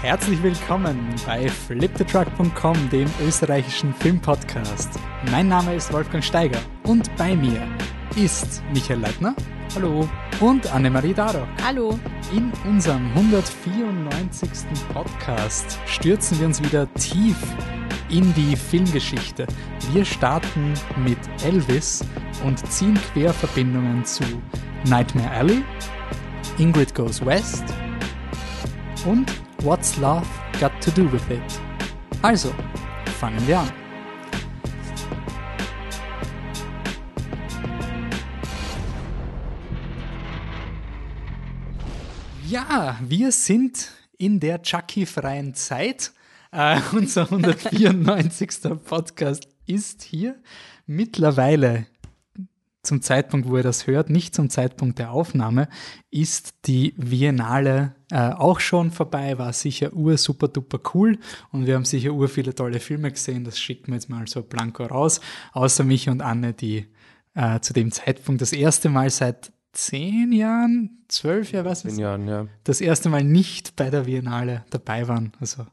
Herzlich willkommen bei fliptetruck.com, dem österreichischen Filmpodcast. Mein Name ist Wolfgang Steiger und bei mir ist Michael Leitner. Hallo. Und Annemarie Daro. Hallo. In unserem 194. Podcast stürzen wir uns wieder tief in die Filmgeschichte. Wir starten mit Elvis und ziehen Querverbindungen zu Nightmare Alley, Ingrid Goes West und What's Love Got to Do with It? Also, fangen wir an. Ja, wir sind in der Chucky-freien Zeit. Äh, unser 194. Podcast ist hier. Mittlerweile zum Zeitpunkt, wo ihr das hört, nicht zum Zeitpunkt der Aufnahme, ist die Biennale äh, auch schon vorbei, war sicher ur super duper cool und wir haben sicher ur viele tolle Filme gesehen, das schicken wir jetzt mal so blanko raus, außer mich und Anne, die äh, zu dem Zeitpunkt das erste Mal seit zehn Jahren, zwölf Jahren, was Zehn Jahren, ja. das erste Mal nicht bei der Biennale dabei waren. Also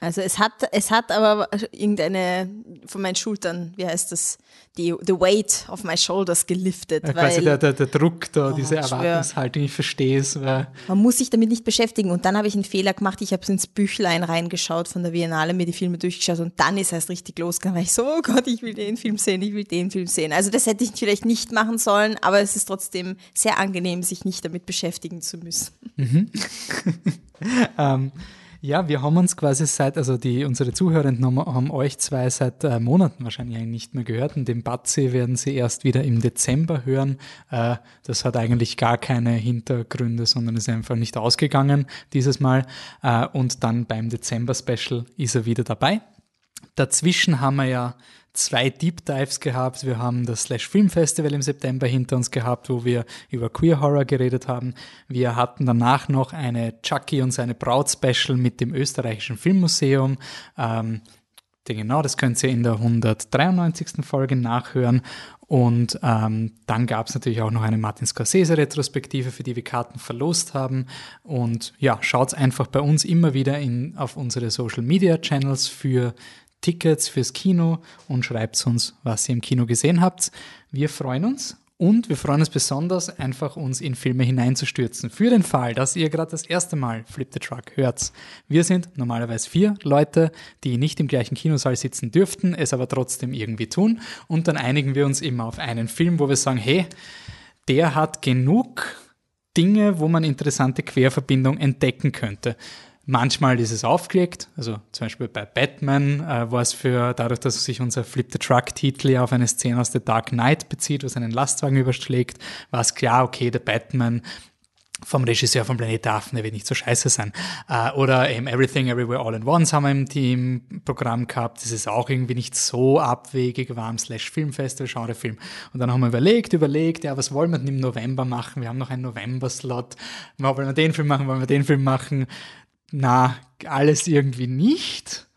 Also es hat, es hat aber irgendeine von meinen Schultern, wie heißt das, die, the weight of my shoulders geliftet. äh, quasi weil der, der, der Druck da, Oh, diese. Erwartungshaltung, ich verstehe es, man muss sich damit nicht beschäftigen. Und dann habe ich einen Fehler gemacht. Ich habe ins Büchlein reingeschaut von der Biennale, mir die Filme durchgeschaut und dann ist erst richtig losgegangen. Weil ich so, oh Gott, ich will den Film sehen, ich will den Film sehen. Also das hätte ich vielleicht nicht machen sollen, aber es ist trotzdem sehr angenehm, sich nicht damit beschäftigen zu müssen. Ähm, ja, wir haben uns quasi seit, also die, unsere Zuhörenden haben, haben euch zwei seit äh, Monaten wahrscheinlich nicht mehr gehört. Und den Batzi werden sie erst wieder im Dezember hören. Äh, das hat eigentlich gar keine Hintergründe, sondern ist einfach nicht ausgegangen dieses Mal. Äh, und dann beim Dezember-Special ist er wieder dabei. Dazwischen haben wir ja zwei Deep Dives gehabt. Wir haben das Slash Film Festival im September hinter uns gehabt, wo wir über Queer Horror geredet haben. Wir hatten danach noch eine Chucky und seine Braut Special mit dem österreichischen Filmmuseum. Ähm, genau, das könnt ihr in der 193. Folge nachhören. Und ähm, dann gab es natürlich auch noch eine Martin Scorsese-Retrospektive, für die wir Karten verlost haben. Und ja, schaut einfach bei uns immer wieder in, auf unsere Social-Media-Channels für Tickets fürs Kino und schreibt uns, was ihr im Kino gesehen habt. Wir freuen uns und wir freuen uns besonders, einfach uns in Filme hineinzustürzen. Für den Fall, dass ihr gerade das erste Mal Flip the Truck hört. Wir sind normalerweise vier Leute, die nicht im gleichen Kinosaal sitzen dürften, es aber trotzdem irgendwie tun. Und dann einigen wir uns immer auf einen Film, wo wir sagen, hey, der hat genug Dinge, wo man interessante Querverbindungen entdecken könnte. Manchmal ist es aufgelegt, also zum Beispiel bei Batman äh, war es für, dadurch, dass sich unser Flip the Truck-Titel ja auf eine Szene aus The Dark Knight bezieht, was einen Lastwagen überschlägt, war es klar, okay, der Batman vom Regisseur von Planet Affen, der wird nicht so scheiße sein. Äh, oder eben Everything Everywhere All in Once haben wir im Teamprogramm gehabt. Das ist auch irgendwie nicht so abwegig, war am Slash Filmfestival, Genrefilm. Und dann haben wir überlegt, überlegt, ja, was wollen wir denn im November machen? Wir haben noch einen November-Slot. Wollen wir den Film machen? Wollen wir den Film machen? Na, alles irgendwie nicht.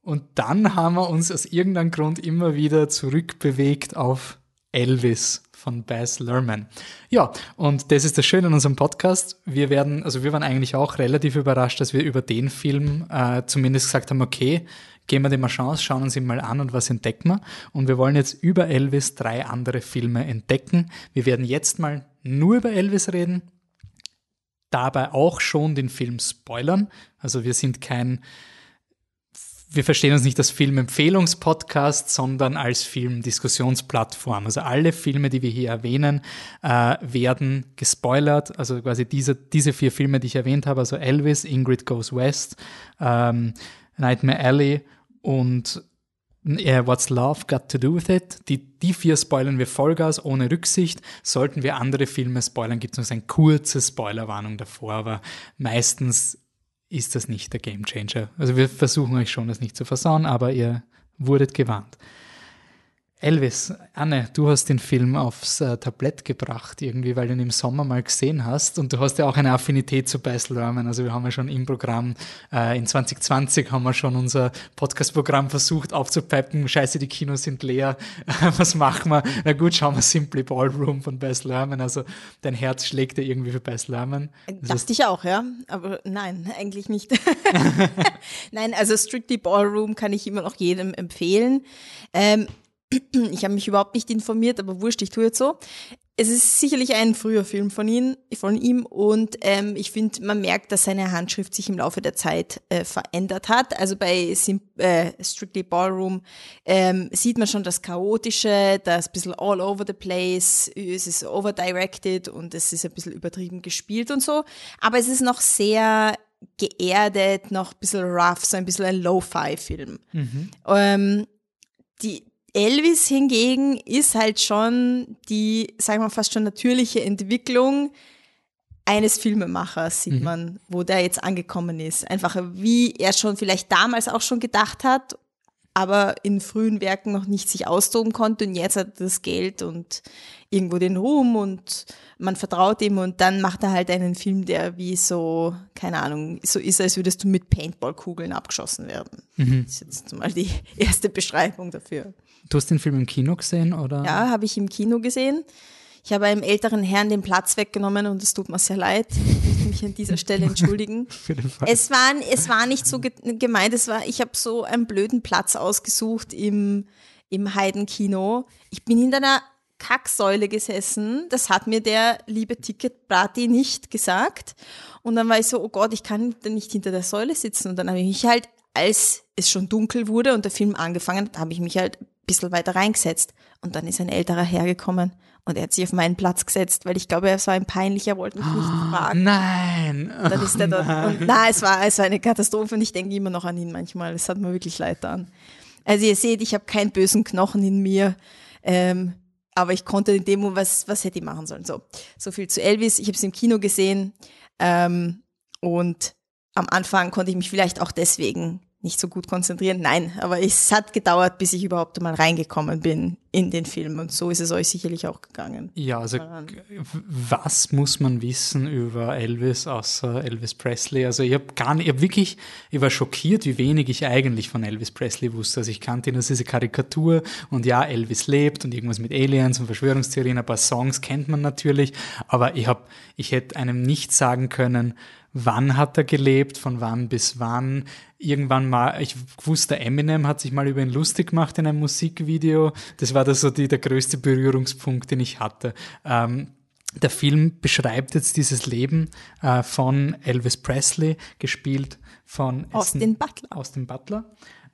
Und dann haben wir uns aus irgendeinem Grund immer wieder zurückbewegt auf Elvis von Baz Luhrmann. Ja, und das ist das Schöne an unserem Podcast. Wir werden, also wir waren eigentlich auch relativ überrascht, dass wir über den Film äh, zumindest gesagt haben, okay, geben wir dem eine Chance, schauen uns ihn mal an und was entdecken wir. Und wir wollen jetzt über Elvis drei andere Filme entdecken. Wir werden jetzt mal nur über Elvis reden, dabei auch schon den Film spoilern. Also wir sind kein, wir verstehen uns nicht als Filmempfehlungspodcast, sondern als Filmdiskussionsplattform. Also alle Filme, die wir hier erwähnen, äh, werden gespoilert. Also quasi diese, diese vier Filme, die ich erwähnt habe, also Elvis, Ingrid Goes West, ähm, Nightmare Alley und äh, What's Love Got to Do with It? Die, die vier spoilern wir Vollgas ohne Rücksicht. Sollten wir andere Filme spoilern, gibt es so eine kurze Spoilerwarnung davor, aber meistens ist das nicht der Gamechanger. Also wir versuchen euch schon, das nicht zu versauen, aber ihr wurdet gewarnt. Elvis, Anne, du hast den Film aufs äh, Tablett gebracht, irgendwie, weil du ihn im Sommer mal gesehen hast. Und du hast ja auch eine Affinität zu Bess Lerman. Also wir haben ja schon im Programm, äh, in 2020 haben wir schon unser Podcast-Programm versucht aufzupeppen. Scheiße, die Kinos sind leer. Was machen wir? Na gut, schauen wir Simply Ballroom von Bess Lerman. Also dein Herz schlägt ja irgendwie für Bess Lerman. Das Dachte ich auch, ja. Aber nein, eigentlich nicht. nein, also Strictly Ballroom kann ich immer noch jedem empfehlen. Ähm, ich habe mich überhaupt nicht informiert, aber wurscht, ich tue jetzt so. Es ist sicherlich ein früher Film von, ihn, von ihm und ähm, ich finde, man merkt, dass seine Handschrift sich im Laufe der Zeit äh, verändert hat. Also bei Sim äh, Strictly Ballroom ähm, sieht man schon das Chaotische, das bisschen all over the place, es ist overdirected und es ist ein bisschen übertrieben gespielt und so. Aber es ist noch sehr geerdet, noch ein bisschen rough, so ein bisschen ein Lo-Fi-Film. Mhm. Ähm, die, Elvis hingegen ist halt schon die, sagen wir fast schon natürliche Entwicklung eines Filmemachers, sieht mhm. man, wo der jetzt angekommen ist. Einfach wie er schon vielleicht damals auch schon gedacht hat, aber in frühen Werken noch nicht sich austoben konnte und jetzt hat er das Geld und irgendwo den Ruhm und man vertraut ihm und dann macht er halt einen Film, der wie so, keine Ahnung, so ist, als würdest du mit Paintballkugeln abgeschossen werden. Mhm. Das ist jetzt mal die erste Beschreibung dafür. Du hast den Film im Kino gesehen, oder? Ja, habe ich im Kino gesehen. Ich habe einem älteren Herrn den Platz weggenommen und es tut mir sehr leid. Ich möchte mich an dieser Stelle entschuldigen. es, war, es war nicht so gemeint, es war, ich habe so einen blöden Platz ausgesucht im, im Heidenkino. Ich bin hinter einer Kacksäule gesessen. Das hat mir der liebe Ticketbrati nicht gesagt. Und dann war ich so, oh Gott, ich kann nicht hinter der Säule sitzen. Und dann habe ich mich halt, als es schon dunkel wurde und der Film angefangen hat, habe ich mich halt bisschen weiter reingesetzt. Und dann ist ein älterer hergekommen und er hat sich auf meinen Platz gesetzt, weil ich glaube, er war ihm peinlich, er wollte mich nicht oh, fragen. Nein! Dann ist er dort. Nein. Und na, es war, es war eine Katastrophe und ich denke immer noch an ihn manchmal. Es hat mir wirklich leid an. Also ihr seht, ich habe keinen bösen Knochen in mir. Ähm, aber ich konnte in dem Moment, was, was hätte ich machen sollen? So, so viel zu Elvis. Ich habe es im Kino gesehen ähm, und am Anfang konnte ich mich vielleicht auch deswegen nicht so gut konzentrieren. Nein, aber es hat gedauert, bis ich überhaupt mal reingekommen bin in den Film. Und so ist es euch sicherlich auch gegangen. Ja, also was muss man wissen über Elvis außer Elvis Presley? Also ich habe gar nicht, ich habe wirklich, ich war schockiert, wie wenig ich eigentlich von Elvis Presley wusste. Also ich kannte ihn als diese Karikatur und ja, Elvis lebt und irgendwas mit Aliens und Verschwörungstheorien, ein paar Songs kennt man natürlich, aber ich habe, ich hätte einem nicht sagen können, wann hat er gelebt, von wann bis wann. Irgendwann mal, ich wusste, Eminem hat sich mal über ihn lustig gemacht in einem Musikvideo. Das war das so die, der größte Berührungspunkt, den ich hatte. Ähm, der Film beschreibt jetzt dieses Leben äh, von Elvis Presley, gespielt von Austin Butler. Austin Butler.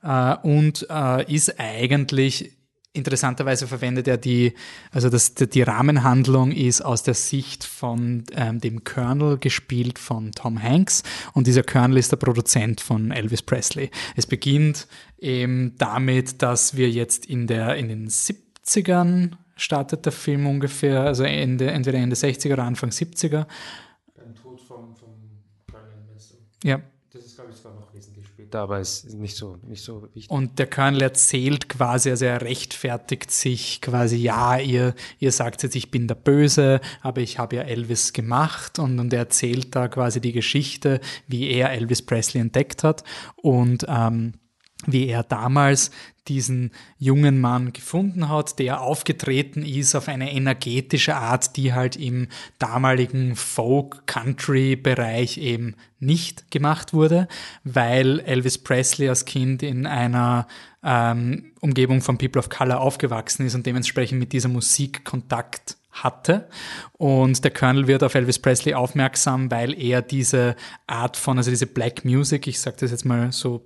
Äh, und äh, ist eigentlich interessanterweise verwendet er die, also das, die Rahmenhandlung ist aus der Sicht von ähm, dem Colonel gespielt von Tom Hanks und dieser Colonel ist der Produzent von Elvis Presley. Es beginnt eben damit, dass wir jetzt in der, in den 70ern startet der Film ungefähr, also Ende, entweder Ende 60er oder Anfang 70er. Beim Tod vom, vom Colonel, du? Ja. Das ist, glaube ich, zwar noch aber es ist nicht so, nicht so wichtig. Und der Colonel erzählt quasi, also er rechtfertigt sich quasi, ja, ihr, ihr sagt jetzt, ich bin der Böse, aber ich habe ja Elvis gemacht und, und er erzählt da quasi die Geschichte, wie er Elvis Presley entdeckt hat und ähm, wie er damals diesen jungen Mann gefunden hat, der aufgetreten ist auf eine energetische Art, die halt im damaligen Folk-Country-Bereich eben nicht gemacht wurde, weil Elvis Presley als Kind in einer ähm, Umgebung von People of Color aufgewachsen ist und dementsprechend mit dieser Musik Kontakt hatte. Und der Colonel wird auf Elvis Presley aufmerksam, weil er diese Art von, also diese Black Music, ich sage das jetzt mal so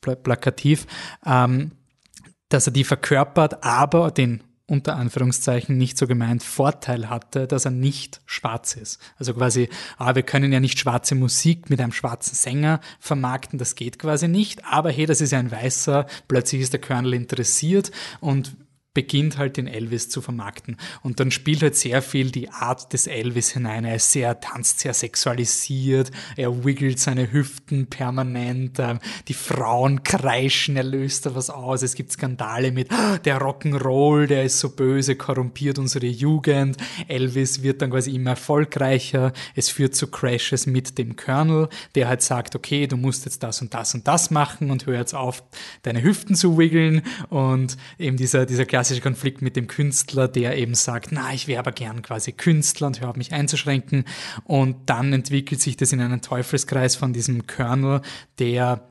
plakativ, ähm, dass er die verkörpert, aber den unter Anführungszeichen nicht so gemeint Vorteil hatte, dass er nicht schwarz ist. Also quasi, ah, wir können ja nicht schwarze Musik mit einem schwarzen Sänger vermarkten, das geht quasi nicht, aber hey, das ist ja ein Weißer, plötzlich ist der Colonel interessiert und beginnt halt den Elvis zu vermarkten. Und dann spielt halt sehr viel die Art des Elvis hinein. Er ist sehr, tanzt sehr sexualisiert, er wiggelt seine Hüften permanent, ähm, die Frauen kreischen, er löst da was aus. Es gibt Skandale mit "Ah, der Rock'n'Roll, der ist so böse, korrumpiert unsere Jugend. Elvis wird dann quasi immer erfolgreicher. Es führt zu Crashes mit dem Colonel, der halt sagt, okay, du musst jetzt das und das und das machen und hör jetzt auf, deine Hüften zu wiggeln. Und eben dieser, dieser klassische Konflikt mit dem Künstler, der eben sagt, na, ich wäre aber gern quasi Künstler und hör auf mich einzuschränken. Und dann entwickelt sich das in einen Teufelskreis von diesem Colonel, der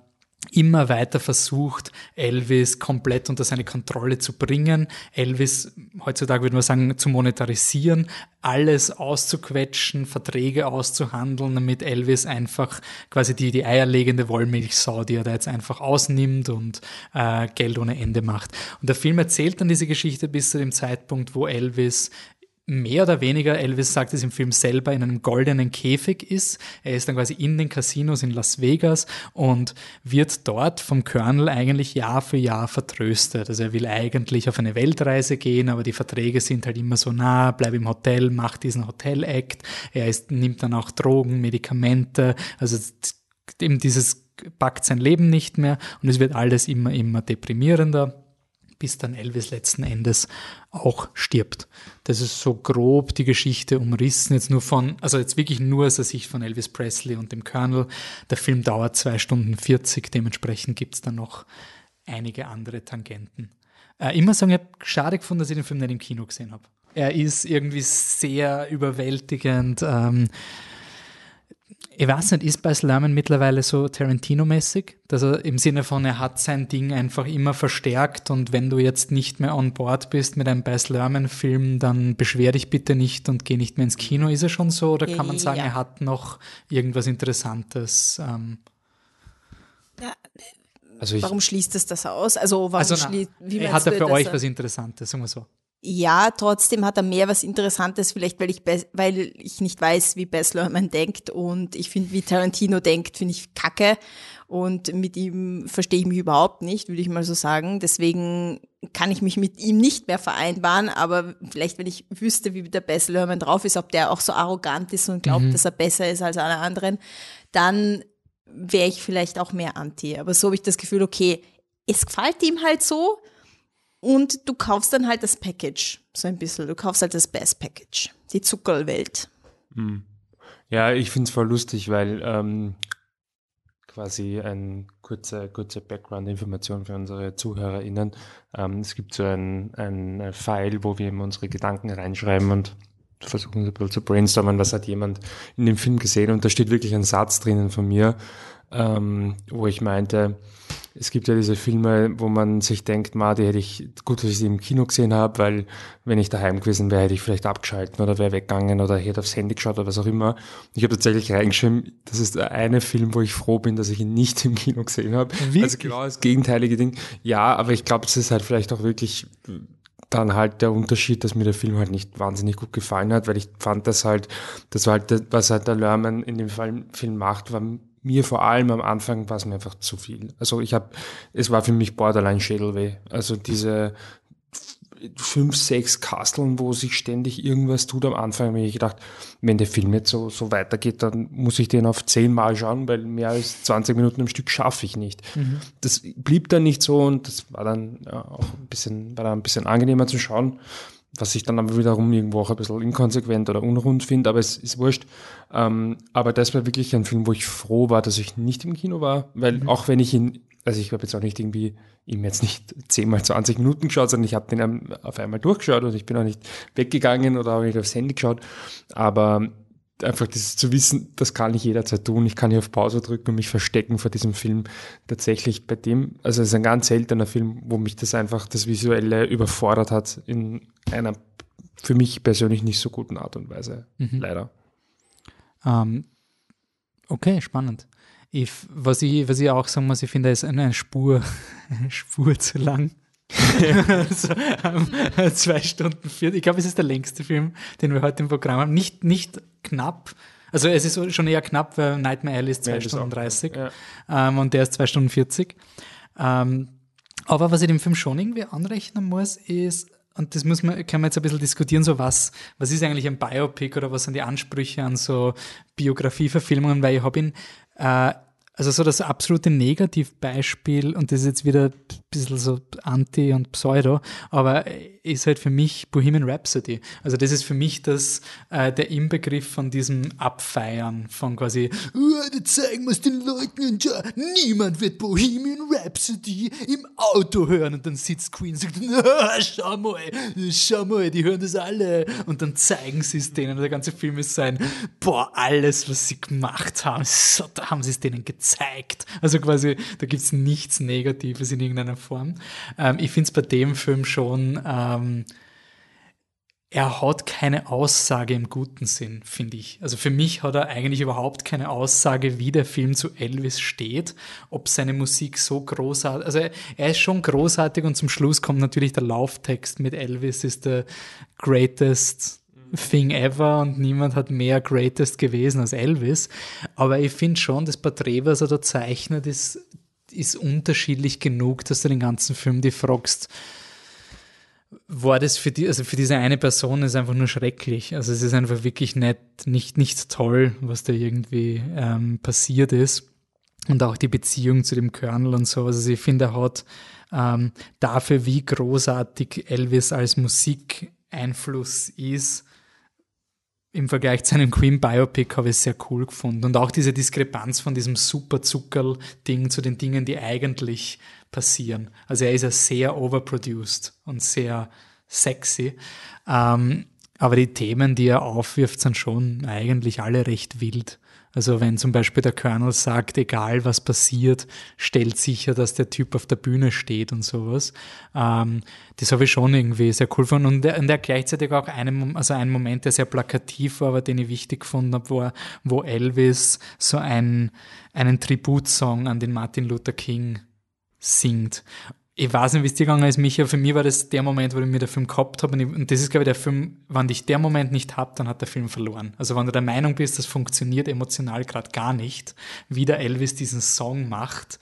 immer weiter versucht, Elvis komplett unter seine Kontrolle zu bringen, Elvis heutzutage würde man sagen, zu monetarisieren, alles auszuquetschen, Verträge auszuhandeln, damit Elvis einfach quasi die, die eierlegende Wollmilchsau, die er da jetzt einfach ausnimmt und äh, Geld ohne Ende macht. Und der Film erzählt dann diese Geschichte bis zu dem Zeitpunkt, wo Elvis mehr oder weniger, Elvis sagt es im Film selber, in einem goldenen Käfig ist. Er ist dann quasi in den Casinos in Las Vegas und wird dort vom Colonel eigentlich Jahr für Jahr vertröstet. Also er will eigentlich auf eine Weltreise gehen, aber die Verträge sind halt immer so nah, bleib im Hotel, mach diesen Hotel-Act. Er ist, nimmt dann auch Drogen, Medikamente, also eben dieses packt sein Leben nicht mehr und es wird alles immer, immer deprimierender bis dann Elvis letzten Endes auch stirbt. Das ist so grob die Geschichte umrissen, jetzt nur von, also jetzt wirklich nur aus der Sicht von Elvis Presley und dem Colonel. Der Film dauert zwei Stunden 40, dementsprechend gibt es dann noch einige andere Tangenten. Äh, immer sagen, ich habe schade gefunden, dass ich den Film nicht im Kino gesehen habe. Er ist irgendwie sehr überwältigend. Ähm, ich weiß nicht, ist Baz Luhrmann mittlerweile so Tarantino-mäßig? Dass er im Sinne von, er hat sein Ding einfach immer verstärkt und wenn du jetzt nicht mehr on board bist mit einem Baz Luhrmann-Film, dann beschwer dich bitte nicht und geh nicht mehr ins Kino. Ist er schon so oder kann man sagen, Ja. er hat noch irgendwas Interessantes? Ähm, Ja, Also ich, warum schließt es das aus? Also warum also na, schließt, wie hat er für euch er- was Interessantes, sagen wir so. Ja, trotzdem hat er mehr was Interessantes, vielleicht weil ich, weil ich nicht weiß, wie Baz Luhrmann denkt. Und ich finde, wie Tarantino denkt, finde ich kacke. Und mit ihm verstehe ich mich überhaupt nicht, würde ich mal so sagen. Deswegen kann ich mich mit ihm nicht mehr vereinbaren, aber vielleicht, wenn ich wüsste, wie der Baz Luhrmann drauf ist, ob der auch so arrogant ist und glaubt, dass er besser ist als alle anderen, dann wäre ich vielleicht auch mehr anti. Aber so habe ich das Gefühl, okay, es gefällt ihm halt so, und du kaufst dann halt das Package, so ein bisschen. Du kaufst halt das Best Package, die Zuckerwelt. ja, ich finde es voll lustig, weil ähm, quasi ein kurze, kurze Background-Information für unsere ZuhörerInnen. Ähm, es gibt so ein, ein File, wo wir immer unsere Gedanken reinschreiben und versuchen so ein bisschen zu brainstormen, was hat jemand in dem Film gesehen. Und da steht wirklich ein Satz drinnen von mir, ähm, wo ich meinte, es gibt ja diese Filme, wo man sich denkt, ma, die hätte ich, gut, dass ich sie im Kino gesehen habe, weil wenn ich daheim gewesen wäre, hätte ich vielleicht abgeschalten oder wäre weggegangen oder hätte aufs Handy geschaut oder was auch immer. Ich habe tatsächlich reingeschrieben, das ist der eine Film, wo ich froh bin, dass ich ihn nicht im Kino gesehen habe. Wirklich? Also genau das gegenteilige Ding. Ja, aber ich glaube, es ist halt vielleicht auch wirklich dann halt der Unterschied, dass mir der Film halt nicht wahnsinnig gut gefallen hat, weil ich fand das halt, das war halt, was halt der Lerman in dem Fall, Film macht, war mir vor allem am Anfang war es mir einfach zu viel. Also ich habe, es war für mich Borderline Schädelweh. Also diese fünf, sechs Kasteln, wo sich ständig irgendwas tut am Anfang, habe ich gedacht, wenn der Film jetzt so, so weitergeht, dann muss ich den auf zehn Mal schauen, weil mehr als 20 Minuten am Stück schaffe ich nicht. Das blieb dann nicht so und das war dann ja, auch ein bisschen, war dann ein bisschen angenehmer zu schauen, was ich dann aber wiederum irgendwo auch ein bisschen inkonsequent oder unrund finde, aber es ist wurscht. Ähm, aber das war wirklich ein Film, wo ich froh war, dass ich nicht im Kino war, weil auch wenn ich ihn, also ich habe jetzt auch nicht irgendwie ihm jetzt nicht 10 mal 20 Minuten geschaut, sondern ich habe den auf einmal durchgeschaut und ich bin auch nicht weggegangen oder auch nicht aufs Handy geschaut, aber einfach dieses zu wissen, das kann ich jederzeit tun. Ich kann hier auf Pause drücken und mich verstecken vor diesem Film. Tatsächlich bei dem, also es ist ein ganz seltener Film, wo mich das einfach das Visuelle überfordert hat in einer für mich persönlich nicht so guten Art und Weise. Leider. Ähm, okay, spannend. Ich, was, ich, was ich auch sagen muss, ich finde, er ist eine Spur, eine Spur zu lang. also, ähm, zwei Stunden vier. Ich glaube, es ist der längste Film, den wir heute im Programm haben. Nicht, nicht knapp. Also es ist schon eher knapp, weil Nightmare Alley ist zwei Ja, Stunden auch. 30 Ja. ähm, und der ist zwei Stunden 40. Ähm, aber was ich dem Film schon irgendwie anrechnen muss, ist, und das muss man, kann man jetzt ein bisschen diskutieren, so was, was ist eigentlich ein Biopic oder was sind die Ansprüche an so Biografieverfilmungen, weil ich habe ihn äh, also so das absolute Negativbeispiel, und das ist jetzt wieder ein bisschen so Anti und Pseudo, aber ist halt für mich Bohemian Rhapsody. Also das ist für mich das, äh, der Inbegriff von diesem Abfeiern, von quasi, oh, zeigen wir es den Leuten und ja, niemand wird Bohemian Rhapsody im Auto hören. Und dann sitzt Queen und sagt, oh, schau mal, schau mal, die hören das alle. Und dann zeigen sie es denen. Und der ganze Film ist sein, boah, alles, was sie gemacht haben, so, da haben sie es denen gezeigt. Also quasi, da gibt es nichts Negatives in irgendeiner Form. Ähm, ich finde es bei dem Film schon, ähm, er hat keine Aussage im guten Sinn, finde ich. Also für mich hat er eigentlich überhaupt keine Aussage, wie der Film zu Elvis steht, ob seine Musik so großartig, also er ist schon großartig und zum Schluss kommt natürlich der Lauftext mit Elvis ist der greatest thing ever und niemand hat mehr greatest gewesen als Elvis. Aber ich finde schon, das Porträt, was er da zeichnet, ist, ist unterschiedlich genug, dass du den ganzen Film die fragst, war das für die, also für diese eine Person ist einfach nur schrecklich. Also es ist einfach wirklich nicht, nicht, nicht toll, was da irgendwie ähm, passiert ist. Und auch die Beziehung zu dem Colonel und so. Also ich finde, er hat ähm, dafür, wie großartig Elvis als Musikeinfluss ist, im Vergleich zu einem Queen Biopic habe ich es sehr cool gefunden. Und auch diese Diskrepanz von diesem super Zuckerl-Ding zu den Dingen, die eigentlich passieren. Also er ist ja sehr overproduced und sehr sexy. Ähm, aber die Themen, die er aufwirft, sind schon eigentlich alle recht wild. Also wenn zum Beispiel der Colonel sagt, egal was passiert, stellt sicher, dass der Typ auf der Bühne steht und sowas. Ähm, das habe ich schon irgendwie sehr cool gefunden. Und, und er gleichzeitig auch einen, also einen Moment, der sehr plakativ war, aber den ich wichtig gefunden habe, war, wo Elvis so ein, einen Tributsong an den Martin Luther King singt ich weiß nicht, wie es dir gegangen ist, Micha. Für mich war das der Moment, wo ich mir den Film gehabt habe. Und, und, das ist, glaube ich, der Film, wenn dich der Moment nicht hat, dann hat der Film verloren. Also wenn du der Meinung bist, das funktioniert emotional gerade gar nicht, wie der Elvis diesen Song macht,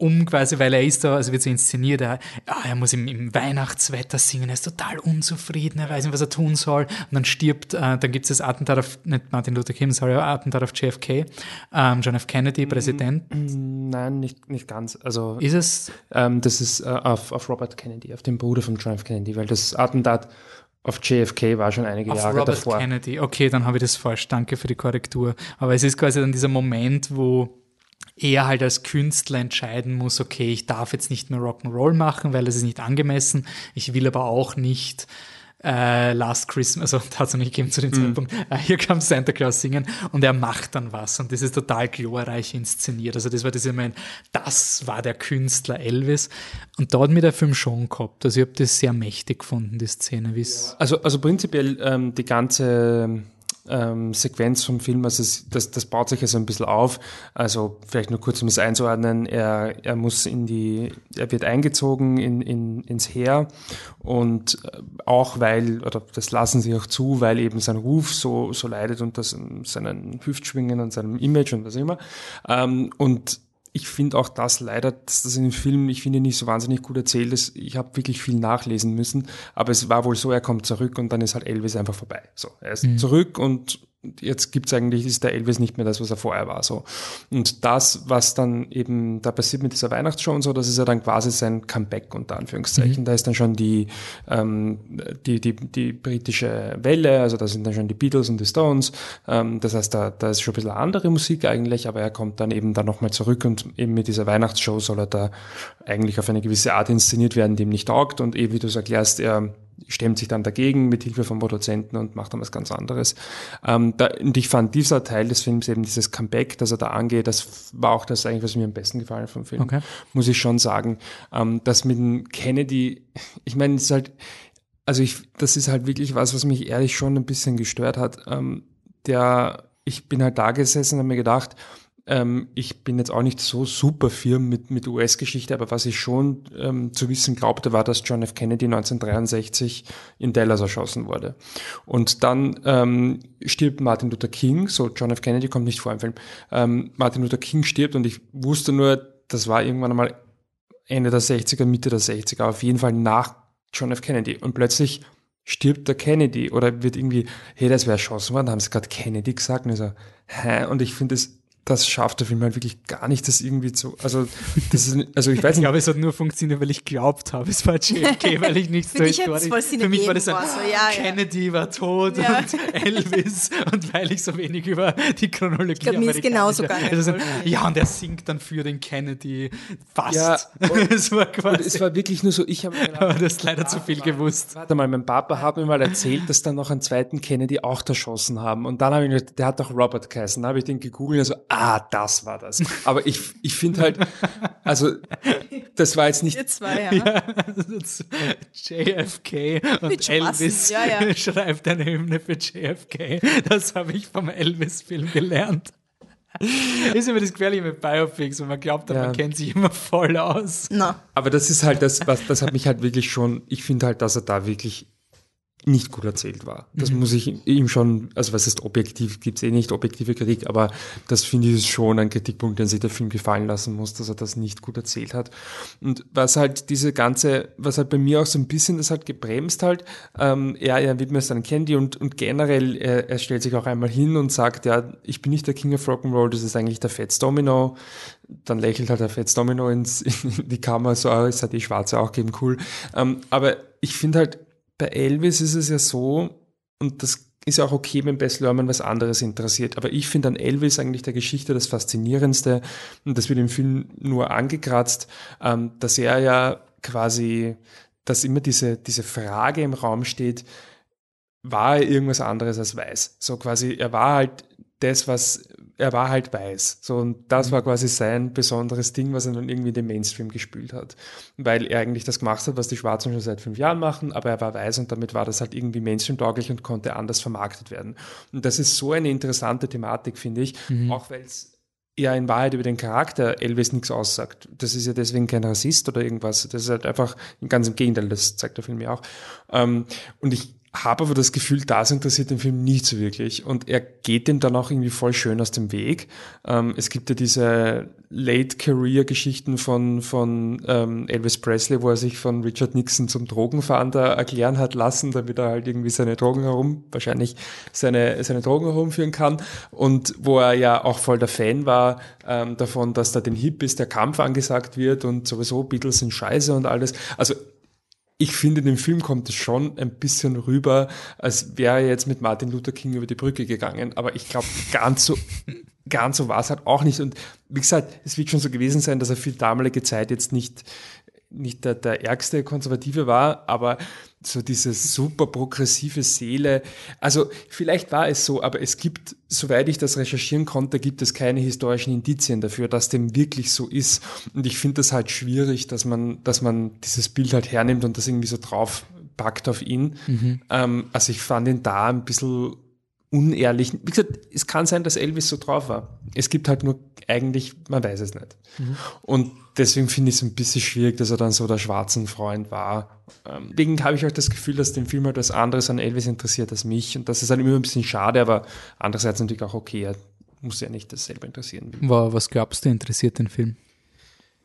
um quasi, weil er ist da, also wird so inszeniert, er, ja, er muss im, im, Weihnachtswetter singen, er ist total unzufrieden, er weiß nicht, was er tun soll. Und dann stirbt, äh, dann gibt es das Attentat auf, nicht Martin Luther King, sorry, Attentat auf JFK, ähm, John F. Kennedy, Präsident. Nein, nicht, nicht ganz. Also ist es? Ähm, das ist äh, auf, auf Robert Kennedy, auf den Bruder von John F. Kennedy, weil das Attentat auf JFK war schon einige auf Jahre Robert davor. Kennedy, okay, dann habe ich das falsch. Danke für die Korrektur. Aber es ist quasi dann dieser Moment, wo er halt als Künstler entscheiden muss, okay, ich darf jetzt nicht mehr Rock'n'Roll machen, weil es ist nicht angemessen. Ich will aber auch nicht äh, Last Christmas, also hat es noch nicht gegeben zu dem mhm. Zeitpunkt, äh, hier kam Santa Claus singen und er macht dann was und das ist total glorreich inszeniert. Also das war das, ich mein, das war der Künstler Elvis und da hat mir der Film schon gehabt. Also ich habe das sehr mächtig gefunden, die Szene. Wie's also, also prinzipiell ähm, die ganze ähm, Sequenz vom Film, also das, das baut sich also ein bisschen auf. Also vielleicht nur kurz, um es einzuordnen, er, er muss in die, er wird eingezogen in, in, ins Heer und äh, auch weil, oder das lassen sie auch zu, weil eben sein Ruf so, so leidet unter seinen Hüftschwingen und seinem Image und was immer. Ähm, und ich finde auch das leider, dass das in dem Film, ich finde nicht so wahnsinnig gut erzählt ist. Ich habe wirklich viel nachlesen müssen, aber es war wohl so, er kommt zurück und dann ist halt Elvis einfach vorbei. So, er ist mhm. zurück und jetzt gibt's eigentlich, ist der Elvis nicht mehr das, was er vorher war. So. Und das, was dann eben da passiert mit dieser Weihnachtsshow und so, das ist ja dann quasi sein Comeback unter Anführungszeichen. Mhm. Da ist dann schon die, ähm, die, die, die britische Welle, also da sind dann schon die Beatles und die Stones. Ähm, das heißt, da, da ist schon ein bisschen andere Musik eigentlich, aber er kommt dann eben da nochmal zurück und eben mit dieser Weihnachtsshow soll er da eigentlich auf eine gewisse Art inszeniert werden, die ihm nicht taugt. Und eh, wie du es erklärst, er stemmt sich dann dagegen mit Hilfe von Produzenten und macht dann was ganz anderes. Ähm, da, und ich fand dieser Teil des Films eben dieses Comeback, das er da angeht, das war auch das eigentlich, was mir am besten gefallen hat vom Film. Okay. Muss ich schon sagen. Ähm, das mit dem Kennedy, ich meine, es ist halt, also ich, das ist halt wirklich was, was mich ehrlich schon ein bisschen gestört hat. Ähm, der, ich bin halt da gesessen und habe mir gedacht, ähm, ich bin jetzt auch nicht so super firm mit, mit US-Geschichte, aber was ich schon ähm, zu wissen glaubte, war, dass John F. Kennedy 1963 in Dallas erschossen wurde. Und dann ähm, stirbt Martin Luther King, so John F. Kennedy kommt nicht vor im Film, ähm, Martin Luther King stirbt und ich wusste nur, das war irgendwann einmal Ende der 60er, Mitte der 60er, auf jeden Fall nach John F. Kennedy. Und plötzlich stirbt der Kennedy oder wird irgendwie, hey, das wäre erschossen worden, haben sie gerade Kennedy gesagt. Und ich so, hä? Und ich finde es das schafft der Film halt wirklich gar nicht, das irgendwie zu, also, das ist, also ich weiß nicht. Ich glaube, es hat nur funktioniert, weil ich glaubt habe, es war JFK, weil ich nicht so historisch, für mich war das ein, so, ja, Kennedy ja. war tot ja. und Elvis und weil ich so wenig über die Chronologie ich glaub, mir ist genauso gar nicht also, Ja, und er singt dann für den Kennedy fast. Ja, und, es war quasi. es war wirklich nur so, ich habe Aber du hast leider zu viel gewusst. Warte mal, mein Papa hat mir mal erzählt, dass dann noch einen zweiten Kennedy auch erschossen haben und dann habe ich, der hat doch Robert geheißen, da habe ich den gegoogelt und so, ah, das war das. Aber ich, ich finde halt, also das war jetzt nicht. Ihr zwei, ja. ja JFK und Elvis ja, ja. schreibt eine Hymne für JFK. Das habe ich vom Elvis-Film gelernt. ist immer das Gefährliche mit Biopics, und man glaubt, ja. man kennt sich immer voll aus. No. Aber das ist halt das, was, das hat mich halt wirklich schon, ich finde halt, dass er da wirklich nicht gut erzählt war. Das mhm. muss ich ihm schon, also was ist objektiv, gibt's eh nicht objektive Kritik, aber das finde ich ist schon ein Kritikpunkt, den sich der Film gefallen lassen muss, dass er das nicht gut erzählt hat. Und was halt diese ganze, was halt bei mir auch so ein bisschen das halt gebremst halt, ähm, er, er widmet es dann Candy und, und generell, er, er stellt sich auch einmal hin und sagt, ja, ich bin nicht der King of Rock'n'Roll, das ist eigentlich der Fats Domino. Dann lächelt halt der Fats Domino ins, in die Kamera, so, ah, es hat die Schwarze auch geben, cool. Ähm, aber ich finde halt, bei Elvis ist es ja so, und das ist ja auch okay, wenn Bess Lerman was anderes interessiert. Aber ich finde an Elvis eigentlich der Geschichte das Faszinierendste, und das wird im Film nur angekratzt, ähm, dass er ja quasi, dass immer diese, diese Frage im Raum steht, war er irgendwas anderes als weiß? So quasi, er war halt das, was er war halt weiß. So, und das mhm. war quasi sein besonderes Ding, was er dann irgendwie in den Mainstream gespült hat. Weil er eigentlich das gemacht hat, was die Schwarzen schon seit fünf Jahren machen, aber er war weiß und damit war das halt irgendwie Mainstream-tauglich und konnte anders vermarktet werden. Und das ist so eine interessante Thematik, finde ich, mhm. auch weil es ja in Wahrheit über den Charakter Elvis nichts aussagt. Das ist ja deswegen kein Rassist oder irgendwas. Das ist halt einfach ganz im Gegenteil, das zeigt der Film ja auch. Ähm, und ich habe aber das Gefühl, das interessiert den Film nicht so wirklich. Und er geht dem dann auch irgendwie voll schön aus dem Weg. Ähm, es gibt ja diese Late-Career-Geschichten von, von ähm, Elvis Presley, wo er sich von Richard Nixon zum Drogenfahnder erklären hat lassen, damit er halt irgendwie seine Drogen herum, wahrscheinlich seine, seine Drogen herumführen kann. Und wo er ja auch voll der Fan war ähm, davon, dass da den Hippies der Kampf angesagt wird und sowieso Beatles sind scheiße und alles. Also ich finde, in dem Film kommt es schon ein bisschen rüber, als wäre er jetzt mit Martin Luther King über die Brücke gegangen. Aber ich glaube, ganz so, ganz so war es halt auch nicht. Und wie gesagt, es wird schon so gewesen sein, dass er für damalige Zeit jetzt nicht nicht der, der ärgste Konservative war, aber so diese super progressive Seele. Also vielleicht war es so, aber es gibt, soweit ich das recherchieren konnte, gibt es keine historischen Indizien dafür, dass dem wirklich so ist. Und ich finde das halt schwierig, dass man, dass man dieses Bild halt hernimmt und das irgendwie so drauf packt auf ihn. Mhm. Ähm, also ich fand ihn da ein bisschen unehrlich. Wie gesagt, es kann sein, dass Elvis so drauf war. Es gibt halt nur eigentlich, man weiß es nicht. Mhm. Und deswegen finde ich es ein bisschen schwierig, dass er dann so der schwarzen Freund war. Ähm, deswegen habe ich auch das Gefühl, dass den Film halt was anderes an Elvis interessiert als mich. Und das ist halt immer ein bisschen schade, aber andererseits natürlich auch okay. Er muss ja nicht dasselbe interessieren. Was glaubst du, interessiert den Film?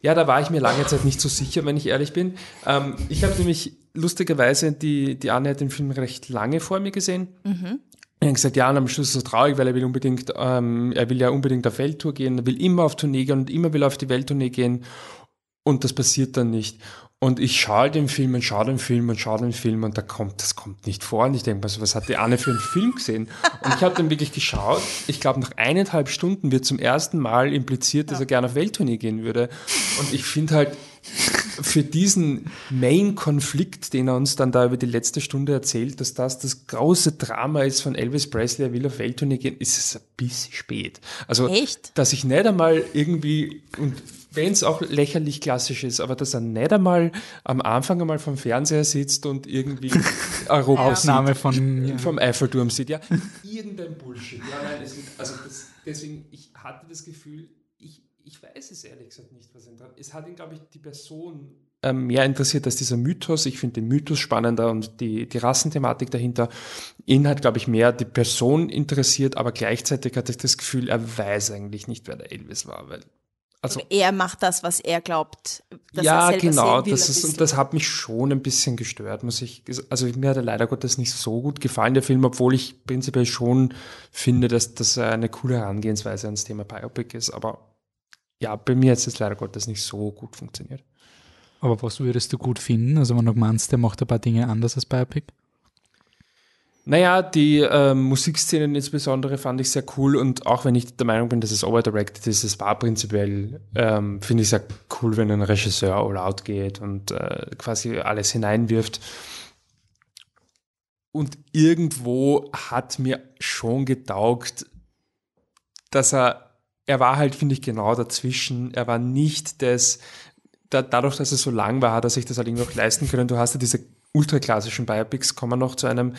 Ja, da war ich mir lange Zeit nicht so sicher, wenn ich ehrlich bin. Ähm, ich habe nämlich lustigerweise, die, die Anne hat den Film recht lange vor mir gesehen. Mhm. Er hat gesagt, ja, und am Schluss ist er traurig, weil er will unbedingt, ähm, er will ja unbedingt auf Welttour gehen, er will immer auf Tournee gehen und immer will auf die Welttournee gehen. Und das passiert dann nicht. Und ich schaue den Film und schaue den Film und schaue den Film und da kommt, das kommt nicht vor. Und ich denke mir so, was hat die Anne für einen Film gesehen? Und ich habe dann wirklich geschaut. Ich glaube, nach eineinhalb Stunden wird zum ersten Mal impliziert, dass er gerne auf Welttournee gehen würde. Und ich finde halt, für diesen Main-Konflikt, den er uns dann da über die letzte Stunde erzählt, dass das das große Drama ist von Elvis Presley, er will auf Welttournee gehen, ist es ein bisschen spät. Also, Echt? dass ich nicht einmal irgendwie, und wenn es auch lächerlich klassisch ist, aber dass er nicht einmal am Anfang einmal vom Fernseher sitzt und irgendwie Europa Ausnahme sieht, von ja. vom Eiffelturm sieht, ja, irgendein Bullshit. Ja, nein, es wird, also das, deswegen, ich hatte das Gefühl, ich weiß es ehrlich gesagt nicht, was ihn dran. Es hat ihn, glaube ich, die Person ähm, mehr interessiert als dieser Mythos. Ich finde den Mythos spannender und die, die Rassenthematik dahinter. Ihn hat, glaube ich, mehr die Person interessiert, aber gleichzeitig hatte ich das Gefühl, er weiß eigentlich nicht, wer der Elvis war, weil Also, er macht das, was er glaubt. dass ja, er genau. sehen will, Das, ist, das hat mich schon ein bisschen gestört, muss ich. Also mir hat er leider Gottes nicht so gut gefallen, der Film, obwohl ich prinzipiell schon finde, dass das eine coole Herangehensweise ans Thema Biopic ist. Aber ja, bei mir hat es leider Gottes nicht so gut funktioniert. Aber was würdest du gut finden? Also wenn du meinst, der macht ein paar Dinge anders als Biopic? Naja, die ähm, Musikszenen insbesondere fand ich sehr cool und auch wenn ich der Meinung bin, dass es overdirected ist, es war prinzipiell, ähm, finde ich es ja cool, wenn ein Regisseur all out geht und äh, quasi alles hineinwirft. Und irgendwo hat mir schon getaugt, dass er, er war halt, finde ich, genau dazwischen. Er war nicht das, da, dadurch, dass er so lang war, hat er sich das halt irgendwie auch leisten können. Du hast ja diese ultraklassischen Biopics, kommen noch zu einem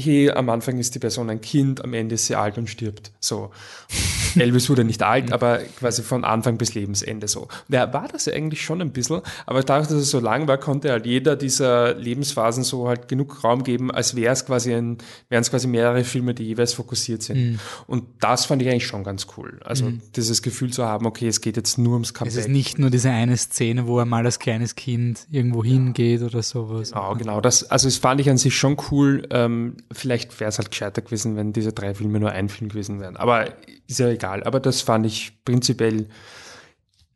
hey, am Anfang ist die Person ein Kind, am Ende ist sie alt und stirbt. So. Elvis wurde nicht alt, aber quasi von Anfang bis Lebensende so. Und er war das eigentlich schon ein bisschen, aber dadurch, dass es so lang war, konnte halt jeder dieser Lebensphasen so halt genug Raum geben, als wäre es quasi ein, wären es quasi mehrere Filme, die jeweils fokussiert sind. Und das fand ich eigentlich schon ganz cool. Also dieses Gefühl zu haben, okay, es geht jetzt nur ums Es Comeback. ist nicht nur diese eine Szene, wo er mal als kleines Kind irgendwo hingeht oder sowas. Genau, genau. Das, also das fand ich an sich schon cool. Ähm, vielleicht wäre es halt gescheiter gewesen, wenn diese drei Filme nur ein Film gewesen wären. Aber ist ja egal. Aber das fand ich prinzipiell,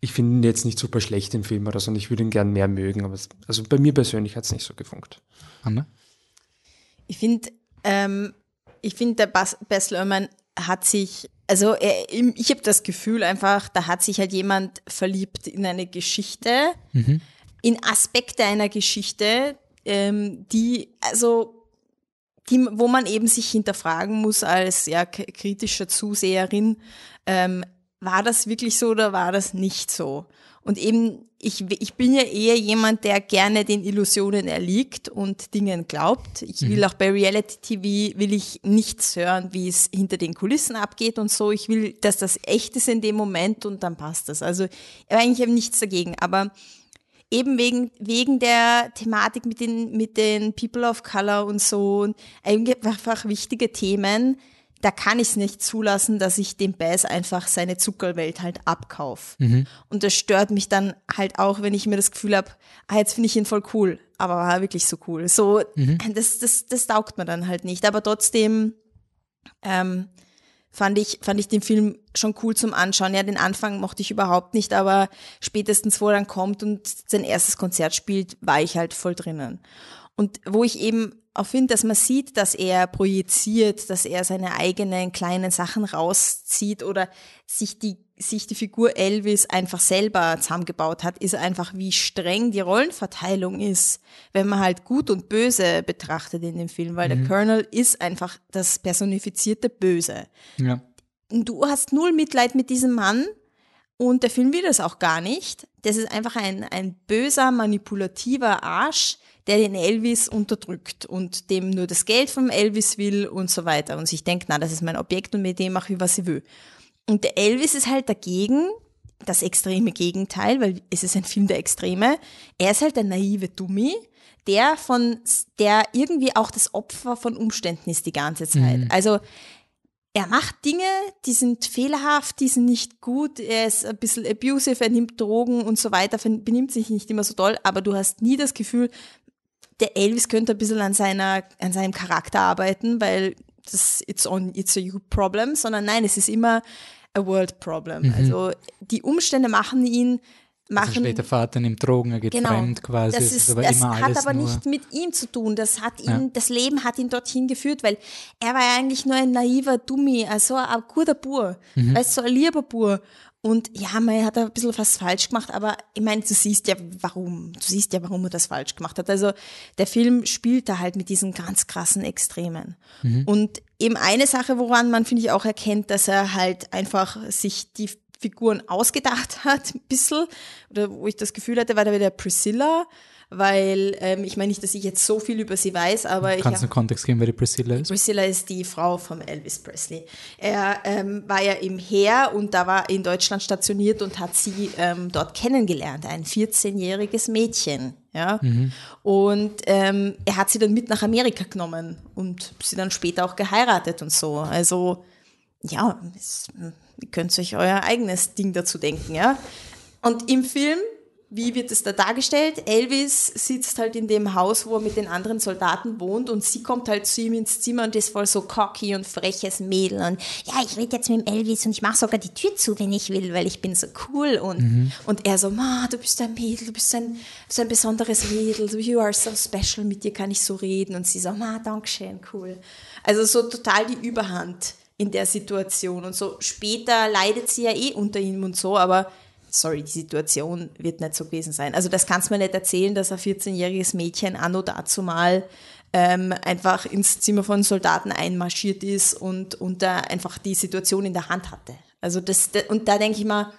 ich finde ihn jetzt nicht super schlecht im Film oder so und ich würde ihn gern mehr mögen. Aber es, also bei mir persönlich hat es nicht so gefunkt. Anna? Ich finde, ähm, ich finde, der Bas Bess Luhrmann hat sich, also er, ich habe das Gefühl einfach, da hat sich halt jemand verliebt in eine Geschichte, in Aspekte einer Geschichte, ähm, die, also die, wo man eben sich hinterfragen muss als ja, kritischer Zuseherin, ähm, war das wirklich so oder war das nicht so? Und eben, ich, ich bin ja eher jemand, der gerne den Illusionen erliegt und Dingen glaubt. Ich will auch bei Reality TV, will ich nichts hören, wie es hinter den Kulissen abgeht und so. Ich will, dass das echt ist in dem Moment und dann passt das. Also eigentlich habe ich nichts dagegen, aber eben wegen, wegen der Thematik mit den, mit den People of Color und so, und einfach wichtige Themen, da kann ich es nicht zulassen, dass ich dem Bass einfach seine Zuckerwelt halt abkaufe. Und das stört mich dann halt auch, wenn ich mir das Gefühl habe, ah, jetzt finde ich ihn voll cool, aber war wirklich so cool. So, das, das, das taugt mir dann halt nicht. Aber trotzdem, ähm, fand ich, fand ich den Film schon cool zum Anschauen. Ja, den Anfang mochte ich überhaupt nicht, aber spätestens, wo er dann kommt und sein erstes Konzert spielt, war ich halt voll drinnen. Und wo ich eben auch finde, dass man sieht, dass er projiziert, dass er seine eigenen kleinen Sachen rauszieht oder sich die, sich die Figur Elvis einfach selber zusammengebaut hat, ist einfach, wie streng die Rollenverteilung ist, wenn man halt gut und böse betrachtet in dem Film, weil der Colonel ist einfach das personifizierte Böse Ja. du hast null Mitleid mit diesem Mann und der Film will das auch gar nicht. Das ist einfach ein, ein böser, manipulativer Arsch, der den Elvis unterdrückt und dem nur das Geld vom Elvis will und so weiter und sich denkt, na, das ist mein Objekt und mit dem mache ich, was ich will. Und der Elvis ist halt dagegen, das extreme Gegenteil, weil es ist ein Film der Extreme. Er ist halt der naive Dummi, der von, der irgendwie auch das Opfer von Umständen ist die ganze Zeit. Also, er macht Dinge, die sind fehlerhaft, die sind nicht gut, er ist ein bisschen abusive, er nimmt Drogen und so weiter, benimmt sich nicht immer so toll, aber du hast nie das Gefühl, der Elvis könnte ein bisschen an seiner, an seinem Charakter arbeiten, weil das it's on, it's a you problem, sondern nein, es ist immer a world problem. Also die Umstände machen ihn, Also machen später Vater nimmt Drogen, er geht Genau. fremd quasi. Das, es ist, aber das hat aber nicht mit ihm zu tun. Das hat ihn, Ja. das Leben hat ihn dorthin geführt, weil er war ja eigentlich nur ein naiver Dummi, also ein guter Bur, Mhm. weißt so ein lieber Bur. Und ja, man hat ein bisschen was falsch gemacht, aber ich meine, du siehst ja, warum. Du siehst ja, warum er das falsch gemacht hat. Also der Film spielt da halt mit diesen ganz krassen Extremen. Mhm. Und eben eine Sache, woran man, finde ich, auch erkennt, dass er halt einfach sich die Figuren ausgedacht hat, ein bisschen, oder wo ich das Gefühl hatte, war da wieder Priscilla, weil ähm, ich meine nicht, dass ich jetzt so viel über sie weiß, aber ich Kannst du einen Kontext geben, wer die Priscilla ist? Priscilla ist die Frau von Elvis Presley. Er ähm, war ja im Heer und da war in Deutschland stationiert und hat sie ähm, dort kennengelernt, ein 14-jähriges Mädchen. Ja? Und ähm, er hat sie dann mit nach Amerika genommen und sie dann später auch geheiratet und so. Also ja, es, ihr könnt euch euer eigenes Ding dazu denken, ja. Und im Film wie wird es da dargestellt? Elvis sitzt halt in dem Haus, wo er mit den anderen Soldaten wohnt und sie kommt halt zu ihm ins Zimmer und ist voll so cocky und freches Mädel und ja, ich rede jetzt mit dem Elvis und ich mache sogar die Tür zu, wenn ich will, weil ich bin so cool und, mhm. und er so, Ma, du bist ein Mädel, du bist ein, so ein besonderes Mädel, you are so special, mit dir kann ich so reden und sie so, Ma, dankeschön, cool. Also so total die Überhand in der Situation und so später leidet sie ja eh unter ihm und so, aber sorry, die Situation wird nicht so gewesen sein. Also das kannst du mir nicht erzählen, dass ein 14-jähriges Mädchen anno dazu mal ähm, einfach ins Zimmer von Soldaten einmarschiert ist und, und da einfach die Situation in der Hand hatte. Also das, und da denke ich mal,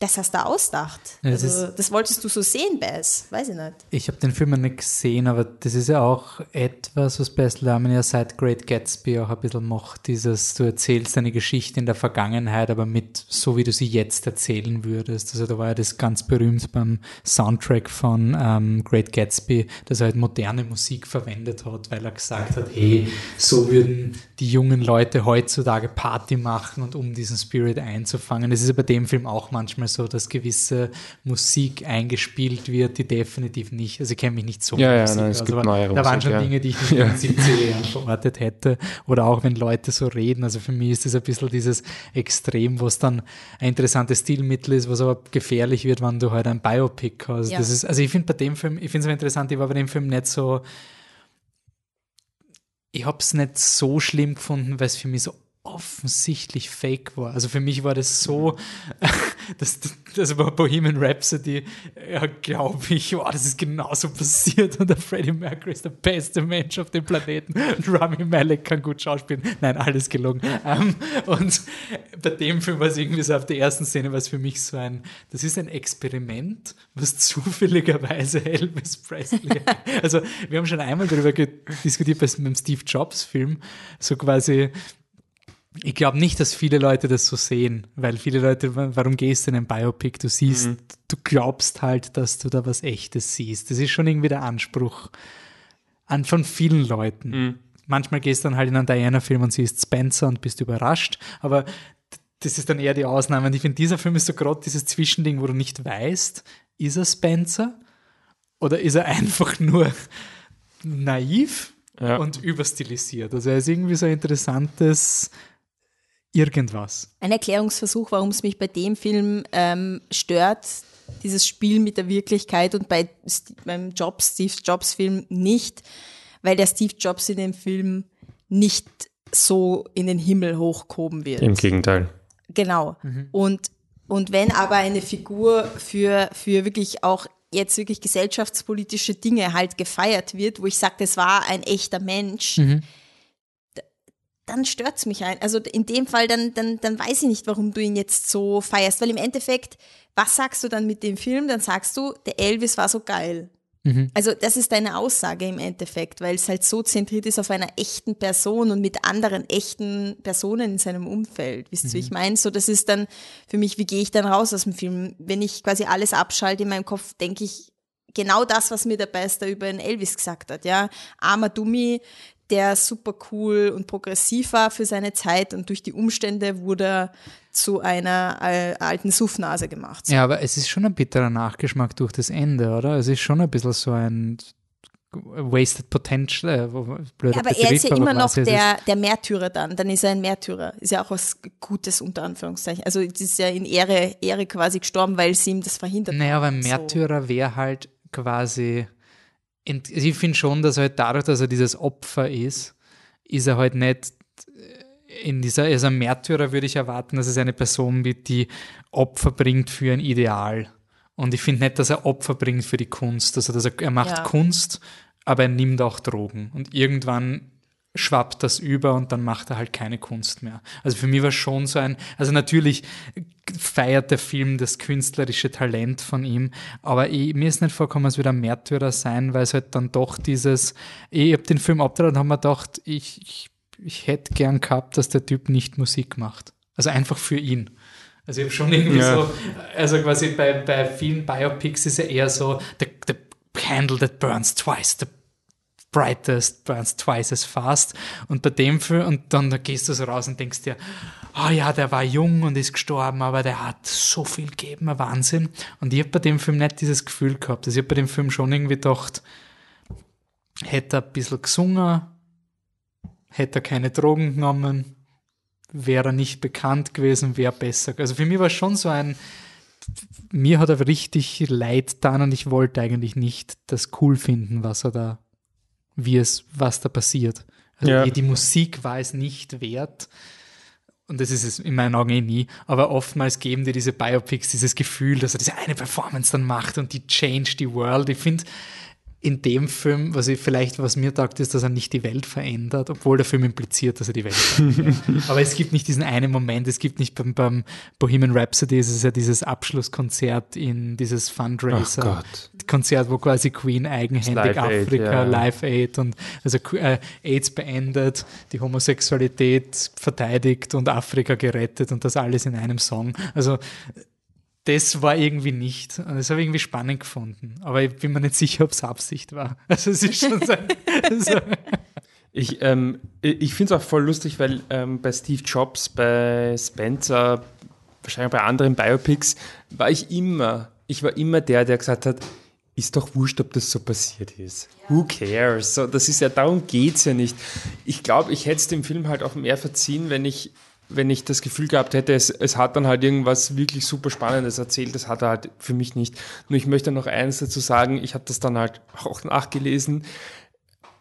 das hast du ausgedacht. Ja, das, also, das wolltest du so sehen, Bess. Weiß ich nicht. Ich habe den Film ja nicht gesehen, aber das ist ja auch etwas, was Bess Lerman ja seit Great Gatsby auch ein bisschen macht. Dieses, du erzählst eine Geschichte in der Vergangenheit, aber mit so, wie du sie jetzt erzählen würdest. Also da war ja das ganz berühmt beim Soundtrack von ähm, Great Gatsby, dass er halt moderne Musik verwendet hat, weil er gesagt hat, hey, so würden die jungen Leute heutzutage Party machen und um diesen Spirit einzufangen. Das ist ja bei dem Film auch manchmal so, dass gewisse Musik eingespielt wird, die definitiv nicht, also ich kenne mich nicht so ja, ja, nein, es also, gibt neue Da waren schon ja. Dinge, die ich nicht ja. in den 70er Jahren verortet hätte. Oder auch wenn Leute so reden. Also für mich ist das ein bisschen dieses Extrem, was dann ein interessantes Stilmittel ist, was aber gefährlich wird, wenn du halt ein Biopic hast. Ja. Das ist, also ich finde bei dem Film, ich finde es interessant, ich war bei dem Film nicht so ich habe es nicht so schlimm gefunden, weil es für mich so offensichtlich fake war. Also für mich war das so, das, das war Bohemian Rhapsody, ja, glaube ich, oh, das ist genauso passiert und der Freddie Mercury ist der beste Mensch auf dem Planeten und Rami Malek kann gut schauspielen. Nein, alles gelogen. Um, und bei dem Film war es irgendwie so auf der ersten Szene war es für mich so ein, das ist ein Experiment, was zufälligerweise Elvis Presley, also wir haben schon einmal darüber diskutiert bei dem Steve Jobs Film, so quasi ich glaube nicht, dass viele Leute das so sehen, weil viele Leute, warum gehst du in ein Biopic? Du siehst, mhm. du glaubst halt, dass du da was Echtes siehst. Das ist schon irgendwie der Anspruch an, von vielen Leuten. Mhm. Manchmal gehst du dann halt in einen Diana-Film und siehst Spencer und bist überrascht, aber das ist dann eher die Ausnahme. Und ich finde, dieser Film ist so gerade dieses Zwischending, wo du nicht weißt, ist er Spencer oder ist er einfach nur naiv ja. und überstilisiert. Also er ist irgendwie so ein interessantes irgendwas. Ein Erklärungsversuch, warum es mich bei dem Film ähm, stört, dieses Spiel mit der Wirklichkeit und bei beim Jobs, Steve Jobs Film nicht, weil der Steve Jobs in dem Film nicht so in den Himmel hochgehoben wird. Im Gegenteil. Genau. Mhm. Und, und wenn aber eine Figur für, für wirklich auch jetzt wirklich gesellschaftspolitische Dinge halt gefeiert wird, wo ich sage, das war ein echter Mensch, mhm dann stört es mich ein. Also in dem Fall, dann, dann, dann weiß ich nicht, warum du ihn jetzt so feierst. Weil im Endeffekt, was sagst du dann mit dem Film? Dann sagst du, der Elvis war so geil. Mhm. Also das ist deine Aussage im Endeffekt, weil es halt so zentriert ist auf einer echten Person und mit anderen echten Personen in seinem Umfeld. Wisst ihr, mhm. wie ich meine? So, das ist dann für mich, wie gehe ich dann raus aus dem Film? Wenn ich quasi alles abschalte in meinem Kopf, denke ich, genau das, was mir der Beister über den Elvis gesagt hat, ja. Armer Dummi, der super cool und progressiv war für seine Zeit und durch die Umstände wurde er zu einer alten Suffnase gemacht. Ja, aber es ist schon ein bitterer Nachgeschmack durch das Ende, oder? Es ist schon ein bisschen so ein Wasted Potential. Äh, blöd, ja, aber er ist ja immer noch der, der Märtyrer dann. Dann ist er ein Märtyrer. Ist ja auch was Gutes unter Anführungszeichen. Also es ist ja in Ehre, Ehre quasi gestorben, weil sie ihm das verhindert Naja, aber ein Märtyrer so. wäre halt quasi ich finde schon, dass halt dadurch, dass er dieses Opfer ist, ist er halt nicht in dieser, also ein Märtyrer würde ich erwarten, dass es eine Person wird, die Opfer bringt für ein Ideal. Und ich finde nicht, dass er Opfer bringt für die Kunst. Also dass er, er macht ja. Kunst, aber er nimmt auch Drogen. Und irgendwann schwappt das über und dann macht er halt keine Kunst mehr. Also für mich war schon so ein, also natürlich feiert der Film das künstlerische Talent von ihm, aber ich, mir ist nicht vorgekommen, als würde ein Märtyrer sein, weil es halt dann doch dieses, ich habe den Film abgedreht und habe mir gedacht, ich, ich, ich hätte gern gehabt, dass der Typ nicht Musik macht. Also einfach für ihn. Also ich habe schon irgendwie ja. so, also quasi bei, bei vielen Biopics ist ja eher so, the, the candle that burns twice, the brightest burns twice as fast. Und bei dem Film, und dann da gehst du so raus und denkst dir, oh ja, der war jung und ist gestorben, aber der hat so viel gegeben, ein Wahnsinn. Und ich habe bei dem Film nicht dieses Gefühl gehabt. Also ich habe bei dem Film schon irgendwie gedacht, hätte er ein bisschen gesungen, hätte er keine Drogen genommen, wäre er nicht bekannt gewesen, wäre besser. Also für mich war es schon so ein, mir hat er richtig leid getan und ich wollte eigentlich nicht das cool finden, was er da, wie es, was da passiert. Also Ja. die, die Musik war es nicht wert. Und das ist es in meinen Augen eh nie. Aber oftmals geben dir diese Biopics dieses Gefühl, dass er diese eine Performance dann macht und die change the world. Ich finde, in dem Film, was ich vielleicht, was mir taugt, ist, dass er nicht die Welt verändert, obwohl der Film impliziert, dass er die Welt verändert. Aber es gibt nicht diesen einen Moment, es gibt nicht beim, beim Bohemian Rhapsody, es ist ja dieses Abschlusskonzert in dieses Ach Fundraiser. Gott. Konzert, wo quasi Queen eigenhändig Live Aid, Afrika, ja. Live Aid und also äh, AIDS beendet, die Homosexualität verteidigt und Afrika gerettet und das alles in einem Song. Also das war irgendwie nicht. Und das habe ich irgendwie spannend gefunden. Aber ich bin mir nicht sicher, ob es Absicht war. Also es ist schon so, so Ich, ähm, ich finde es auch voll lustig, weil ähm, bei Steve Jobs, bei Spencer, wahrscheinlich bei anderen Biopics, war ich immer, ich war immer der, der gesagt hat, ist doch wurscht, ob das so passiert ist. Who cares? So, das ist ja, darum geht's ja nicht. Ich glaube, ich hätte es dem Film halt auch mehr verziehen, wenn ich, wenn ich das Gefühl gehabt hätte, es, es hat dann halt irgendwas wirklich super Spannendes erzählt. Das hat er halt für mich nicht. Nur ich möchte noch eines dazu sagen, ich habe das dann halt auch nachgelesen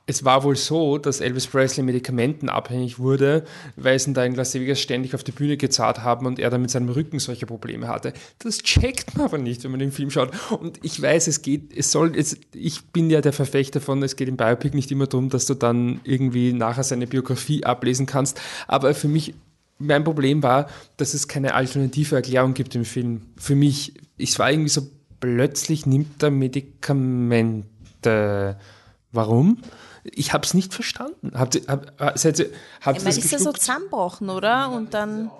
es war wohl so, dass Elvis Presley medikamentenabhängig wurde, weil sie ihn da in Las Vegas ständig auf die Bühne gezahlt haben und er dann mit seinem Rücken solche Probleme hatte. Das checkt man aber nicht, wenn man den Film schaut. Und ich weiß, es geht, es soll, es, ich bin ja der Verfechter von, es geht im Biopic nicht immer darum, dass du dann irgendwie nachher seine Biografie ablesen kannst. Aber für mich, mein Problem war, dass es keine alternative Erklärung gibt im Film. Für mich, es war irgendwie so, plötzlich nimmt er Medikamente. Warum? Ich habe es nicht verstanden. Habt ihr, hab, seid ihr, habt Ich ihr meine, ist er so zusammenbrochen, oder? Und dann.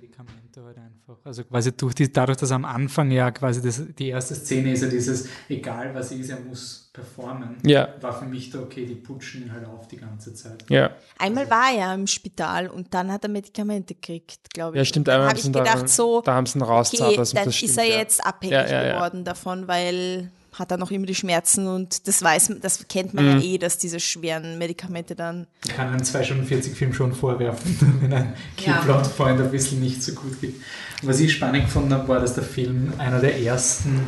Medikamente halt einfach. Also quasi durch die, dadurch, dass am Anfang ja quasi das, die erste Szene ist ja dieses, egal was ist, er muss performen, Ja. war für mich da, okay, die putschen ihn halt auf die ganze Zeit. Ja. Einmal war er im Spital und dann hat er Medikamente gekriegt, glaube ich. ja, stimmt. Einmal habe haben ich gedacht, da, so, da haben sie ihn rauszahlt. okay, also dann das ist stimmt, er ja. jetzt abhängig Ja, ja, ja. geworden davon, weil hat er noch immer die Schmerzen und das weiß man, das kennt man Mhm. ja eh, dass diese schweren Medikamente dann. Ich kann einem 2 Stunden 40 Film schon vorwerfen, wenn ein Ja. Key-Plot-Point ein bisschen nicht so gut geht. Was ich spannend gefunden habe, war, dass der Film einer der ersten,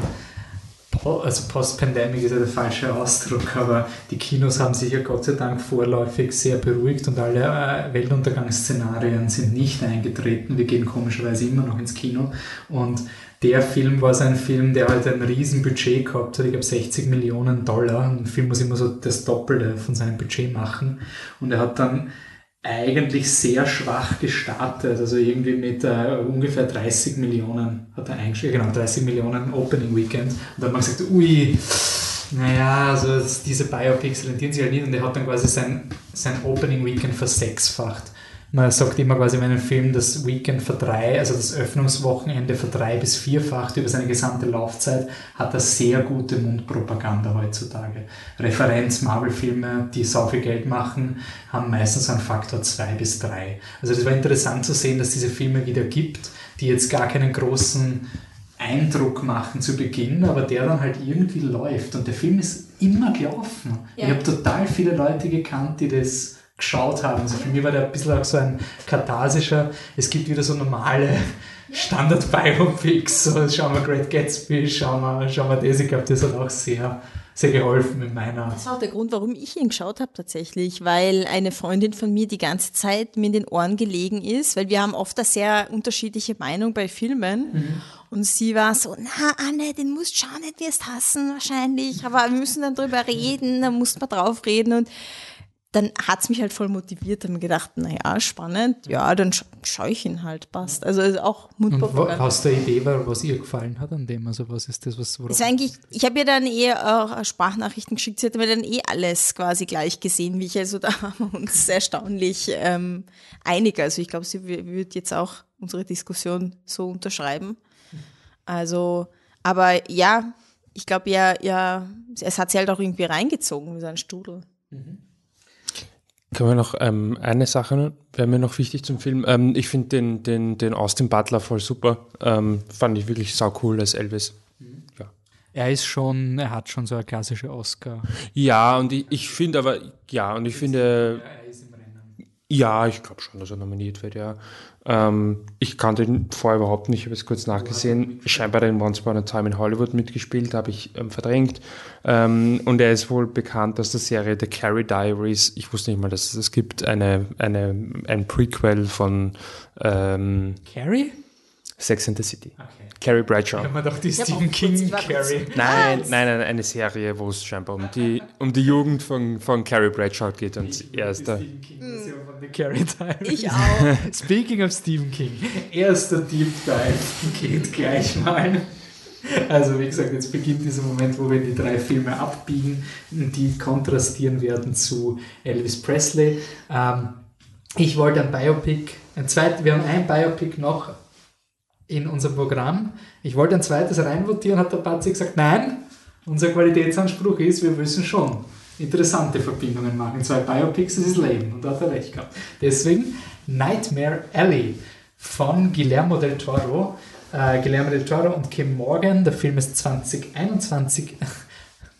also Post-Pandemic ist ja der falsche Ausdruck, aber die Kinos haben sich ja Gott sei Dank vorläufig sehr beruhigt und alle äh, Weltuntergangsszenarien sind nicht eingetreten. Wir gehen komischerweise immer noch ins Kino und der Film war so ein Film, der halt ein riesen Budget gehabt hat, ich glaube 60 Millionen Dollar. Ein Film muss immer so das Doppelte von seinem Budget machen. Und er hat dann eigentlich sehr schwach gestartet, also irgendwie mit äh, ungefähr 30 Millionen hat er eingestellt, genau, 30 Millionen Opening Weekend. Und da hat man gesagt, ui, naja, also diese Biopics rentieren sich halt nicht und er hat dann quasi sein, sein Opening Weekend versechsfacht. Man sagt immer quasi, wenn ein Film das Weekend für drei, also das Öffnungswochenende drei bis vierfacht über seine gesamte Laufzeit, hat er sehr gute Mundpropaganda heutzutage. Referenz Marvel-Filme, die so viel Geld machen, haben meistens einen Faktor zwei bis drei. Also das war interessant zu sehen, dass diese Filme wieder gibt, die jetzt gar keinen großen Eindruck machen zu Beginn, aber der dann halt irgendwie läuft. Und der Film ist immer gelaufen. Ja. Ich habe total viele Leute gekannt, die das geschaut haben. Also für mich war der ein bisschen auch so ein katharsischer, es gibt wieder so normale Standard-Biopics, so schauen wir Great Gatsby, schauen wir, schauen wir das. Ich glaube, das hat auch sehr, sehr geholfen mit meiner Das war auch der Grund, warum ich ihn geschaut habe tatsächlich, weil eine Freundin von mir die ganze Zeit mir in den Ohren gelegen ist, weil wir haben oft eine sehr unterschiedliche Meinung bei Filmen. Und sie war so, na Anne, den musst du schauen, nicht wirst hassen wahrscheinlich, aber wir müssen dann drüber reden, da muss man drauf reden und dann hat's mich halt voll motiviert, dann gedacht, na ja, spannend, ja, dann scha schaue ich ihn halt, passt. Also ist auch Mundpropaganda. hast du eine Idee, wa- was ihr gefallen hat an dem? Also was ist das, was worauf Ist eigentlich, ich habe ihr dann eh auch Sprachnachrichten geschickt, sie hat mir dann eh alles quasi gleich gesehen, wie ich. Also da waren wir uns erstaunlich ähm, einig. Also ich glaube, sie wird jetzt auch unsere Diskussion so unterschreiben. Also, aber ja, ich glaube ja, ja, es hat sie halt auch irgendwie reingezogen wie so ein Strudel. Können wir noch ähm, eine Sache, wäre mir noch wichtig zum Film. Ähm, ich finde den, den, den Austin Butler voll super. Ähm, fand ich wirklich sau cool als Elvis. Ja. Er ist schon, er hat schon so eine klassische Oscar. Ja, und ich, ich finde aber, ja, und ich finde, ja, ich glaube schon, dass er nominiert wird, ja. Ähm, ich kannte ihn vorher überhaupt nicht, ich habe es kurz nachgesehen. Scheinbar in Once Upon a Time in Hollywood mitgespielt, habe ich ähm, verdrängt. Ähm, und er ist wohl bekannt aus der Serie The Carrie Diaries. Ich wusste nicht mal, dass es das gibt. Eine, eine, ein Prequel von ähm, Carrie? Sex and the City. Okay. Carrie Bradshaw. Ich habe mir doch die Stephen King Carrie. Nein, nein, nein, eine Serie, wo es scheinbar um die, um die Jugend von, von Carrie Bradshaw geht und er ist da. Stephen King Version von The Carrie Diaries. Ich auch. Speaking of Stephen King, erster Deep Dive geht gleich mal. Also wie gesagt, jetzt beginnt dieser Moment, wo wir die drei Filme abbiegen, die kontrastieren werden zu Elvis Presley. Ähm, ich wollte ein Biopic, ein zweit, wir haben ein Biopic noch in unserem Programm. Ich wollte ein zweites reinvotieren, hat der Patzi gesagt, nein, unser Qualitätsanspruch ist, wir müssen schon interessante Verbindungen machen. Zwei Biopics, das ist Leben. Und da hat er recht gehabt. Deswegen Nightmare Alley von Guillermo del Toro. Äh, Guillermo del Toro und Kim Morgan. Der Film ist 2021.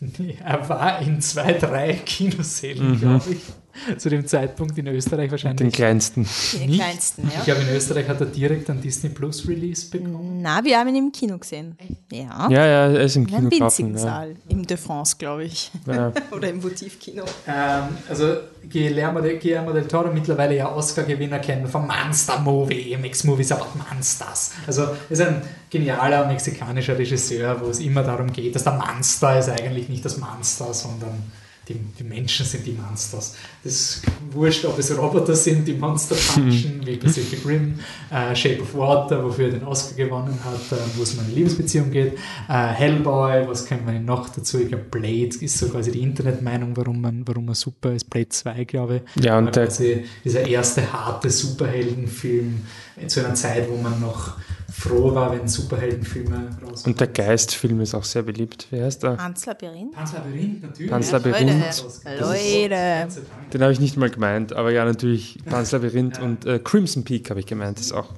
Nee, er war in zwei, drei Kinosälen, glaube ich. Zu dem Zeitpunkt in Österreich wahrscheinlich. Den kleinsten. Den Nicht? kleinsten, Ich ja. glaube, in Österreich hat er direkt einen Disney Plus Release bekommen. Na, wir haben ihn im Kino gesehen. Ja. Ja, ja, er ist im In Kino winzigen kaufen. Ja. Saal. Im De France, glaube ich. Ja. Oder im Votivkino. Ähm, also Guillermo del, Guillermo del Toro, mittlerweile ja Oscar-Gewinner, kennen wir vom Monster-Movie, MX-Movies about Monsters. Also ist ein genialer mexikanischer Regisseur, wo es immer darum geht, dass der Monster ist eigentlich nicht das Monster, sondern die, die Menschen sind die Monsters. Das ist wurscht, ob es Roboter sind, die Monster punchen, wie Pacific Rim, äh, Shape of Water, wofür er den Oscar gewonnen hat, äh, wo es um eine Liebesbeziehung geht, äh, Hellboy, was kennen wir denn noch dazu? Ich glaube, Blade ist so quasi die Internetmeinung, warum man, warum er super ist. Blade 2, glaube ich. Ja, und der- quasi dieser erste harte Superheldenfilm zu einer Zeit, wo man noch froh war, wenn Superheldenfilme rauskommen. Und der Geistfilm ist auch sehr beliebt. Wie heißt er? Hans Labyrinth. Pan's Labyrinth, natürlich. Pan's Labyrinth. Leute, Leute. Den habe ich nicht mal gemeint, aber ja, natürlich Pan's Labyrinth und äh, Crimson Peak habe ich gemeint. ist auch,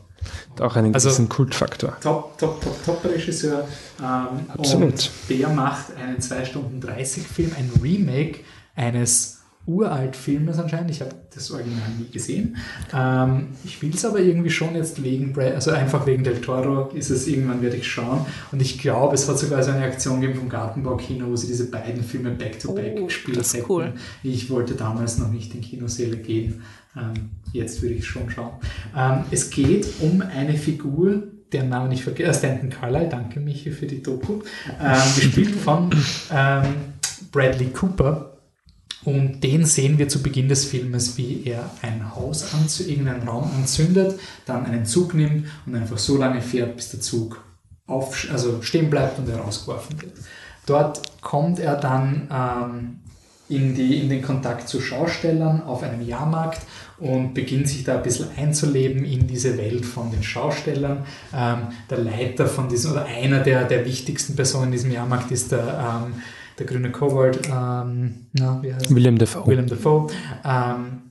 hat auch einen Also- gewissen Kultfaktor. Top, top, top, top Regisseur. Ähm, Absolut. Und der macht einen 2 Stunden 30 Film, ein Remake eines uralt Filmes anscheinend. Ich habe das Original nie gesehen. Ähm, ich will es aber irgendwie schon jetzt wegen, also einfach wegen Del Toro ist es irgendwann werde ich schauen. Und ich glaube, es hat sogar so eine Aktion gegeben vom Gartenbaukino, wo sie diese beiden Filme back-to-back Oh, gespielt das ist hätten. cool. Ich wollte damals noch nicht in Kinosäle gehen. Ähm, jetzt würde ich schon schauen. Ähm, es geht um eine Figur, deren Namen nicht vergesse, äh, Stanton Carlyle, danke Michi für die Doku, ähm, gespielt von ähm, Bradley Cooper. Und den sehen wir zu Beginn des Filmes, wie er ein Haus anzündet, irgendeinen Raum anzündet, dann einen Zug nimmt und einfach so lange fährt, bis der Zug auf, also stehen bleibt und er rausgeworfen wird. Dort kommt er dann ähm, in, die, in den Kontakt zu Schaustellern auf einem Jahrmarkt und beginnt sich da ein bisschen einzuleben in diese Welt von den Schaustellern. Ähm, der Leiter von diesem, oder einer der, der wichtigsten Personen in diesem Jahrmarkt ist der, ähm, der grüne Kobold, ähm, na, wie heißt er? William Dafoe. Willem Dafoe. Ähm,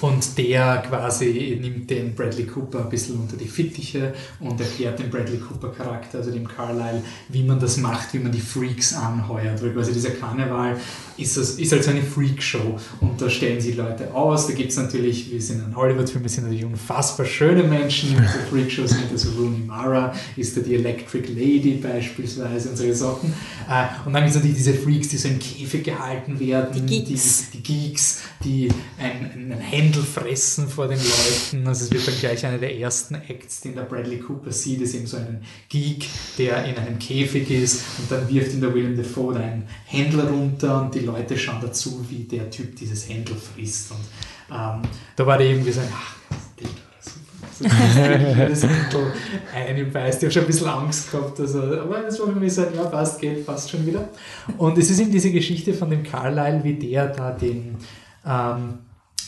und der quasi nimmt den Bradley Cooper ein bisschen unter die Fittiche und erklärt dem Bradley Cooper Charakter, also dem Carlyle, wie man das macht, wie man die Freaks anheuert. Weil quasi dieser Karneval ist, das, ist halt so eine Freakshow und da stellen sie Leute aus. Da gibt es natürlich, wir sind ein Hollywood-Film, wir sind natürlich unfassbar schöne Menschen in dieser Freakshow sind. Also Rooney Mara ist da die Electric Lady beispielsweise und solche Sachen. Äh, und dann gibt es natürlich diese Freaks, die so im Käfig gehalten werden. Die Geeks. Die, die Geeks, die ein, einen Händel fressen vor den Leuten. Also es wird dann gleich einer der ersten Acts, den der Bradley Cooper sieht, ist eben so ein Geek, der in einem Käfig ist und dann wirft ihm der William Dafoe einen Händler runter und die Leute schauen dazu, wie der Typ dieses Händel frisst. Und ähm, da war der irgendwie so, ach, das Händel einbeißt. Ich habe schon ein bisschen Angst gehabt. Also, aber das war für mich so, ein, ja, passt, geht, passt schon wieder. Und es ist eben diese Geschichte von dem Carlyle, wie der da den ähm,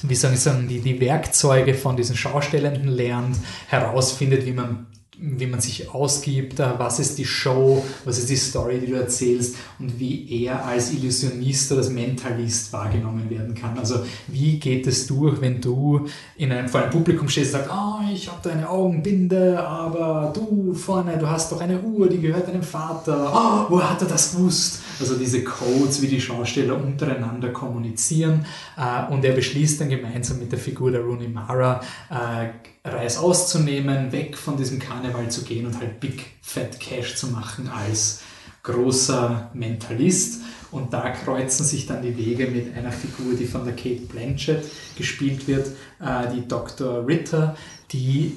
wie soll ich sagen, die, die Werkzeuge von diesen Schaustellenden lernt, herausfindet, wie man wie man sich ausgibt, äh, was ist die Show, was ist die Story, die du erzählst und wie er als Illusionist oder als Mentalist wahrgenommen werden kann. Also wie geht es durch, wenn du in einem, vor einem Publikum stehst und sagst, oh, ich habe da eine Augenbinde, aber du vorne, du hast doch eine Uhr, die gehört deinem Vater. Oh, wo hat er das gewusst? Also diese Codes, wie die Schausteller untereinander kommunizieren äh, und er beschließt dann gemeinsam mit der Figur der Rooney Mara, äh, Reis auszunehmen, weg von diesem Karneval zu gehen und halt Big Fat Cash zu machen als großer Mentalist. Und da kreuzen sich dann die Wege mit einer Figur, die von der Kate Blanchett gespielt wird, äh, die Dr. Ritter, die,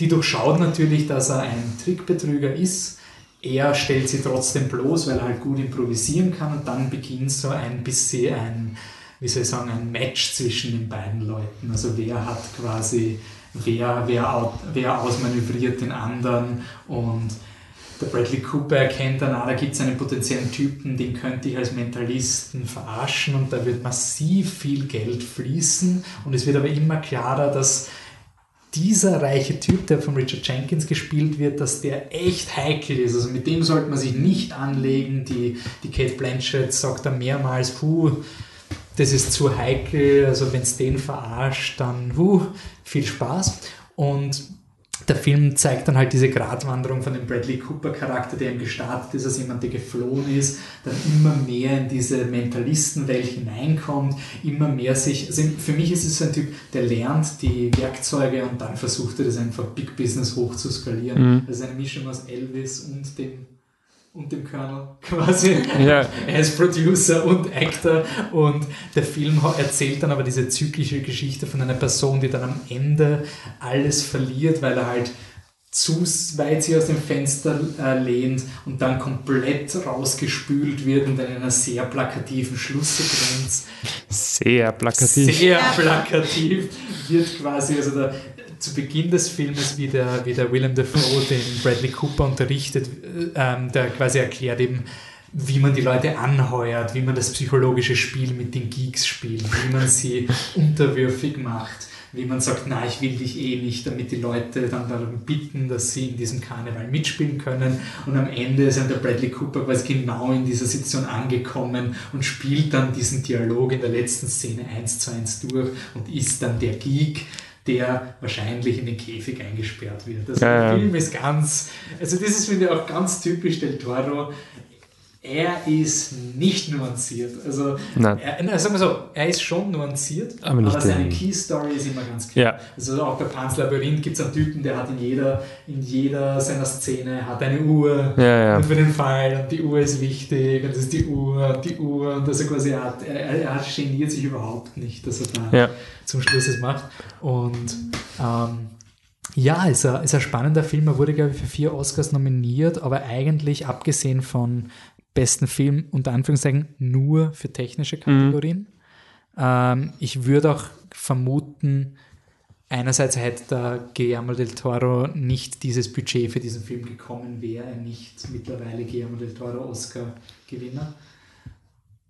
die durchschaut natürlich, dass er ein Trickbetrüger ist. Er stellt sie trotzdem bloß, weil er halt gut improvisieren kann und dann beginnt so ein bisschen ein wie soll ich sagen, ein Match zwischen den beiden Leuten. Also wer hat quasi, wer, wer, wer ausmanövriert den anderen und der Bradley Cooper erkennt dann, ah, da gibt es einen potenziellen Typen, den könnte ich als Mentalisten verarschen und da wird massiv viel Geld fließen und es wird aber immer klarer, dass dieser reiche Typ, der von Richard Jenkins gespielt wird, dass der echt heikel ist. Also mit dem sollte man sich nicht anlegen. Die, die Kate Blanchett sagt da mehrmals, puh, das ist zu heikel, also wenn es den verarscht, dann uh, viel Spaß. Und der Film zeigt dann halt diese Gratwanderung von dem Bradley Cooper Charakter, der ihm gestartet ist als jemand, der geflohen ist, dann immer mehr in diese Mentalistenwelt hineinkommt, immer mehr sich, also für mich ist es so ein Typ, der lernt die Werkzeuge und dann versucht er das einfach Big Business hoch zu skalieren. Mhm. Das ist eine Mischung aus Elvis und dem und dem Colonel quasi. Ja. Er ist Producer und Actor und der Film erzählt dann aber diese zyklische Geschichte von einer Person, die dann am Ende alles verliert, weil er halt zu weit sich aus dem Fenster äh, lehnt und dann komplett rausgespült wird und dann in einer sehr plakativen Schlusssequenz. Sehr plakativ. Sehr plakativ wird quasi, also der, zu Beginn des Filmes, wie der, wie der Willem Dafoe den Bradley Cooper unterrichtet, ähm, der quasi erklärt eben, wie man die Leute anheuert, wie man das psychologische Spiel mit den Geeks spielt, wie man sie unterwürfig macht, wie man sagt, na, ich will dich eh nicht, damit die Leute dann darum bitten, dass sie in diesem Karneval mitspielen können. Und am Ende ist dann der Bradley Cooper quasi genau in dieser Situation angekommen und spielt dann diesen Dialog in der letzten Szene eins zu eins durch und ist dann der Geek, der wahrscheinlich in den Käfig eingesperrt wird. Also ja, der Film ist ganz, also das ist finde ich auch ganz typisch Del Toro er ist nicht nuanciert. Also, Nein. Er, sagen wir so, er ist schon nuanciert, aber, aber seine Key Story ist immer ganz klar. Ja. Also auch bei Pans Labyrinth gibt es einen Typen, der hat in jeder, in jeder seiner Szene hat eine Uhr ja, ja. für den Fall und die Uhr ist wichtig und das ist die Uhr und die Uhr und dass er quasi hat, er, er geniert sich überhaupt nicht, dass er da ja. zum Schluss es macht. Und ähm, ja, ist ein, ist ein spannender Film. Er wurde, glaube ich, für vier Oscars nominiert, aber eigentlich abgesehen von besten Film unter Anführungszeichen nur für technische Kategorien. Mhm. Ähm, ich würde auch vermuten, einerseits hätte der Guillermo del Toro nicht dieses Budget für diesen Film gekommen, wäre er nicht mittlerweile Guillermo del Toro Oscar-Gewinner.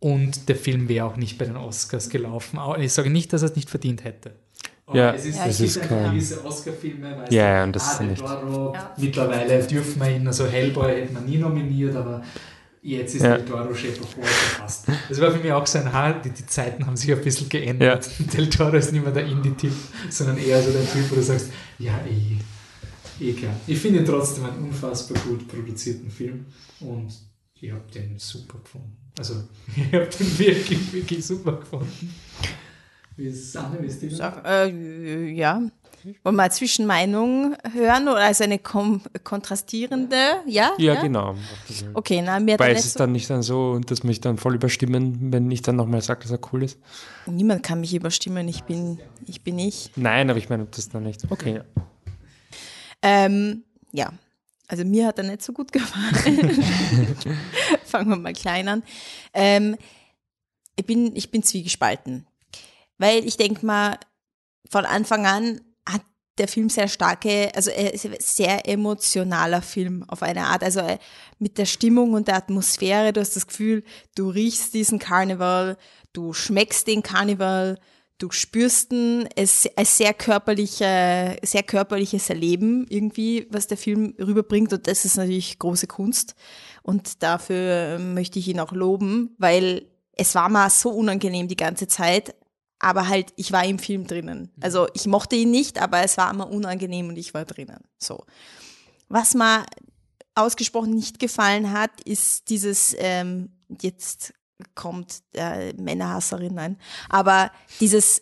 Und der Film wäre auch nicht bei den Oscars gelaufen. Ich sage nicht, dass er es nicht verdient hätte. Aber ja, es ist, ja, es ist kein... gewisse Oscar-Filme, weil ja, ja, und das ah, ist nicht. Toro, ja. mittlerweile dürfen wir ihn, also Hellboy hätte man nie nominiert, aber Jetzt ist ja. Del Toro Chef of War verpasst. Das war für mich auch so ein Haar, die, die Zeiten haben sich ein bisschen geändert. Ja. Del Toro ist nicht mehr der Indie-Typ, sondern eher so der Typ, wo du sagst, ja, eh, eh klar. Ich finde trotzdem einen unfassbar gut produzierten Film und ich habe den super gefunden. Also, ich habe den wirklich, wirklich super gefunden. Wie ist es, Anne, wie ist die? Sag, äh, ja, wollen wir eine Zwischenmeinung hören oder also eine kom kontrastierende? Ja? Ja, ja? genau. Okay, na, mir Weil es ist dann nicht dann so, dass mich dann voll überstimmen, wenn ich dann nochmal sage, dass er cool ist. Niemand kann mich überstimmen, ich bin ich. Bin ich. Nein, aber ich meine, das dann nicht. Okay. Ja. Ähm, ja, also mir hat er nicht so gut gefallen. Fangen wir mal klein an. Ähm, ich, bin, ich bin zwiegespalten. Weil ich denke mal, von Anfang an der Film sehr starke, also sehr emotionaler Film auf eine Art. Also äh, mit der Stimmung und der Atmosphäre, du hast das Gefühl, du riechst diesen Karneval, du schmeckst den Karneval, du spürst ein, es, ein sehr, körperliche, sehr körperliches Erleben irgendwie, was der Film rüberbringt und das ist natürlich große Kunst und dafür möchte ich ihn auch loben, weil es war mal so unangenehm die ganze Zeit, aber halt, ich war im Film drinnen. Also ich mochte ihn nicht, aber es war immer unangenehm und ich war drinnen. So. Was mir ausgesprochen nicht gefallen hat, ist dieses, ähm, jetzt kommt der Männerhasserin, nein, aber dieses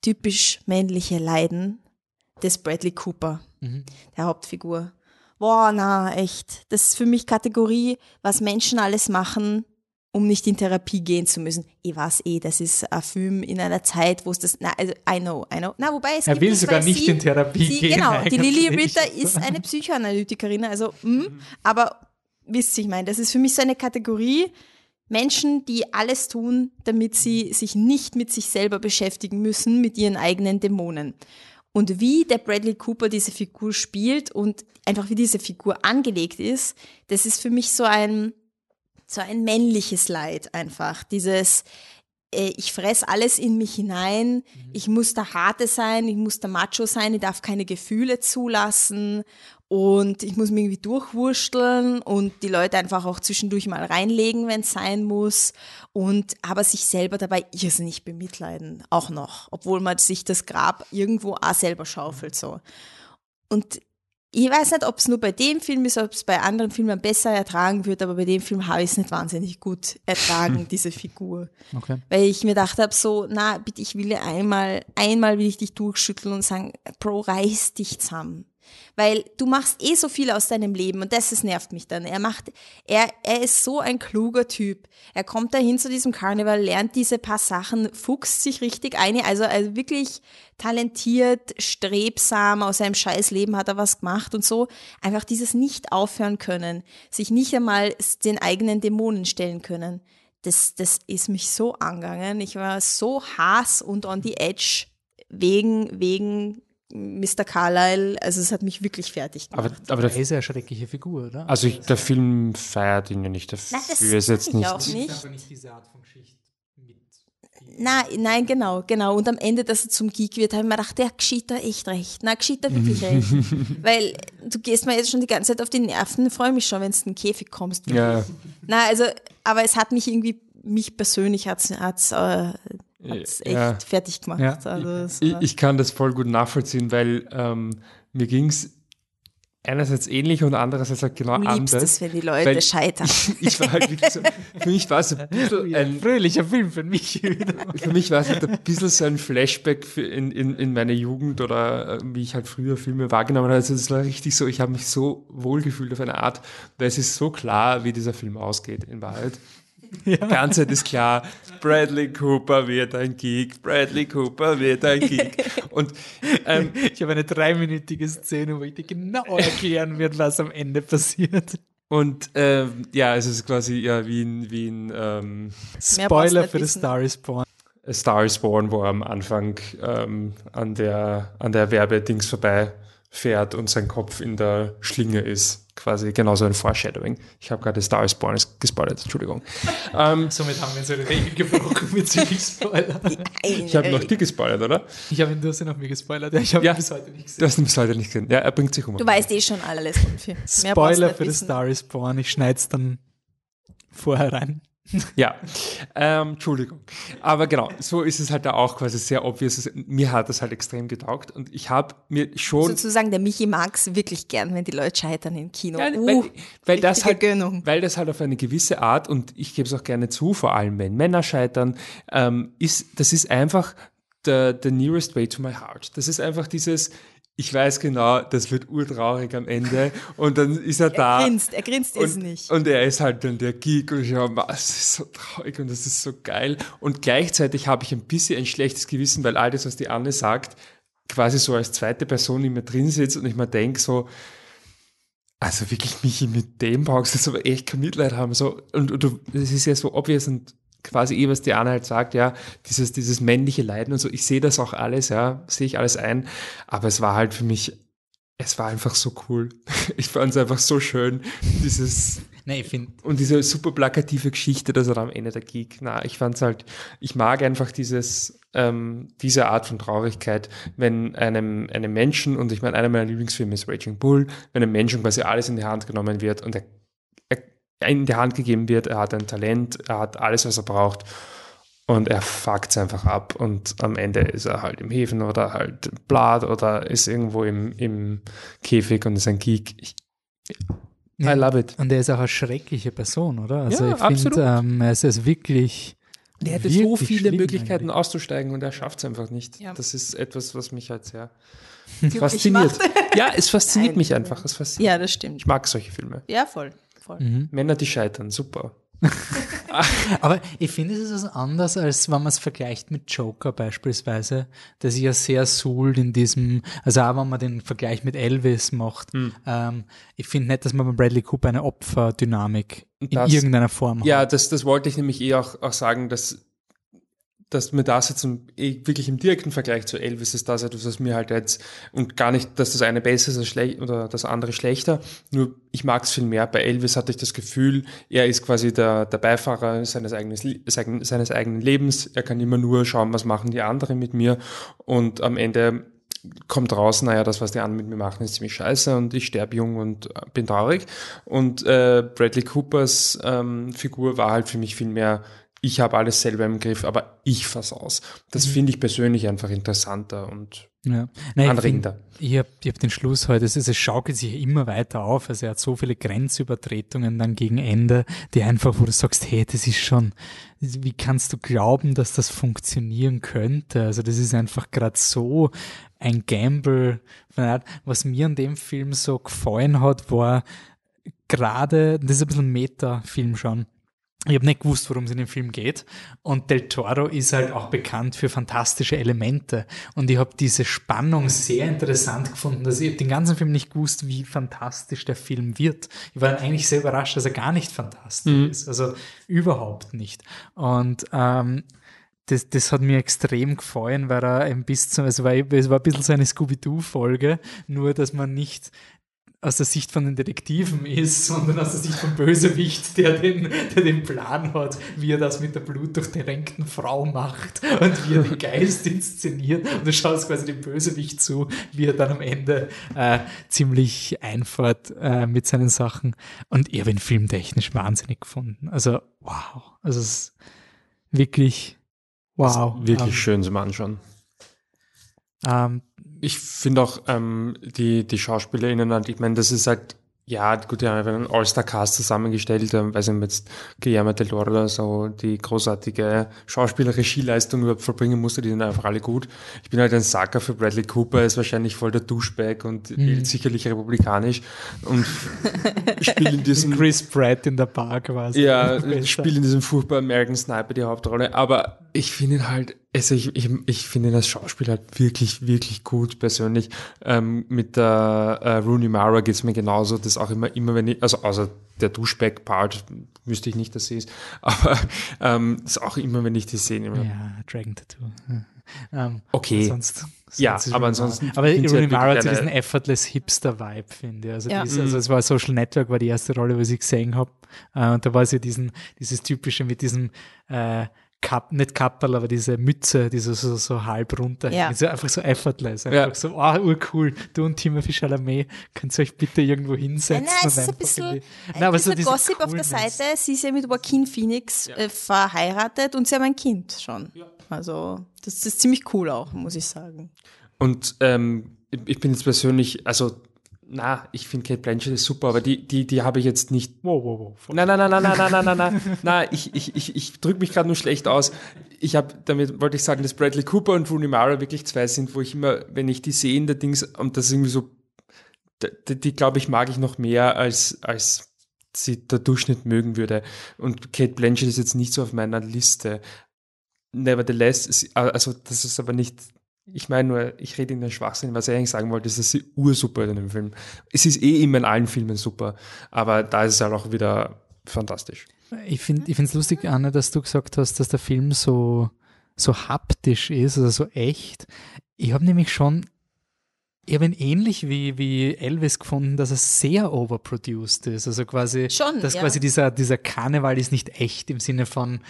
typisch männliche Leiden des Bradley Cooper, mhm. der Hauptfigur. Boah, na, echt. Das ist für mich Kategorie, was Menschen alles machen, um nicht in Therapie gehen zu müssen. Ich weiß eh, das ist ein Film in einer Zeit, wo es das, na, also, I know, I know. Na, wobei es er will sogar nicht sie, in Therapie sie, gehen. Genau, die Lily Ritter ist eine Psychoanalytikerin, also, mh, mhm. aber wisst ihr, ich meine, das ist für mich so eine Kategorie, Menschen, die alles tun, damit sie sich nicht mit sich selber beschäftigen müssen, mit ihren eigenen Dämonen. Und wie der Bradley Cooper diese Figur spielt und einfach wie diese Figur angelegt ist, das ist für mich so ein, so ein männliches Leid einfach. Dieses, äh, ich fress alles in mich hinein, mhm. ich muss der Harte sein, ich muss der Macho sein, ich darf keine Gefühle zulassen und ich muss mich irgendwie durchwursteln und die Leute einfach auch zwischendurch mal reinlegen, wenn es sein muss. Und aber sich selber dabei irrsinnig bemitleiden, auch noch, obwohl man sich das Grab irgendwo auch selber schaufelt. so. Und ich weiß nicht, ob es nur bei dem Film ist, ob es bei anderen Filmen besser ertragen wird, aber bei dem Film habe ich es nicht wahnsinnig gut ertragen, diese Figur. Okay. Weil ich mir gedacht habe, so, na, bitte, ich will einmal, einmal will ich dich durchschütteln und sagen, Bro, reiß dich zusammen weil du machst eh so viel aus deinem Leben und das, das nervt mich dann. Er macht, er, er ist so ein kluger Typ. Er kommt dahin zu diesem Karneval, lernt diese paar Sachen, fuchst sich richtig ein, also, also wirklich talentiert, strebsam, aus seinem scheiß Leben hat er was gemacht und so. Einfach dieses nicht aufhören können, sich nicht einmal den eigenen Dämonen stellen können. Das, das ist mich so angegangen. Ich war so hass und on the edge wegen, wegen Mr. Carlyle, also es hat mich wirklich fertig gemacht. Aber, aber der ist ja eine schreckliche Figur, oder? Also ich, der Film feiert ihn ja nicht. Der Nein, das ist jetzt nicht. Auch nicht. Aber nicht diese Art von Geschichte. Nein, nein, genau, genau. Und am Ende, dass er zum Geek wird, habe ich mir gedacht, der geschieht da echt recht. Na, geschieht da wirklich recht. Weil du gehst mir jetzt schon die ganze Zeit auf die Nerven, freue mich schon, wenn du in den Käfig kommst. Ja. Na, also, aber es hat mich irgendwie, mich persönlich hat es äh, hat's echt ja. fertig gemacht. Ja. Also ich, ich, kann das voll gut nachvollziehen, weil ähm, mir ging es einerseits ähnlich und andererseits halt genau du anders. es, wenn die Leute scheitern. Ich, ich, war halt wirklich so, für mich war es ein bisschen ein fröhlicher Film für mich. für mich war es halt ein bisschen so ein Flashback in, in, in meine Jugend oder äh, wie ich halt früher Filme wahrgenommen habe. Also es war richtig so, ich habe mich so wohlgefühlt auf eine Art, weil es ist so klar, wie dieser Film ausgeht in Wahrheit. Ja. Die ganze Zeit ist klar, Bradley Cooper wird ein Geek, Bradley Cooper wird ein Geek. Und ähm, ich habe eine dreiminütige Szene, wo ich dir genau erklären werde, was am Ende passiert. Und ähm, ja, es ist quasi ja wie ein, wie ein ähm, Spoiler für The Star is Born. A Star is Born, wo er am Anfang ähm, an der an der Werbedings vorbei fährt und sein Kopf in der Schlinge ist. Quasi genauso ein Foreshadowing. Ich habe gerade Star is Born gespoilert, Entschuldigung. ähm, Somit haben wir unsere Regel gebrochen mit Spoiler. ich habe noch dir gespoilert, oder? Ich habe ihn, du hast ihn noch mir gespoilert. Ja, ich habe ja, ihn bis heute nicht gesehen. Du hast ihn bis heute nicht gesehen. Ja, er bringt sich um. Du weißt eh schon alles. Spoiler für The Star is Born. Ich schneide es dann vorher rein. Ja, ähm, Entschuldigung. Aber genau, so ist es halt da auch quasi sehr obvious. Mir hat das halt extrem getaugt und ich habe mir schon. Sozusagen, der Michi mag es wirklich gern, wenn die Leute scheitern im Kino. Ja, uh, weil, weil das halt, Gönnung. weil das halt auf eine gewisse Art und ich gebe es auch gerne zu, vor allem wenn Männer scheitern, ähm, ist, das ist einfach the, the nearest way to my heart. Das ist einfach dieses, ich weiß genau, das wird urtraurig am Ende. Und dann ist er, er da. Er grinst, er grinst und, es nicht. Und er ist halt dann der Geek und ich habe, das ist so traurig und das ist so geil. Und gleichzeitig habe ich ein bisschen ein schlechtes Gewissen, weil all das, was die Anne sagt, quasi so als zweite Person in mir drin sitzt und ich mir denke so, also wirklich, Michi, mit dem brauchst du jetzt aber echt kein Mitleid haben. So, und, und du, das ist ja so obvious und quasi eh, was Diana halt sagt, ja, dieses, dieses männliche Leiden und so, ich sehe das auch alles, ja, sehe ich alles ein, aber es war halt für mich, es war einfach so cool. Ich fand es einfach so schön, dieses Nee, ich finde. Und diese super plakative Geschichte, dass er am Ende der Geek. Na, ich fand's halt, ich mag einfach dieses, ähm, diese Art von Traurigkeit, wenn einem, einem Menschen, und ich meine, einer meiner Lieblingsfilme ist Raging Bull, wenn einem Menschen quasi alles in die Hand genommen wird und er in die Hand gegeben wird, er hat ein Talent, er hat alles, was er braucht. Und er fuckt einfach ab und am Ende ist er halt im Häfen oder halt Blatt oder ist irgendwo im, im Käfig und ist ein Geek. Ich, Ja. I love it. Und er ist auch eine schreckliche Person, oder? Also Ja, ich absolut. finde, ähm, er ist, er ist wirklich. Der hätte so viele Möglichkeiten eigentlich. auszusteigen und er schafft es einfach nicht. Ja. Das ist etwas, was mich halt sehr fasziniert. Ja, es fasziniert Nein. mich einfach. Es fasziniert. Ja, das stimmt. Ich mag solche Filme. Ja, voll. Voll. Mhm. Männer, die scheitern, super. Aber ich finde, es ist was anderes, als wenn man es vergleicht mit Joker beispielsweise, der sich ja sehr suhlt in diesem, also auch wenn man den Vergleich mit Elvis macht. Hm. Ähm, ich finde nicht, dass man bei Bradley Cooper eine Opferdynamik in irgendeiner Form Ja, hat. das, das wollte ich nämlich eh auch, auch sagen, dass, dass mir das jetzt im, eh wirklich im direkten Vergleich zu Elvis ist das etwas, was mir halt jetzt, und gar nicht, dass das eine besser ist oder das andere schlechter, nur ich mag es viel mehr. Bei Elvis hatte ich das Gefühl, er ist quasi der, der Beifahrer seines, eigenes, seines eigenen Lebens. Er kann immer nur schauen, was machen die anderen mit mir und am Ende kommt raus, naja, das, was die anderen mit mir machen, ist ziemlich scheiße und ich sterbe jung und äh, bin traurig. Und äh, Bradley Coopers ähm, Figur war halt für mich viel mehr, ich habe alles selber im Griff, aber ich fass aus. Das finde ich persönlich einfach interessanter und Ja. Nein, ich Anregender. find, ich habe ich hab den Schluss heute, es, ist, es schaukelt sich immer weiter auf. Also er hat so viele Grenzübertretungen dann gegen Ende, die einfach, wo du sagst, hey, das ist schon, wie kannst du glauben, dass das funktionieren könnte? Also das ist einfach gerade so ein Gamble. Was mir an dem Film so gefallen hat, war gerade, das ist ein bisschen Meta-Film schon. Ich habe nicht gewusst, worum es in dem Film geht. Und Del Toro ist halt auch bekannt für fantastische Elemente. Und ich habe diese Spannung sehr interessant gefunden. Dass ich den ganzen Film nicht gewusst, wie fantastisch der Film wird. Ich war eigentlich sehr überrascht, dass er gar nicht fantastisch ist. Also überhaupt nicht. Und ähm, das, das hat mir extrem gefallen, weil er ein bisschen, also war, es war ein bisschen so eine Scooby-Doo-Folge, nur dass man nicht aus der Sicht von den Detektiven ist, sondern aus der Sicht vom Bösewicht, der den, der den Plan hat, wie er das mit der blutdurchtränkten Frau macht und wie er den Geist inszeniert. Und du schaust quasi dem Bösewicht zu, wie er dann am Ende äh, ziemlich einfährt äh, mit seinen Sachen. Und ich habe ihn filmtechnisch wahnsinnig gefunden. Also, wow. Also, es ist wirklich, wow. wirklich schön zum Anschauen. Ähm, Ich finde auch ähm, die, die SchauspielerInnen, halt, ich meine, das ist halt, ja, gut, die haben einfach einen All-Star-Cast zusammengestellt, ähm, weiß nicht, jetzt Guillermo del Toro so die großartige Schauspieler-Regieleistung überhaupt vollbringen musste, die sind einfach alle gut. Ich bin halt ein Sucker für Bradley Cooper, er ist wahrscheinlich voll der Duschbag und wählt sicherlich republikanisch und spielt in diesem Chris Pratt in der Bar quasi. ja, spielt in diesem furchtbar American Sniper die Hauptrolle. Aber ich finde ihn halt, also ich, ich, ich finde ihn als Schauspieler halt wirklich, wirklich gut persönlich. Ähm, mit der äh, Rooney Mara geht's mir genauso. Das auch immer, immer wenn ich, also außer der Duschback-Part wüsste ich nicht, dass sie ist. Aber ähm, das auch immer, wenn ich die sehe. Immer. Ja, Dragon Tattoo. Ja. Ähm, Okay. Sonst, Ja, ist aber Rooney ansonsten. Aber ich Rooney halt Mara hat so diesen eine- effortless Hipster-Vibe, finde ich. Also, Ja. die ist, also es war Social Network, war die erste Rolle, was ich gesehen habe. Äh, und da war sie diesen, dieses typische mit diesem äh, Kap, nicht Kapperl, aber diese Mütze, die so, so, so halb runter Ja. so einfach so effortless. Einfach Ja. so, ah, urcool. Du und Timothy Chalamet, könnt ihr euch bitte irgendwo hinsetzen? Nein, es und ist ein bisschen ein Nein, aber so bisschen diese Gossip auf der. Seite. Sie ist ja mit Joaquin Phoenix äh, verheiratet und sie haben ein Kind schon. Also das ist ziemlich cool auch, muss ich sagen. Und ähm, ich bin jetzt persönlich, also na, ich finde Kate Blanchett ist super, aber die, die, die habe ich jetzt nicht Wow, wow, wow. Nein, nein, nein, nein, nein, nein, nein, nein, nein, nein, ich, ich, ich, ich drücke mich gerade nur schlecht aus. Ich habe, damit wollte ich sagen, dass Bradley Cooper und Rooney Mara wirklich zwei sind, wo ich immer, wenn ich die sehe in der Dings, und das ist irgendwie so, die, die glaube ich, mag ich noch mehr, als, als sie der Durchschnitt mögen würde. Und Kate Blanchett ist jetzt nicht so auf meiner Liste. Nevertheless, also das ist aber nicht, ich meine nur, ich rede in den Schwachsinn, was ich eigentlich sagen wollte, ist, dass sie ursuper in dem Film. Es ist eh immer in allen Filmen super, aber da ist es halt auch wieder fantastisch. Ich finde ich es lustig, Anne, dass du gesagt hast, dass der Film so, so haptisch ist, also so echt. Ich habe nämlich schon Ich habe ihn ähnlich wie, wie Elvis gefunden, dass er sehr overproduced ist. Also quasi, Schon, dass ja. quasi dieser, dieser Karneval ist nicht echt im Sinne von,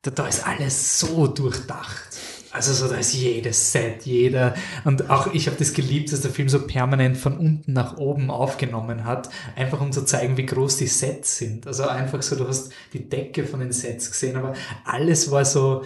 da, da ist alles so durchdacht. Also so, da ist jedes Set, jeder. Und auch ich habe das geliebt, dass der Film so permanent von unten nach oben aufgenommen hat, einfach um zu zeigen, wie groß die Sets sind. Also einfach so, du hast die Decke von den Sets gesehen, aber alles war so,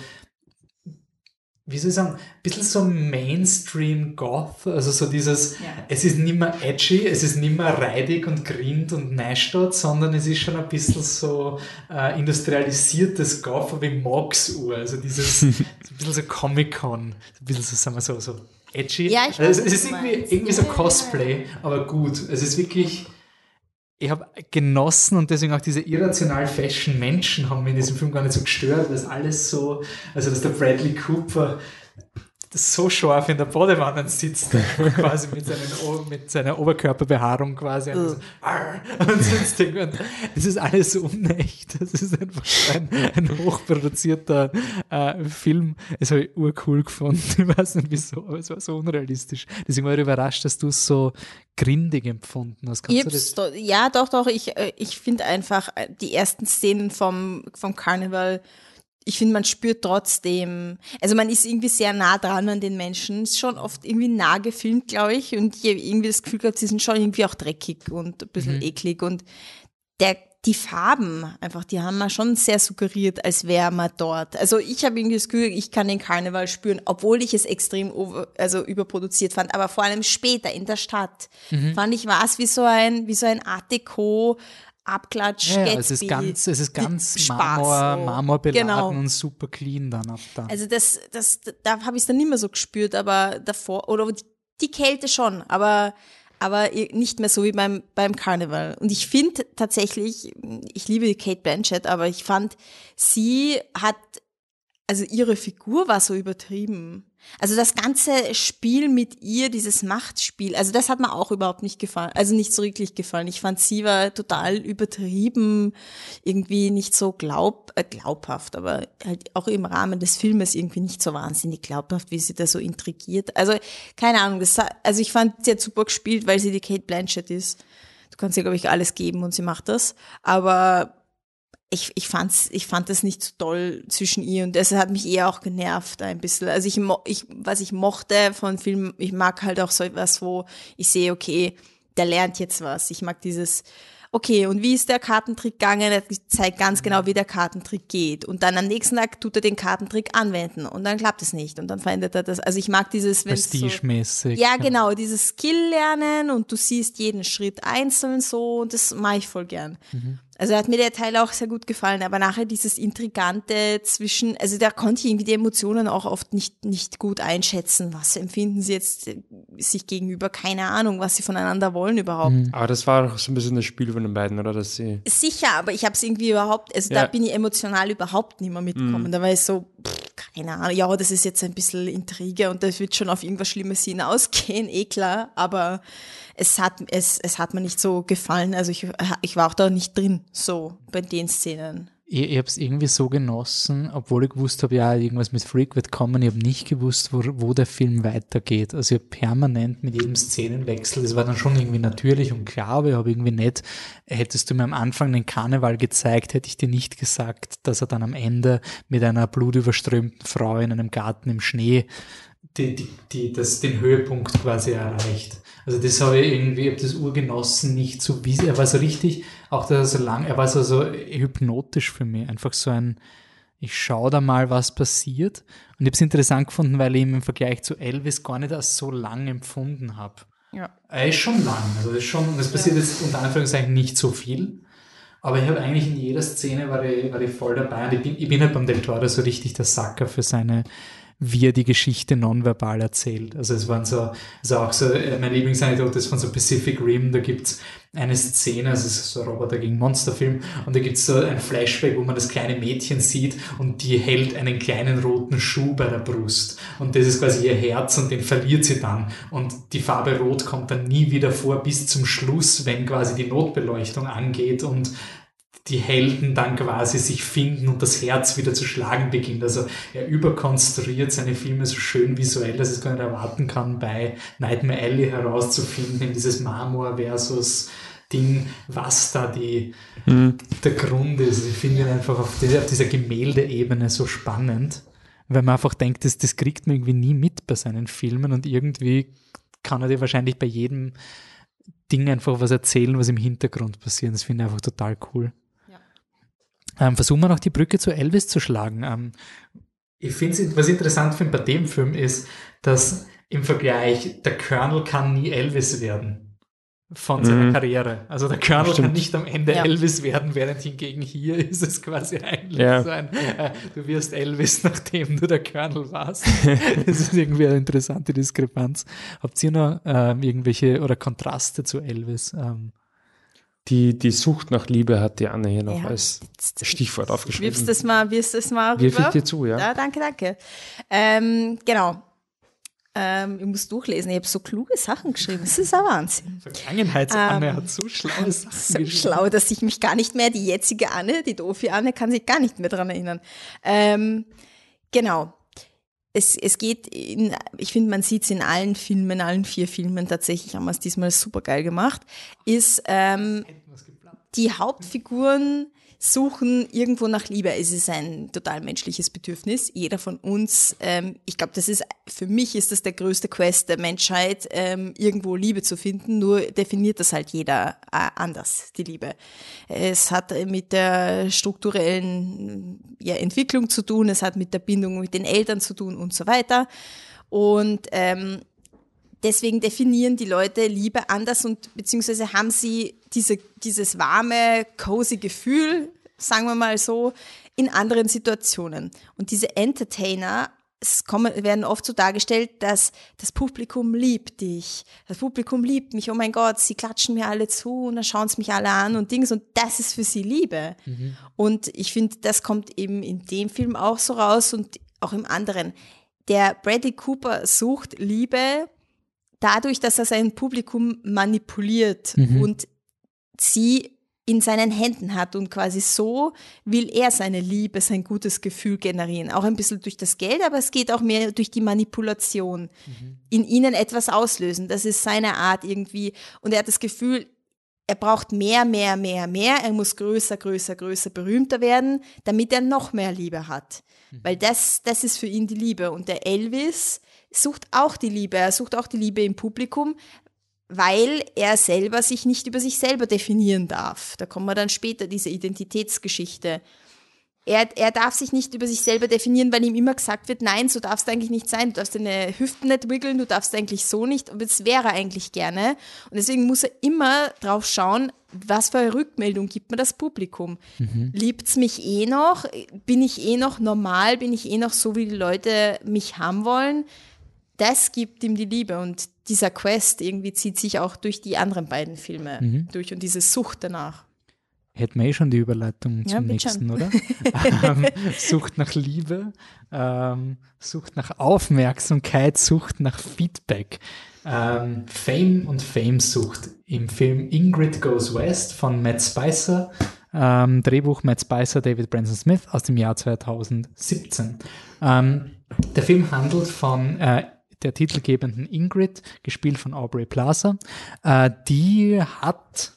wie soll ich sagen, ein bisschen so Mainstream Goth, also so dieses, Ja. es ist nicht mehr edgy, es ist nicht mehr reidig und grind und Neustadt, sondern es ist schon ein bisschen so äh, industrialisiertes Goth wie Mogs Uhr, also dieses, ein bisschen so Comic-Con, ein bisschen so, sagen wir so, so edgy. Ja, ich also es, ist irgendwie, irgendwie so. Cosplay, aber gut. Es ist wirklich, ich habe genossen und deswegen auch diese irrational fashion Menschen haben mich in diesem Film gar nicht so gestört, weil es alles so, also dass der Bradley Cooper so scharf in der Badewanne sitzt, quasi mit, seinen, mit seiner Oberkörperbehaarung quasi. Und, so, "Arr!" und sonst. Und es ist alles so unecht. Es ist einfach ein, ein hochproduzierter äh, Film. Es habe ich urcool gefunden. Ich weiß nicht wieso, aber es war so unrealistisch. Deswegen war ich überrascht, dass du es so grindig empfunden hast. Das? doch, ja, doch, doch. Ich, äh, ich finde einfach äh, die ersten Szenen vom, vom Karneval, ich finde, man spürt trotzdem, also man ist irgendwie sehr nah dran an den Menschen, ist schon oft irgendwie nah gefilmt, glaube ich, und ich habe irgendwie das Gefühl gehabt, sie sind schon irgendwie auch dreckig und ein bisschen Mhm. eklig und der, die Farben einfach, die haben wir schon sehr suggeriert, als wäre man dort. Also ich habe irgendwie das Gefühl, ich kann den Karneval spüren, obwohl ich es extrem over, also überproduziert fand, aber vor allem später in der Stadt Mhm. fand ich, war es wie so ein, wie so ein Art Deco, Abklatsch, Ja, ja, es ist Gatsby, ganz, es ist ganz Spaß, Marmor, so. Marmor beladen Genau. und super clean dann ab da. Also das, das, da habe ich es dann nicht mehr so gespürt, aber davor, oder die, Kälte schon, aber, aber nicht mehr so wie beim, beim Karneval. Und ich finde tatsächlich, ich liebe Kate Blanchett, aber ich fand, sie hat, also ihre Figur war so übertrieben. Also das ganze Spiel mit ihr, dieses Machtspiel, also das hat mir auch überhaupt nicht gefallen, also nicht so wirklich gefallen. Ich fand, sie war total übertrieben, irgendwie nicht so glaub, äh, glaubhaft, aber halt auch im Rahmen des Filmes irgendwie nicht so wahnsinnig glaubhaft, wie sie da so intrigiert. Also keine Ahnung, das, also ich fand, sie hat super gespielt, weil sie die Kate Blanchett ist. Du kannst ihr, glaube ich, alles geben und sie macht das. Aber ich, ich, fand's, ich fand das nicht so toll zwischen ihr und das hat mich eher auch genervt ein bisschen. Also ich, mo- ich was ich mochte von Filmen, ich mag halt auch so etwas, wo ich sehe, okay, der lernt jetzt was. Ich mag dieses, okay, und wie ist der Kartentrick gegangen? Er zeigt ganz genau, wie der Kartentrick geht. Und dann am nächsten Tag tut er den Kartentrick anwenden und dann klappt es nicht und dann verändert er das. Also ich mag dieses, wenn so, Prestigemäßig. ja, genau, dieses Skill lernen und du siehst jeden Schritt einzeln so und das mache ich voll gern. Also hat mir der Teil auch sehr gut gefallen, aber nachher dieses Intrigante zwischen, also da konnte ich irgendwie die Emotionen auch oft nicht, nicht gut einschätzen. Was empfinden sie jetzt äh, sich gegenüber? Keine Ahnung, was sie voneinander wollen überhaupt. Aber das war auch so ein bisschen das Spiel von den beiden, oder? Dass sie. Sicher, aber ich habe es irgendwie überhaupt, also Ja. da bin ich emotional überhaupt nicht mehr mitgekommen. Da war ich so, pff, keine Ahnung, ja, das ist jetzt ein bisschen Intrige und das wird schon auf irgendwas Schlimmes hinausgehen, eh klar, aber es hat, es, es hat mir nicht so gefallen. Also ich, ich war auch da nicht drin, so bei den Szenen. Ich, ich habe es irgendwie so genossen, obwohl ich gewusst habe, ja, irgendwas mit Freak wird kommen. Ich habe nicht gewusst, wo, wo der Film weitergeht. Also ich habe permanent mit jedem Szenenwechsel, das war dann schon irgendwie natürlich und klar, aber ich habe irgendwie nicht, hättest du mir am Anfang den Karneval gezeigt, hätte ich dir nicht gesagt, dass er dann am Ende mit einer blutüberströmten Frau in einem Garten im Schnee die, die, die, das, den Höhepunkt quasi erreicht. Also das habe ich irgendwie, ich habe das urgenossen nicht so wie, er war so richtig, auch dass er so lang, er war so, so hypnotisch für mich, einfach so ein, ich schaue da mal, was passiert. Und ich habe es interessant gefunden, weil ich ihn im Vergleich zu Elvis gar nicht als so lang empfunden habe. Ja. Er ist schon lang, also das ist schon, es passiert jetzt unter Anführungszeichen nicht so viel. Aber ich habe eigentlich in jeder Szene war ich, war ich voll dabei und ich bin, ich bin halt beim Del Toro so richtig der Sacker für seine, wie er die Geschichte nonverbal erzählt. Also es waren so, also auch so, äh, meine Lieblingsanekdote ist von so Pacific Rim, da gibt's eine Szene, also es ist so ein Roboter gegen Monsterfilm und da gibt's so ein Flashback, wo man das kleine Mädchen sieht und die hält einen kleinen roten Schuh bei der Brust und das ist quasi ihr Herz und den verliert sie dann und die Farbe Rot kommt dann nie wieder vor bis zum Schluss, wenn quasi die Notbeleuchtung angeht und die Helden dann quasi sich finden und das Herz wieder zu schlagen beginnt. Also er überkonstruiert seine Filme so schön visuell, dass ich es gar nicht erwarten kann, bei Nightmare Alley herauszufinden, in dieses Marmor versus Ding, was da die, mhm. der Grund ist. Ich finde ihn einfach auf, die, auf dieser Gemäldeebene so spannend, weil man einfach denkt, das, das kriegt man irgendwie nie mit bei seinen Filmen und irgendwie kann er dir wahrscheinlich bei jedem Ding einfach was erzählen, was im Hintergrund passiert. Das finde ich einfach total cool. Ähm, versuchen wir noch die Brücke zu Elvis zu schlagen. Ähm, ich finde, was interessant finde bei dem Film ist, dass im Vergleich der Colonel kann nie Elvis werden von seiner mhm. Karriere. Also der Colonel kann nicht am Ende ja. Elvis werden, während hingegen hier ist es quasi eigentlich ja. so ein, äh, du wirst Elvis, nachdem du der Colonel warst. das ist irgendwie eine interessante Diskrepanz. Habt ihr noch ähm, irgendwelche oder Kontraste zu Elvis? Ähm, die, die Sucht nach Liebe hat die Anne hier noch ja. als Stichwort aufgeschrieben. Wirfst das mal, wirfst das mal rüber? Wirf ich dir zu, ja. Ja, danke, danke. Ähm, genau. Ähm, ich muss durchlesen. Ich habe so kluge Sachen geschrieben. Das ist ein Wahnsinn. Vergangenheits-Anne ähm, hat so schlaue Sachen so geschrieben. schlau, dass ich mich gar nicht mehr, die jetzige Anne, die doofe Anne, kann sich gar nicht mehr daran erinnern. Ähm, genau es, es geht, in, ich finde, man sieht es in allen Filmen, allen vier Filmen tatsächlich, haben wir es diesmal super geil gemacht, ist ähm, die Hauptfiguren suchen irgendwo nach Liebe. Es ist ein total menschliches Bedürfnis. Jeder von uns, ähm, ich glaube, das ist, für mich ist das der größte Quest der Menschheit, ähm, irgendwo Liebe zu finden. Nur definiert das halt jeder äh, anders, die Liebe. Es hat mit der strukturellen ja, Entwicklung zu tun, es hat mit der Bindung mit den Eltern zu tun und so weiter. Und ähm, deswegen definieren die Leute Liebe anders und beziehungsweise haben sie diese, dieses warme, cozy Gefühl, sagen wir mal so, in anderen Situationen. Und diese Entertainer es kommen, werden oft so dargestellt, dass das Publikum liebt dich. Das Publikum liebt mich. Oh mein Gott, sie klatschen mir alle zu und dann schauen sie mich alle an und Dings. Und das ist für sie Liebe. Mhm. Und ich finde, das kommt eben in dem Film auch so raus und auch im anderen. Der Bradley Cooper sucht Liebe dadurch, dass er sein Publikum manipuliert mhm. und sie in seinen Händen hat und quasi so will er seine Liebe, sein gutes Gefühl generieren. Auch ein bisschen durch das Geld, aber es geht auch mehr durch die Manipulation. Mhm. In ihnen etwas auslösen. Das ist seine Art irgendwie. Und er hat das Gefühl, er braucht mehr, mehr, mehr, mehr. Er muss größer, größer, größer, berühmter werden, damit er noch mehr Liebe hat. Mhm. Weil das, das ist für ihn die Liebe. Und der Elvis sucht auch die Liebe. Er sucht auch die Liebe im Publikum, weil er selber sich nicht über sich selber definieren darf. Da kommen wir dann später, diese Identitätsgeschichte. Er, er darf sich nicht über sich selber definieren, weil ihm immer gesagt wird, nein, so darfst du eigentlich nicht sein, du darfst deine Hüften nicht wiggeln, du darfst eigentlich so nicht, aber das wäre er eigentlich gerne. Und deswegen muss er immer drauf schauen, was für eine Rückmeldung gibt mir das Publikum? Mhm. es mich eh noch? Bin ich eh noch normal? Bin ich eh noch so, wie die Leute mich haben wollen? Das gibt ihm die Liebe und dieser Quest irgendwie zieht sich auch durch die anderen beiden Filme mhm. durch und diese Sucht danach. Hätten wir eh schon die Überleitung zum ja, nächsten, schon. oder? ähm, Sucht nach Liebe, ähm, Sucht nach Aufmerksamkeit, Sucht nach Feedback. Ähm, Fame und Fame-Sucht im Film Ingrid Goes West von Matt Spicer. Ähm, Drehbuch Matt Spicer, David Branson Smith aus dem Jahr 2017. Ähm, der Film handelt von äh, der titelgebenden Ingrid, gespielt von Aubrey Plaza. Äh, die hat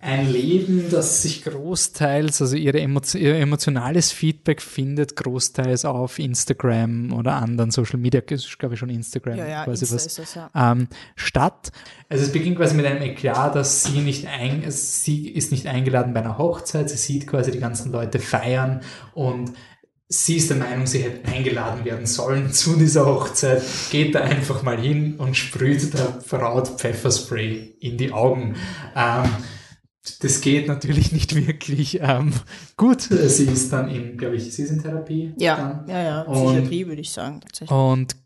ein Leben, das sich großteils, also ihre Emotio ihr emotionales Feedback findet großteils auf Instagram oder anderen Social Media, ist glaube ich schon Instagram ja, ja, quasi Insta was, es, ja. ähm, statt. Also es beginnt quasi mit einem Eklat, dass sie nicht ein, sie ist nicht eingeladen bei einer Hochzeit, sie sieht quasi die ganzen Leute feiern und sie ist der Meinung, sie hätte eingeladen werden sollen zu dieser Hochzeit, geht da einfach mal hin und sprüht der Braut Pfefferspray in die Augen. Ähm, das geht natürlich nicht wirklich ähm, gut. Sie ist dann in, glaube ich, sie ist in Therapie. Ja, dann. ja, ja, Psychiatrie würde ich sagen. Tatsächlich. Und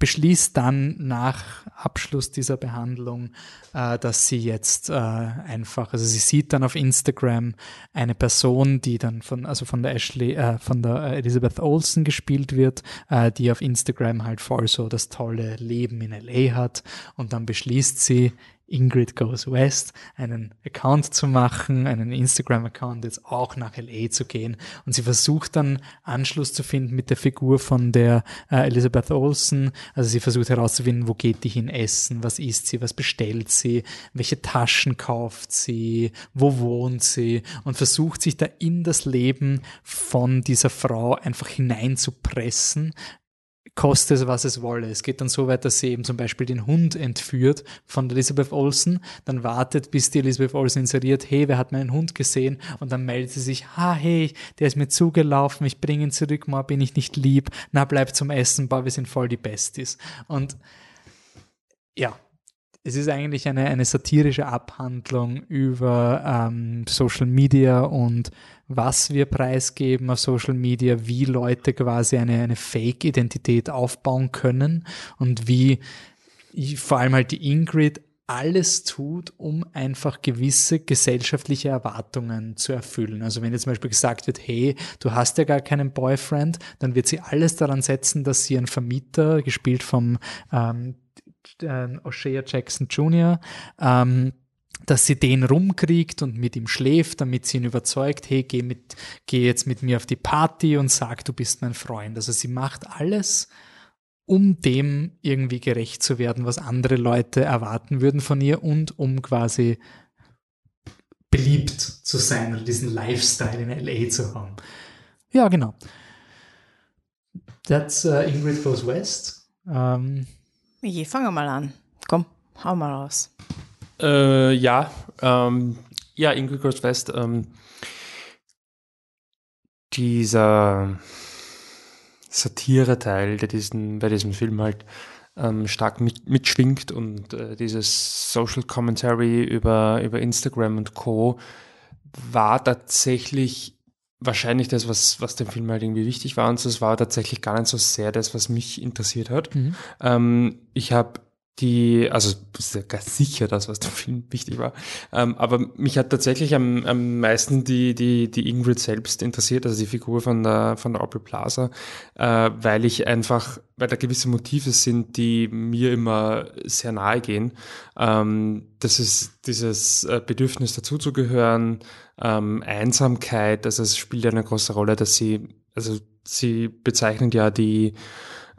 beschließt dann nach Abschluss dieser Behandlung, äh, dass sie jetzt äh, einfach, also sie sieht dann auf Instagram eine Person, die dann von, also von der Ashley, äh, von der Elizabeth Olsen gespielt wird, äh, die auf Instagram halt voll so das tolle Leben in LA hat. Und dann beschließt sie, Ingrid Goes West einen Account zu machen, einen Instagram-Account jetzt auch nach LA zu gehen. Und sie versucht dann Anschluss zu finden mit der Figur von der äh, Elizabeth Olsen. Also sie versucht herauszufinden, wo geht die hin essen, was isst sie, was bestellt sie, welche Taschen kauft sie, wo wohnt sie und versucht sich da in das Leben von dieser Frau einfach hineinzupressen, koste es, was es wolle. Es geht dann so weit, dass sie eben zum Beispiel den Hund entführt von Elizabeth Olsen, dann wartet, bis die Elizabeth Olsen inseriert, hey, wer hat meinen Hund gesehen? Und dann meldet sie sich, ha, hey, der ist mir zugelaufen, ich bringe ihn zurück, mal bin ich nicht lieb, na, bleib zum Essen, boah, wir sind voll die Besties. Und ja, es ist eigentlich eine, eine satirische Abhandlung über ähm, Social Media und was wir preisgeben auf Social Media, wie Leute quasi eine, eine Fake-Identität aufbauen können und wie vor allem halt die Ingrid alles tut, um einfach gewisse gesellschaftliche Erwartungen zu erfüllen. Also wenn jetzt zum Beispiel gesagt wird, hey, du hast ja gar keinen Boyfriend, dann wird sie alles daran setzen, dass sie einen Vermieter, gespielt vom ähm, äh, O'Shea Jackson Jr., ähm, dass sie den rumkriegt und mit ihm schläft, damit sie ihn überzeugt, hey, geh, mit, geh jetzt mit mir auf die Party und sag, du bist mein Freund. Also sie macht alles, um dem irgendwie gerecht zu werden, was andere Leute erwarten würden von ihr und um quasi beliebt zu sein oder diesen Lifestyle in LA zu haben. Ja, genau. That's uh, Ingrid Goes West. Ähm, Je, fangen wir mal an. Komm, hau mal raus. Äh, ja, ähm, ja, Ingrid Goes West, ähm, dieser Satire-Teil, der diesen, bei diesem Film halt ähm, stark mit, mitschwingt und äh, dieses Social Commentary über, über Instagram und Co. war tatsächlich wahrscheinlich das, was, was dem Film halt irgendwie wichtig war. Und das war tatsächlich gar nicht so sehr das, was mich interessiert hat. Mhm. Ähm, ich habe die, also ist ja ganz sicher das, was dem Film wichtig war. Ähm, aber mich hat tatsächlich am, am meisten die, die, die Ingrid selbst interessiert, also die Figur von der, von der Opel Plaza, äh, weil ich einfach, weil da gewisse Motive sind, die mir immer sehr nahe gehen. Ähm, das ist dieses äh, Bedürfnis dazuzugehören, ähm, Einsamkeit, also es spielt ja eine große Rolle, dass sie, also sie bezeichnen ja die,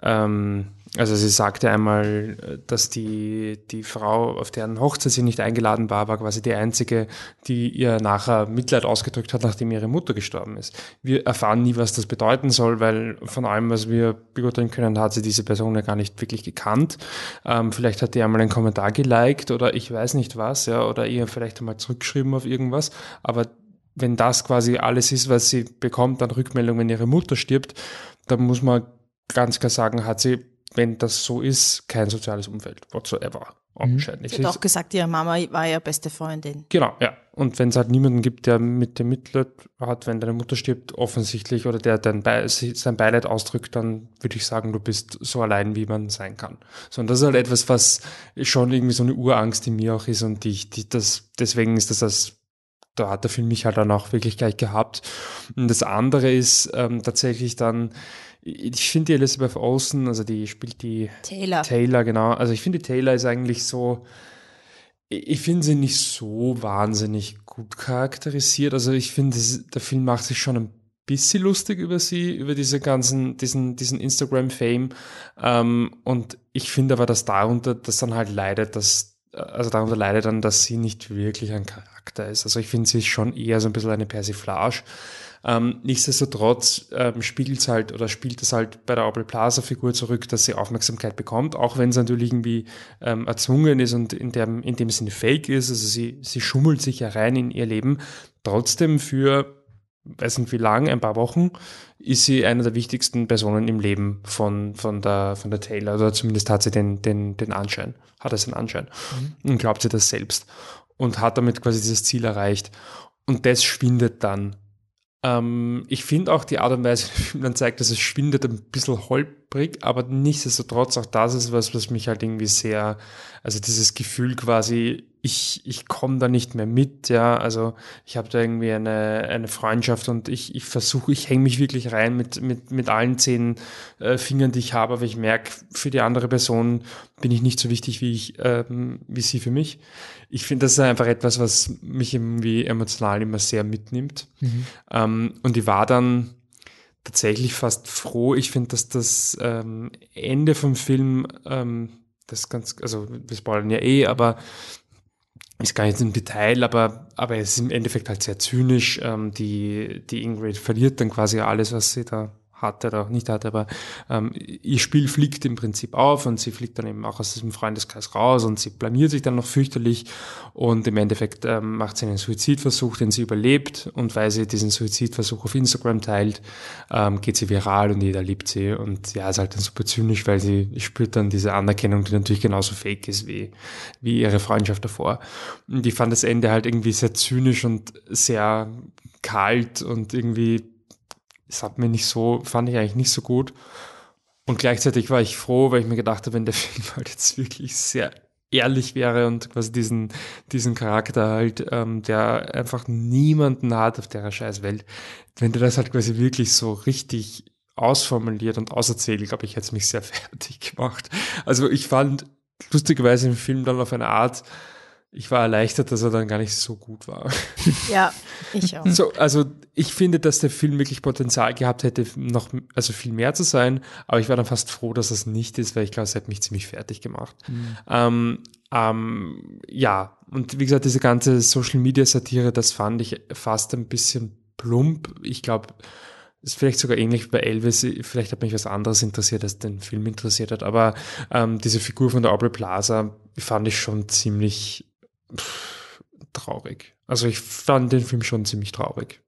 ähm, also sie sagte einmal, dass die, die Frau, auf deren Hochzeit sie nicht eingeladen war, war quasi die einzige, die ihr nachher Mitleid ausgedrückt hat, nachdem ihre Mutter gestorben ist. Wir erfahren nie, was das bedeuten soll, weil von allem, was wir beurteilen können, hat sie diese Person ja gar nicht wirklich gekannt. Ähm, vielleicht hat die einmal einen Kommentar geliked oder ich weiß nicht was, ja, oder ihr vielleicht einmal zurückgeschrieben auf irgendwas, aber wenn das quasi alles ist, was sie bekommt an Rückmeldung, wenn ihre Mutter stirbt, dann muss man ganz klar sagen, hat sie wenn das so ist, kein soziales Umfeld whatsoever. Augenscheinlich. Sie hat auch gesagt, ihre Mama war ihre beste Freundin. Genau, ja. Und wenn es halt niemanden gibt, der mit dem Mitleid hat, wenn deine Mutter stirbt, offensichtlich, oder der dein Be sein Beileid ausdrückt, dann würde ich sagen, du bist so allein, wie man sein kann. So, und das ist halt etwas, was schon irgendwie so eine Urangst in mir auch ist und die, ich, die das, deswegen ist das das da hat der Film mich halt dann auch wirklich gleich gehabt. Und das andere ist ähm, tatsächlich dann, ich finde die Elizabeth Olsen, also die spielt die Taylor. Taylor, genau. Also ich finde die Taylor ist eigentlich so, ich finde sie nicht so wahnsinnig gut charakterisiert. Also ich finde, der Film macht sich schon ein bisschen lustig über sie, über diese ganzen, diesen, diesen Instagram-Fame. Ähm, und ich finde aber, dass darunter, das dann halt leidet, dass, also darunter leidet dann, dass sie nicht wirklich ein Charakter ist. Also ich finde, sie ist schon eher so ein bisschen eine Persiflage. Ähm, nichtsdestotrotz ähm, spiegelt es halt oder spielt es halt bei der Aubrey Plaza Figur zurück, dass sie Aufmerksamkeit bekommt, auch wenn es natürlich irgendwie ähm, erzwungen ist und in dem, in dem Sinne fake ist. Also sie, sie schummelt sich ja rein in ihr Leben. Trotzdem für weiß nicht wie lang, ein paar Wochen, ist sie eine der wichtigsten Personen im Leben von, von, der, von der Taylor, oder zumindest hat sie den, den, den Anschein, hat es den Anschein mhm. und glaubt sie das selbst und hat damit quasi dieses Ziel erreicht. Und das schwindet dann ähm, ich finde auch die Art und Weise, wie man zeigt, dass es schwindet ein bisschen holprig, aber nichtsdestotrotz auch das ist was, was mich halt irgendwie sehr, also dieses Gefühl quasi, ich, ich komme da nicht mehr mit, ja. Also ich habe da irgendwie eine, eine Freundschaft und ich, ich versuche, ich hänge mich wirklich rein mit, mit, mit allen zehn äh, Fingern, die ich habe, aber ich merke, für die andere Person bin ich nicht so wichtig, wie ich, ähm, wie sie für mich. Ich finde, das ist einfach etwas, was mich irgendwie emotional immer sehr mitnimmt. Mhm. Ähm, und ich war dann tatsächlich fast froh. Ich finde, dass das ähm, Ende vom Film, ähm, das ganz, also wir spoilern ja eh, aber ist gar nicht im Detail, aber, aber es ist im Endeffekt halt sehr zynisch. Ähm, die, die Ingrid verliert dann quasi alles, was sie da hatte oder auch nicht hatte, aber ähm, ihr Spiel fliegt im Prinzip auf und sie fliegt dann eben auch aus diesem Freundeskreis raus und sie blamiert sich dann noch fürchterlich und im Endeffekt ähm, macht sie einen Suizidversuch, den sie überlebt und weil sie diesen Suizidversuch auf Instagram teilt, ähm, geht sie viral und jeder liebt sie und ja, ist halt dann super zynisch, weil sie spürt dann diese Anerkennung, die natürlich genauso fake ist wie, wie ihre Freundschaft davor. Und ich fand das Ende halt irgendwie sehr zynisch und sehr kalt und irgendwie es hat mir nicht so, fand ich eigentlich nicht so gut. Und gleichzeitig war ich froh, weil ich mir gedacht habe, wenn der Film halt jetzt wirklich sehr ehrlich wäre und quasi diesen, diesen Charakter halt, ähm, der einfach niemanden hat auf der scheiß Welt, wenn der das halt quasi wirklich so richtig ausformuliert und auserzählt, glaube ich, hätte es mich sehr fertig gemacht. Also ich fand lustigerweise im Film dann auf eine Art, ich war erleichtert, dass er dann gar nicht so gut war. Ja, ich auch. So, also ich finde, dass der Film wirklich Potenzial gehabt hätte, noch also viel mehr zu sein, aber ich war dann fast froh, dass das nicht ist, weil ich glaube, es hätte mich ziemlich fertig gemacht. Mhm. Ähm, ähm, ja, und wie gesagt, diese ganze Social Media Satire, das fand ich fast ein bisschen plump. Ich glaube, ist vielleicht sogar ähnlich wie bei Elvis. Vielleicht hat mich was anderes interessiert, als den Film interessiert hat. Aber ähm, diese Figur von der Aubrey Plaza fand ich schon ziemlich pff, traurig. Also ich fand den Film schon ziemlich traurig,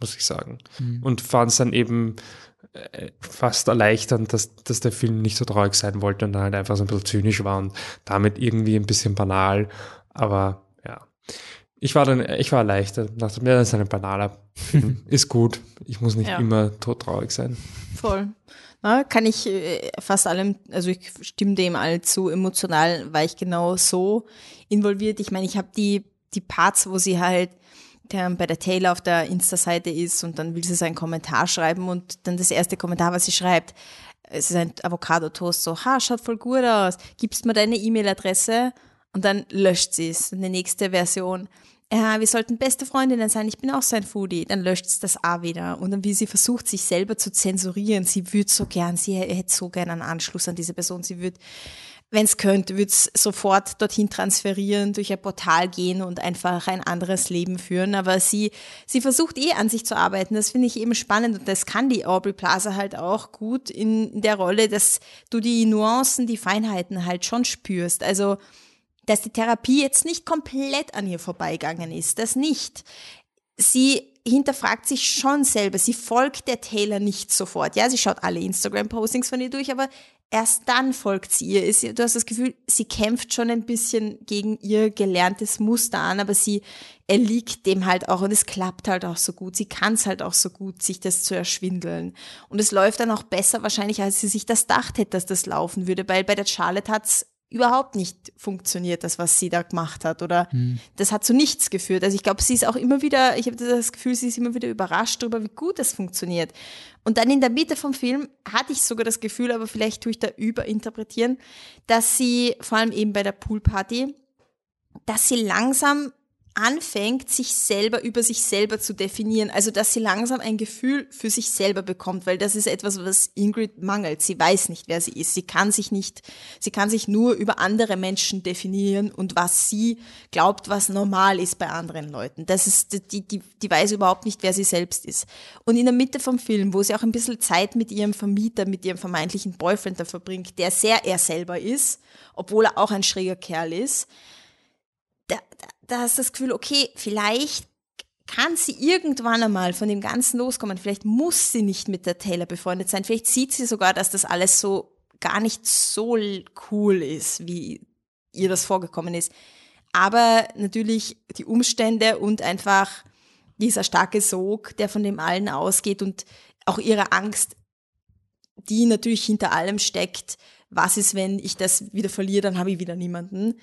muss ich sagen. Mhm. Und fand es dann eben äh, fast erleichternd, dass, dass der Film nicht so traurig sein wollte und dann halt einfach so ein bisschen zynisch war und damit irgendwie ein bisschen banal. Aber ja. Ich war dann, ich war erleichtert. Dachte mir, das ist ein banaler Film. ist gut. Ich muss nicht ja. immer todtraurig sein. Voll. Na, kann ich äh, fast allem, also ich stimme dem allzu emotional, war ich genau so involviert. Ich meine, ich habe die, die Parts, wo sie halt der bei der Taylor auf der Insta-Seite ist und dann will sie seinen Kommentar schreiben und dann das erste Kommentar, was sie schreibt, es ist ein Avocado-Toast, so, ha, schaut voll gut aus, gibst mir deine E-Mail-Adresse und dann löscht sie es. Eine nächste Version, ja, wir sollten beste Freundinnen sein, ich bin auch so ein Foodie, dann löscht es das A wieder. Und dann wie sie versucht, sich selber zu zensurieren, sie würde so gern, sie hätte so gern einen Anschluss an diese Person, sie würde, wenn es könnte, würde es sofort dorthin transferieren, durch ein Portal gehen und einfach ein anderes Leben führen. Aber sie, sie versucht eh an sich zu arbeiten. Das finde ich eben spannend und das kann die Aubrey Plaza halt auch gut in der Rolle, dass du die Nuancen, die Feinheiten halt schon spürst. Also, dass die Therapie jetzt nicht komplett an ihr vorbeigegangen ist, das nicht. Sie hinterfragt sich schon selber, sie folgt der Taylor nicht sofort. Ja, sie schaut alle Instagram-Postings von ihr durch, aber erst dann folgt sie ihr. Du hast das Gefühl, sie kämpft schon ein bisschen gegen ihr gelerntes Muster an, aber sie erliegt dem halt auch und es klappt halt auch so gut. Sie kann es halt auch so gut, sich das zu erschwindeln. Und es läuft dann auch besser wahrscheinlich, als sie sich das dacht hätte, dass das laufen würde, weil bei der Charlotte hat's überhaupt nicht funktioniert, das, was sie da gemacht hat. Oder mhm. das hat zu nichts geführt. Also ich glaube, sie ist auch immer wieder, ich habe das Gefühl, sie ist immer wieder überrascht darüber, wie gut das funktioniert. Und dann in der Mitte vom Film hatte ich sogar das Gefühl, aber vielleicht tue ich da überinterpretieren, dass sie vor allem eben bei der Poolparty, dass sie langsam anfängt, sich selber über sich selber zu definieren. Also, dass sie langsam ein Gefühl für sich selber bekommt, weil das ist etwas, was Ingrid mangelt. Sie weiß nicht, wer sie ist. Sie kann sich nicht, sie kann sich nur über andere Menschen definieren und was sie glaubt, was normal ist bei anderen Leuten. Das ist, die, die, die weiß überhaupt nicht, wer sie selbst ist. Und in der Mitte vom Film, wo sie auch ein bisschen Zeit mit ihrem Vermieter, mit ihrem vermeintlichen Boyfriend da verbringt, der sehr er selber ist, obwohl er auch ein schräger Kerl ist, da, da, da hast das Gefühl, okay, vielleicht kann sie irgendwann einmal von dem Ganzen loskommen. Vielleicht muss sie nicht mit der Taylor befreundet sein. Vielleicht sieht sie sogar, dass das alles so gar nicht so cool ist, wie ihr das vorgekommen ist. Aber natürlich die Umstände und einfach dieser starke Sog, der von dem allen ausgeht und auch ihre Angst, die natürlich hinter allem steckt. Was ist, wenn ich das wieder verliere, dann habe ich wieder niemanden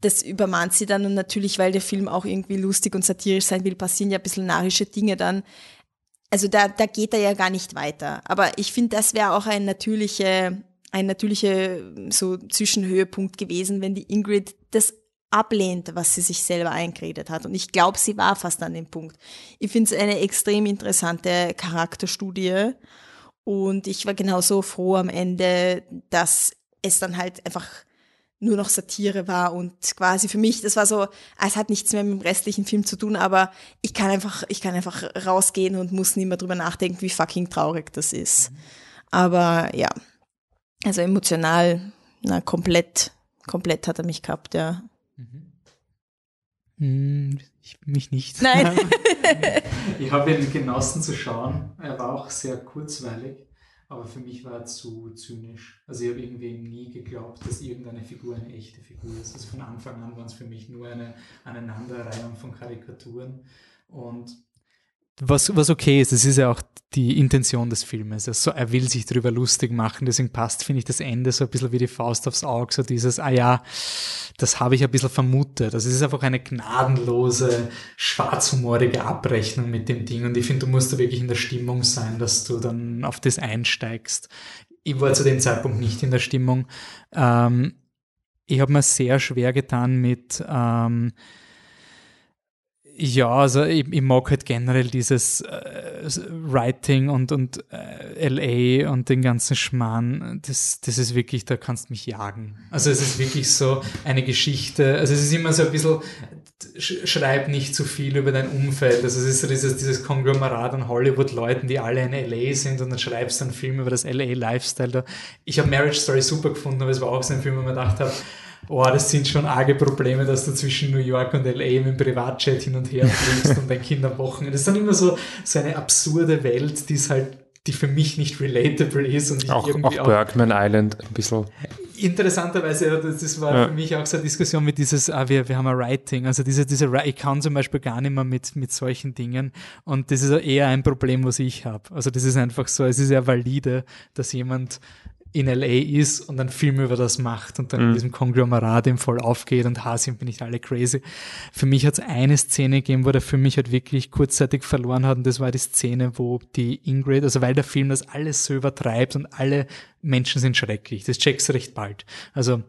das übermahnt sie dann und natürlich, weil der Film auch irgendwie lustig und satirisch sein will, passieren ja ein bisschen narische Dinge dann. Also da, da geht er ja gar nicht weiter. Aber ich finde, das wäre auch ein natürlicher, ein natürlicher so Zwischenhöhepunkt gewesen, wenn die Ingrid das ablehnt, was sie sich selber eingeredet hat. Und ich glaube, sie war fast an dem Punkt. Ich finde es eine extrem interessante Charakterstudie. Und ich war genauso froh am Ende, dass es dann halt einfach nur noch Satire war und quasi für mich, das war so, es hat nichts mehr mit dem restlichen Film zu tun, aber ich kann einfach, ich kann einfach rausgehen und muss nicht mehr drüber nachdenken, wie fucking traurig das ist. Aber ja, also emotional, na, komplett, komplett hat er mich gehabt, ja. Mhm. Ich, mich nicht. Nein. ich habe ihn genossen zu schauen. Er war auch sehr kurzweilig. Aber für mich war er zu zynisch. Also ich habe irgendwie nie geglaubt, dass irgendeine Figur eine echte Figur ist. Also von Anfang an waren es für mich nur eine Aneinanderreihung von Karikaturen. Und was, was okay ist, das ist ja auch die Intention des Filmes. Also er will sich darüber lustig machen, deswegen passt, finde ich, das Ende so ein bisschen wie die Faust aufs Auge, so dieses, ah ja, das habe ich ein bisschen vermutet. Also es ist einfach eine gnadenlose, schwarzhumorige Abrechnung mit dem Ding und ich finde, du musst da wirklich in der Stimmung sein, dass du dann auf das einsteigst. Ich war zu dem Zeitpunkt nicht in der Stimmung. Ähm, ich habe mir sehr schwer getan mit ähm, ja, also ich, ich, mag halt generell dieses äh, Writing und, und äh, LA und den ganzen Schmarrn. Das, das ist wirklich, da kannst du mich jagen. Also es ist wirklich so eine Geschichte. Also es ist immer so ein bisschen, schreib nicht zu viel über dein Umfeld. Also es ist so dieses, dieses Konglomerat an Hollywood-Leuten, die alle in LA sind und dann schreibst du einen Film über das LA-Lifestyle. Ich habe Marriage Story super gefunden, aber es war auch so ein Film, wo man gedacht habe, oh, das sind schon arge Probleme, dass du zwischen New York und LA mit dem Privatjet hin und her fliegst und dein Kind am Wochenende. Das ist dann immer so, so eine absurde Welt, die ist halt die für mich nicht relatable ist. Und auch, irgendwie auch Bergman Island ein bisschen. Interessanterweise, das war ja. für mich auch so eine Diskussion mit dieses, ah, wir, wir haben ein Writing, also diese, diese, ich kann zum Beispiel gar nicht mehr mit, mit solchen Dingen und das ist eher ein Problem, was ich habe. Also das ist einfach so, es ist ja valide, dass jemand in LA ist und einen Film über das macht und dann mhm. in diesem Konglomerat im voll aufgeht und ha, sind wir nicht alle crazy. Für mich hat es eine Szene gegeben, wo der für mich halt wirklich kurzzeitig verloren hat und das war die Szene, wo die Ingrid, also weil der Film das alles so übertreibt und alle Menschen sind schrecklich, das checkst du recht bald. Also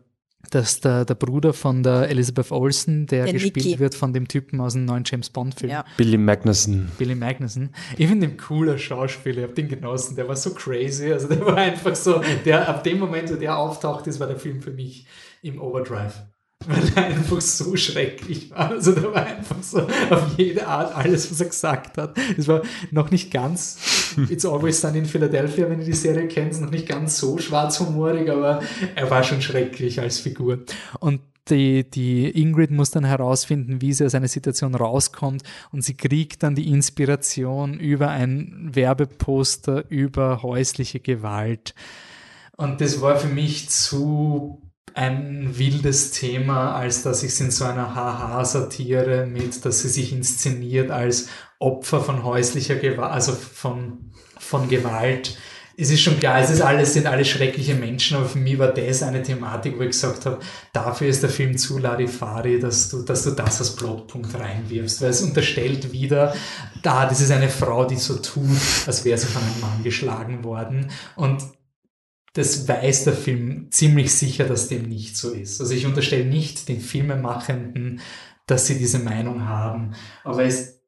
dass der, der Bruder von der Elizabeth Olsen, der, der gespielt Nicky. wird von dem Typen aus dem neuen James Bond-Film. Ja. Billy Magnussen. Billy Magnussen. Ich finde ihn cooler Schauspieler, ich habe den genossen, der war so crazy, also der war einfach so, der ab dem Moment, wo der auftaucht ist, war der Film für mich im Overdrive weil er einfach so schrecklich war. Also der war einfach so auf jede Art alles, was er gesagt hat. Es war noch nicht ganz It's Always Sun in Philadelphia, wenn ihr die Serie kennt, noch nicht ganz so schwarzhumorig, aber er war schon schrecklich als Figur. Und die, die Ingrid muss dann herausfinden, wie sie aus einer Situation rauskommt und sie kriegt dann die Inspiration über ein Werbeposter über häusliche Gewalt. Und das war für mich zu ein wildes Thema, als dass ich es in so einer Haha-Satire mit, dass sie sich inszeniert als Opfer von häuslicher Gewalt, also von, von Gewalt. Es ist schon klar, es ist alles, sind alle schreckliche Menschen, aber für mich war das eine Thematik, wo ich gesagt habe, dafür ist der Film zu Larifari, dass du, dass du das als Plotpunkt reinwirfst, weil es unterstellt wieder, da, das ist eine Frau, die so tut, als wäre sie von einem Mann geschlagen worden und das weiß der Film ziemlich sicher, dass dem nicht so ist. Also ich unterstelle nicht den Filmemachenden, dass sie diese Meinung haben, aber es,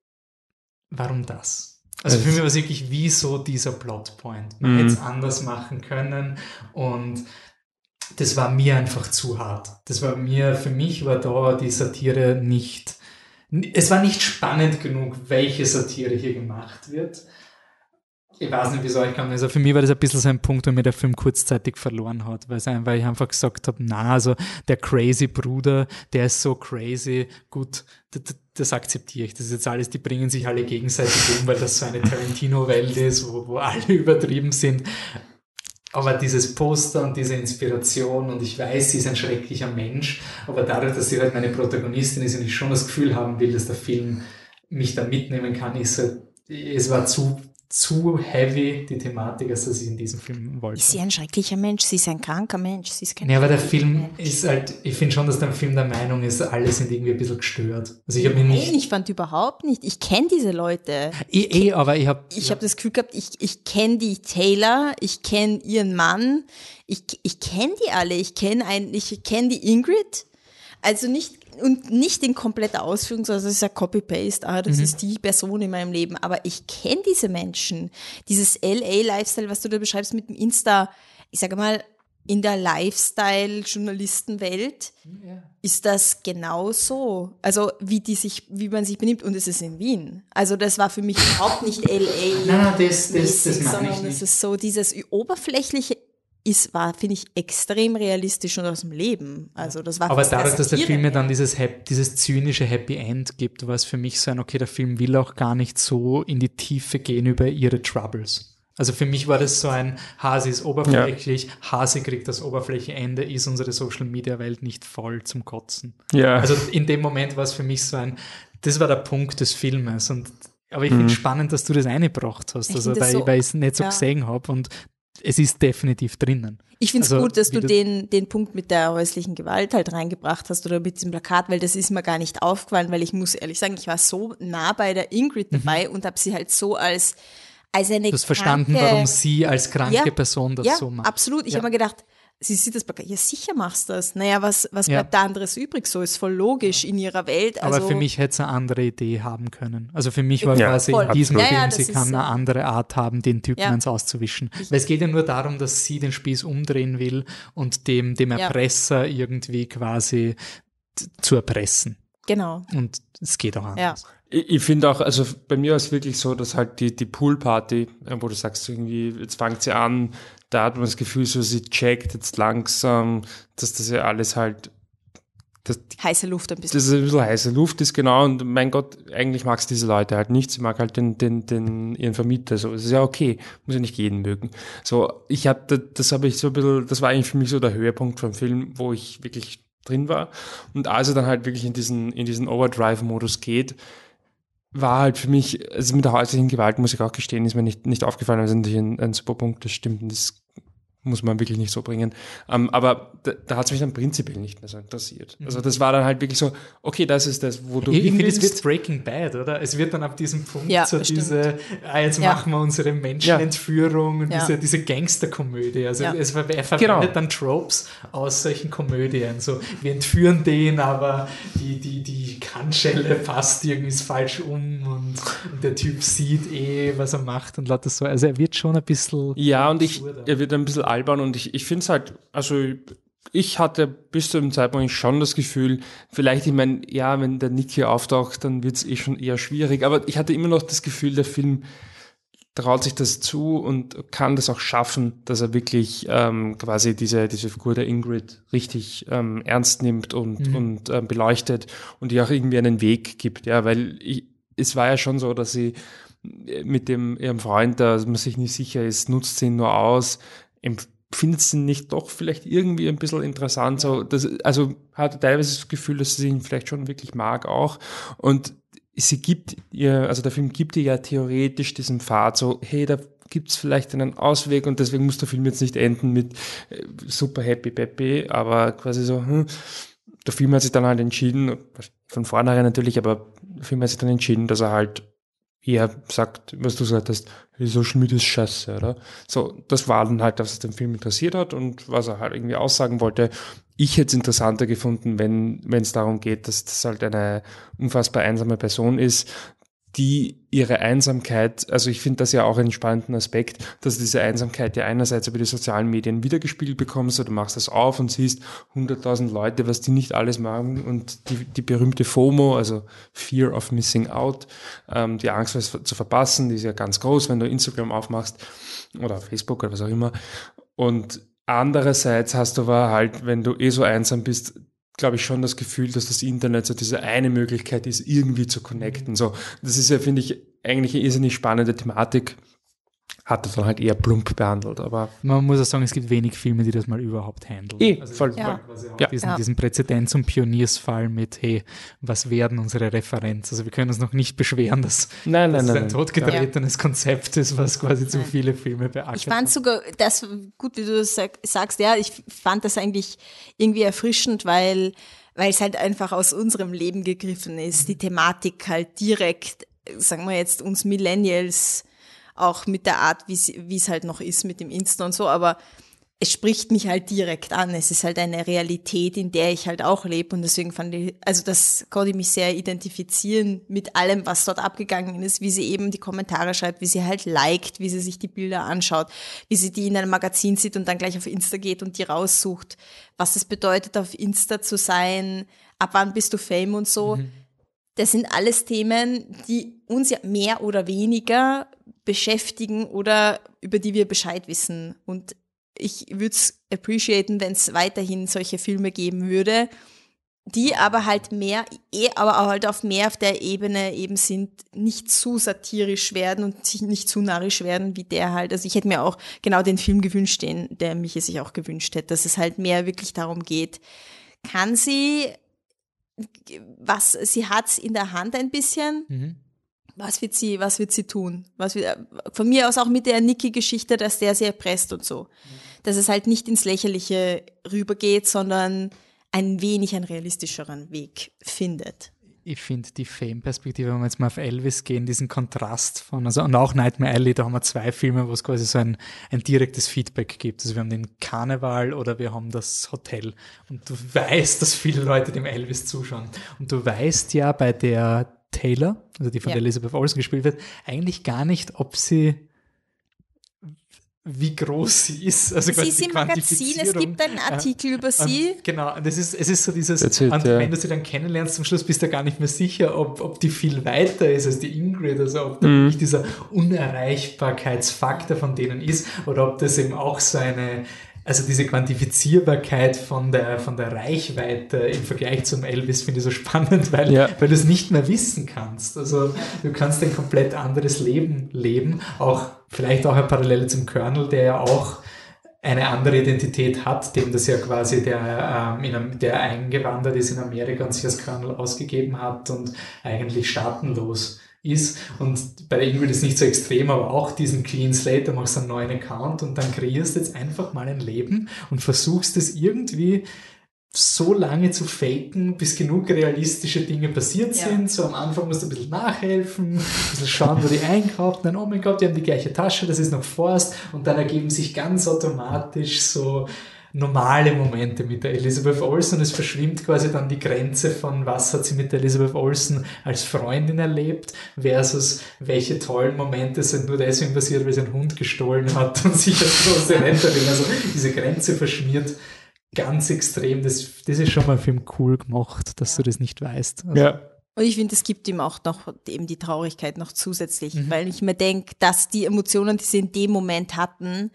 warum das? Also für mich war es wirklich, wieso dieser Plotpoint? Man mhm. hätte es anders machen können und das war mir einfach zu hart. Das war mir, für mich war da die Satire nicht, es war nicht spannend genug, welche Satire hier gemacht wird ich weiß nicht, wie es euch kam. Also für mich war das ein bisschen so ein Punkt, wo mir der Film kurzzeitig verloren hat, weil, weil ich einfach gesagt habe, na, also der crazy Bruder, der ist so crazy, gut, das, das akzeptiere ich. Das ist jetzt alles, die bringen sich alle gegenseitig um, weil das so eine Tarantino-Welt ist, wo, wo alle übertrieben sind. Aber dieses Poster und diese Inspiration und ich weiß, sie ist ein schrecklicher Mensch, aber dadurch, dass sie halt meine Protagonistin ist und ich schon das Gefühl haben will, dass der Film mich da mitnehmen kann, ist halt, es war zu zu heavy, die Thematik, als dass ich in diesem Film wollte. Ist sie ein schrecklicher Mensch? Sie ist ein kranker Mensch. Sie ist kein Ja, aber der Film Mensch. ist halt, ich finde schon, dass der Film der Meinung ist, alle sind irgendwie ein bisschen gestört. Also ich habe mich Nein, nicht, ich fand überhaupt nicht. Ich kenne diese Leute. eh, eh, aber ich habe, Ich habe das Gefühl gehabt, ich, ich kenne die Taylor, ich kenne ihren Mann, ich, ich kenne die alle, ich kenne ich kenne die Ingrid. Also nicht, und nicht in kompletter Ausführung, sondern das ist ja Copy-Paste, ah, das ist die Person in meinem Leben. Aber ich kenne diese Menschen. Dieses LA-Lifestyle, was du da beschreibst mit dem Insta, ich sage mal, in der Lifestyle-Journalistenwelt ist das genau so. Also wie die sich, wie man sich benimmt und es ist in Wien. Also das war für mich überhaupt nicht LA. Nein, nein, das, das, das meine ich sondern es nicht. ist so, dieses oberflächliche ist, war, finde ich, extrem realistisch und aus dem Leben. Also das war Aber dadurch, dass der. Film mir dann dieses, dieses zynische Happy End gibt, war es für mich so ein, okay, der Film will auch gar nicht so in die Tiefe gehen über ihre Troubles. Also für mich war das so ein, Hasi ist oberflächlich, Hasi kriegt das Oberflächeende, ist unsere Social Media Welt nicht voll zum Kotzen. Ja. Also in dem Moment war es für mich so ein, das war der Punkt des Filmes. Und, aber ich finde es spannend, dass du das eingebracht hast, Ich also, weil, so- weil ich es nicht so ja. gesehen habe und es ist definitiv drinnen. Ich finde es Also, gut, dass du du- den, den Punkt mit der häuslichen Gewalt halt reingebracht hast oder mit diesem Plakat, weil das ist mir gar nicht aufgefallen, weil ich muss ehrlich sagen, ich war so nah bei der Ingrid dabei und habe sie halt so als, als eine Du hast verstanden, kranke, warum sie als kranke Ja, Person das ja, so macht. absolut. Ich Ja. habe mir gedacht, sie sieht das Plakat, ja sicher machst du das. Naja, was, was Ja. bleibt da anderes übrig? So ist voll logisch in ihrer Welt. Also, Aber für mich hätte es eine andere Idee haben können. Also für mich war Ja, quasi voll. in diesem Ja, ja, Film, sie kann so. eine andere Art haben, den Typen Ja. eins auszuwischen. Weil es geht ja nur darum, dass sie den Spieß umdrehen will und dem, dem Ja. Erpresser irgendwie quasi zu erpressen. Genau. Und es geht auch anders. Ich, ich finde auch, also bei mir war es wirklich so, dass halt die, die Poolparty, äh, wo du sagst, irgendwie, jetzt fängt sie an, da hat man das Gefühl, so sie checkt jetzt langsam, dass das ja alles halt, dass Heiße Luft ein bisschen. das ein bisschen heiße Luft ist, genau. Und mein Gott, eigentlich magst diese Leute halt nicht. Sie mag halt den, den, den, ihren Vermieter. So, es ist ja okay. Muss ja nicht jeden mögen. So, ich habe, das, das habe ich so ein bisschen, das war eigentlich für mich so der Höhepunkt vom Film, wo ich wirklich drin war. Und als er dann halt wirklich in diesen, in diesen Overdrive-Modus geht, war halt für mich, also mit der häuslichen Gewalt muss ich auch gestehen, ist mir nicht, nicht aufgefallen. Das ist natürlich ein, ein super Punkt, das stimmt. Und das muss man wirklich nicht so bringen. Ähm, aber da, da hat es mich dann prinzipiell nicht mehr so interessiert. Also das war dann halt wirklich so, okay, das ist das, wo du Ich, hin finde, es wird Breaking Bad, oder? Es wird dann ab diesem Punkt Ja, so das stimmt. diese, ah, jetzt Ja. machen wir unsere Menschenentführung und Ja. diese, diese Gangsterkomödie. Also Ja. es, er verwendet Genau. dann Tropes aus solchen Komödien. So, wir entführen den, aber die, die, die Kannschelle passt irgendwie falsch um und, und der Typ sieht eh, was er macht und lauter so. Also er wird schon ein bisschen. Ja, und ich, er wird ein bisschen albern und ich, ich finde es halt, also ich hatte bis zu dem Zeitpunkt schon das Gefühl, vielleicht, ich meine, ja, wenn der Nick hier auftaucht, dann wird es eh schon eher schwierig, aber ich hatte immer noch das Gefühl, der Film traut sich das zu und kann das auch schaffen, dass er wirklich ähm, quasi diese, diese Figur der Ingrid richtig ähm, ernst nimmt und, und ähm, beleuchtet und ihr auch irgendwie einen Weg gibt, ja, weil ich, es war ja schon so, dass sie mit dem ihrem Freund, da man sich nicht sicher ist, nutzt sie ihn nur aus, empfindet sie nicht doch vielleicht irgendwie ein bisschen interessant, so, das, also hatte teilweise das Gefühl, dass sie ihn vielleicht schon wirklich mag auch. Und sie gibt ihr, also der Film gibt ihr ja theoretisch diesen Pfad so, hey, da gibt's vielleicht einen Ausweg und deswegen muss der Film jetzt nicht enden mit äh, super happy peppy, aber quasi so, hm, der Film hat sich dann halt entschieden, von vornherein natürlich, aber der Film hat sich dann entschieden, dass er halt eher sagt, was du gesagt hast, Social Media ist scheiße, oder? So, das war dann halt, was den Film interessiert hat und was er halt irgendwie aussagen wollte. Ich hätte es interessanter gefunden, wenn wenn es darum geht, dass das halt eine unfassbar einsame Person ist, die ihre Einsamkeit, also ich finde das ja auch einen spannenden Aspekt, dass diese Einsamkeit ja einerseits über die sozialen Medien wiedergespiegelt bekommst, oder du machst das auf und siehst 100.000 Leute, was die nicht alles machen und die, die berühmte FOMO, also Fear of Missing Out, ähm, die Angst, was zu verpassen, die ist ja ganz groß, wenn du Instagram aufmachst oder Facebook oder was auch immer. Und andererseits hast du aber halt, wenn du eh so einsam bist, glaube ich, schon das Gefühl, dass das Internet so diese eine Möglichkeit ist, irgendwie zu connecten. So, das ist ja, finde ich, eigentlich eine irrsinnig spannende Thematik. Hat er dann halt eher plump behandelt. Aber Man muss auch sagen, es gibt wenig Filme, die das mal überhaupt handeln. Eh, also voll, auch Ja. Diesen, Ja. diesen Präzedenz- und Pioniersfall mit, hey, was werden unsere Referenz? Also wir können uns noch nicht beschweren, dass, nein, dass nein, es nein. ein totgetretenes Konzept ist, was quasi zu viele Filme beackert. Ich fand sogar das gut, wie du das sag, sagst, ja, ich fand das eigentlich irgendwie erfrischend, weil, weil es halt einfach aus unserem Leben gegriffen ist. Die Thematik halt direkt, sagen wir jetzt uns Millennials, auch mit der Art, wie es halt noch ist mit dem Insta und so, aber es spricht mich halt direkt an. Es ist halt eine Realität, in der ich halt auch lebe und deswegen fand ich, also das konnte ich mich sehr identifizieren mit allem, was dort abgegangen ist, wie sie eben die Kommentare schreibt, wie sie halt liked, wie sie sich die Bilder anschaut, wie sie die in einem Magazin sieht und dann gleich auf Insta geht und die raussucht, was es bedeutet, auf Insta zu sein, ab wann bist du Fame und so. Das sind alles Themen, die uns ja mehr oder weniger beschäftigen oder über die wir Bescheid wissen. Und ich würde es appreciaten, wenn es weiterhin solche Filme geben würde, die aber halt mehr, eh, aber halt auf mehr auf der Ebene eben sind, nicht zu satirisch werden und sich nicht zu narrisch werden, wie der halt. Also ich hätte mir auch genau den Film gewünscht, den der mich sich auch gewünscht hätte, dass es halt mehr wirklich darum geht, kann sie was sie hat in der Hand ein bisschen. Mhm. Was wird sie, was wird sie tun? Was wird, von mir aus auch mit der Niki-Geschichte, dass der sie erpresst und so. Dass es halt nicht ins Lächerliche rübergeht, sondern ein wenig einen realistischeren Weg findet. ich finde die Fame-Perspektive, wenn wir jetzt mal auf Elvis gehen, diesen Kontrast von, also und auch Nightmare Alley, da haben wir zwei Filme, wo es quasi so ein, ein direktes Feedback gibt. Also wir haben den Karneval oder wir haben das Hotel. Und du weißt, dass viele Leute dem Elvis zuschauen. Und du weißt ja bei der Taylor, also die von Ja. der Elizabeth Olsen gespielt wird, eigentlich gar nicht, ob sie wie groß sie ist. Also Sie quasi ist die im Magazin, es gibt einen Artikel über sie. Und, genau, und das ist, es ist so dieses, it, und ja. wenn du sie dann kennenlernst, zum Schluss bist du gar nicht mehr sicher, ob, ob die viel weiter ist als die Ingrid, also ob da Mhm. wirklich dieser Unerreichbarkeitsfaktor von denen ist, oder ob das eben auch so eine, also diese Quantifizierbarkeit von der, von der Reichweite im Vergleich zum Elvis finde ich so spannend, weil, Ja. weil du es nicht mehr wissen kannst. Also du kannst ein komplett anderes Leben leben, auch vielleicht auch eine Parallele zum Colonel, der ja auch eine andere Identität hat, dem das ja quasi der, ähm, in, der eingewandert ist in Amerika und sich als Colonel ausgegeben hat und eigentlich staatenlos ist. Und bei der Ingrid ist nicht so extrem, aber auch diesen Clean Slate, da machst du einen neuen Account und dann kreierst du jetzt einfach mal ein Leben und versuchst es irgendwie so lange zu faken, bis genug realistische Dinge passiert Ja. sind. So am Anfang musst du ein bisschen nachhelfen, ein bisschen schauen, wo die einkaufen, dann, oh mein Gott, die haben die gleiche Tasche, das ist noch Forst und dann ergeben sich ganz automatisch so normale Momente mit der Elizabeth Olsen es verschwimmt quasi dann die Grenze von was hat sie mit der Elizabeth Olsen als Freundin erlebt versus welche tollen Momente sind nur deswegen passiert, weil sie einen Hund gestohlen hat und sich als große Retterin, also diese Grenze verschmiert ganz extrem. Das, das ist schon mal für einen cool gemacht, dass du das nicht weißt. Also, Ja. Und ich finde, es gibt ihm auch noch eben die Traurigkeit noch zusätzlich, weil ich mir denke, dass die Emotionen, die sie in dem Moment hatten,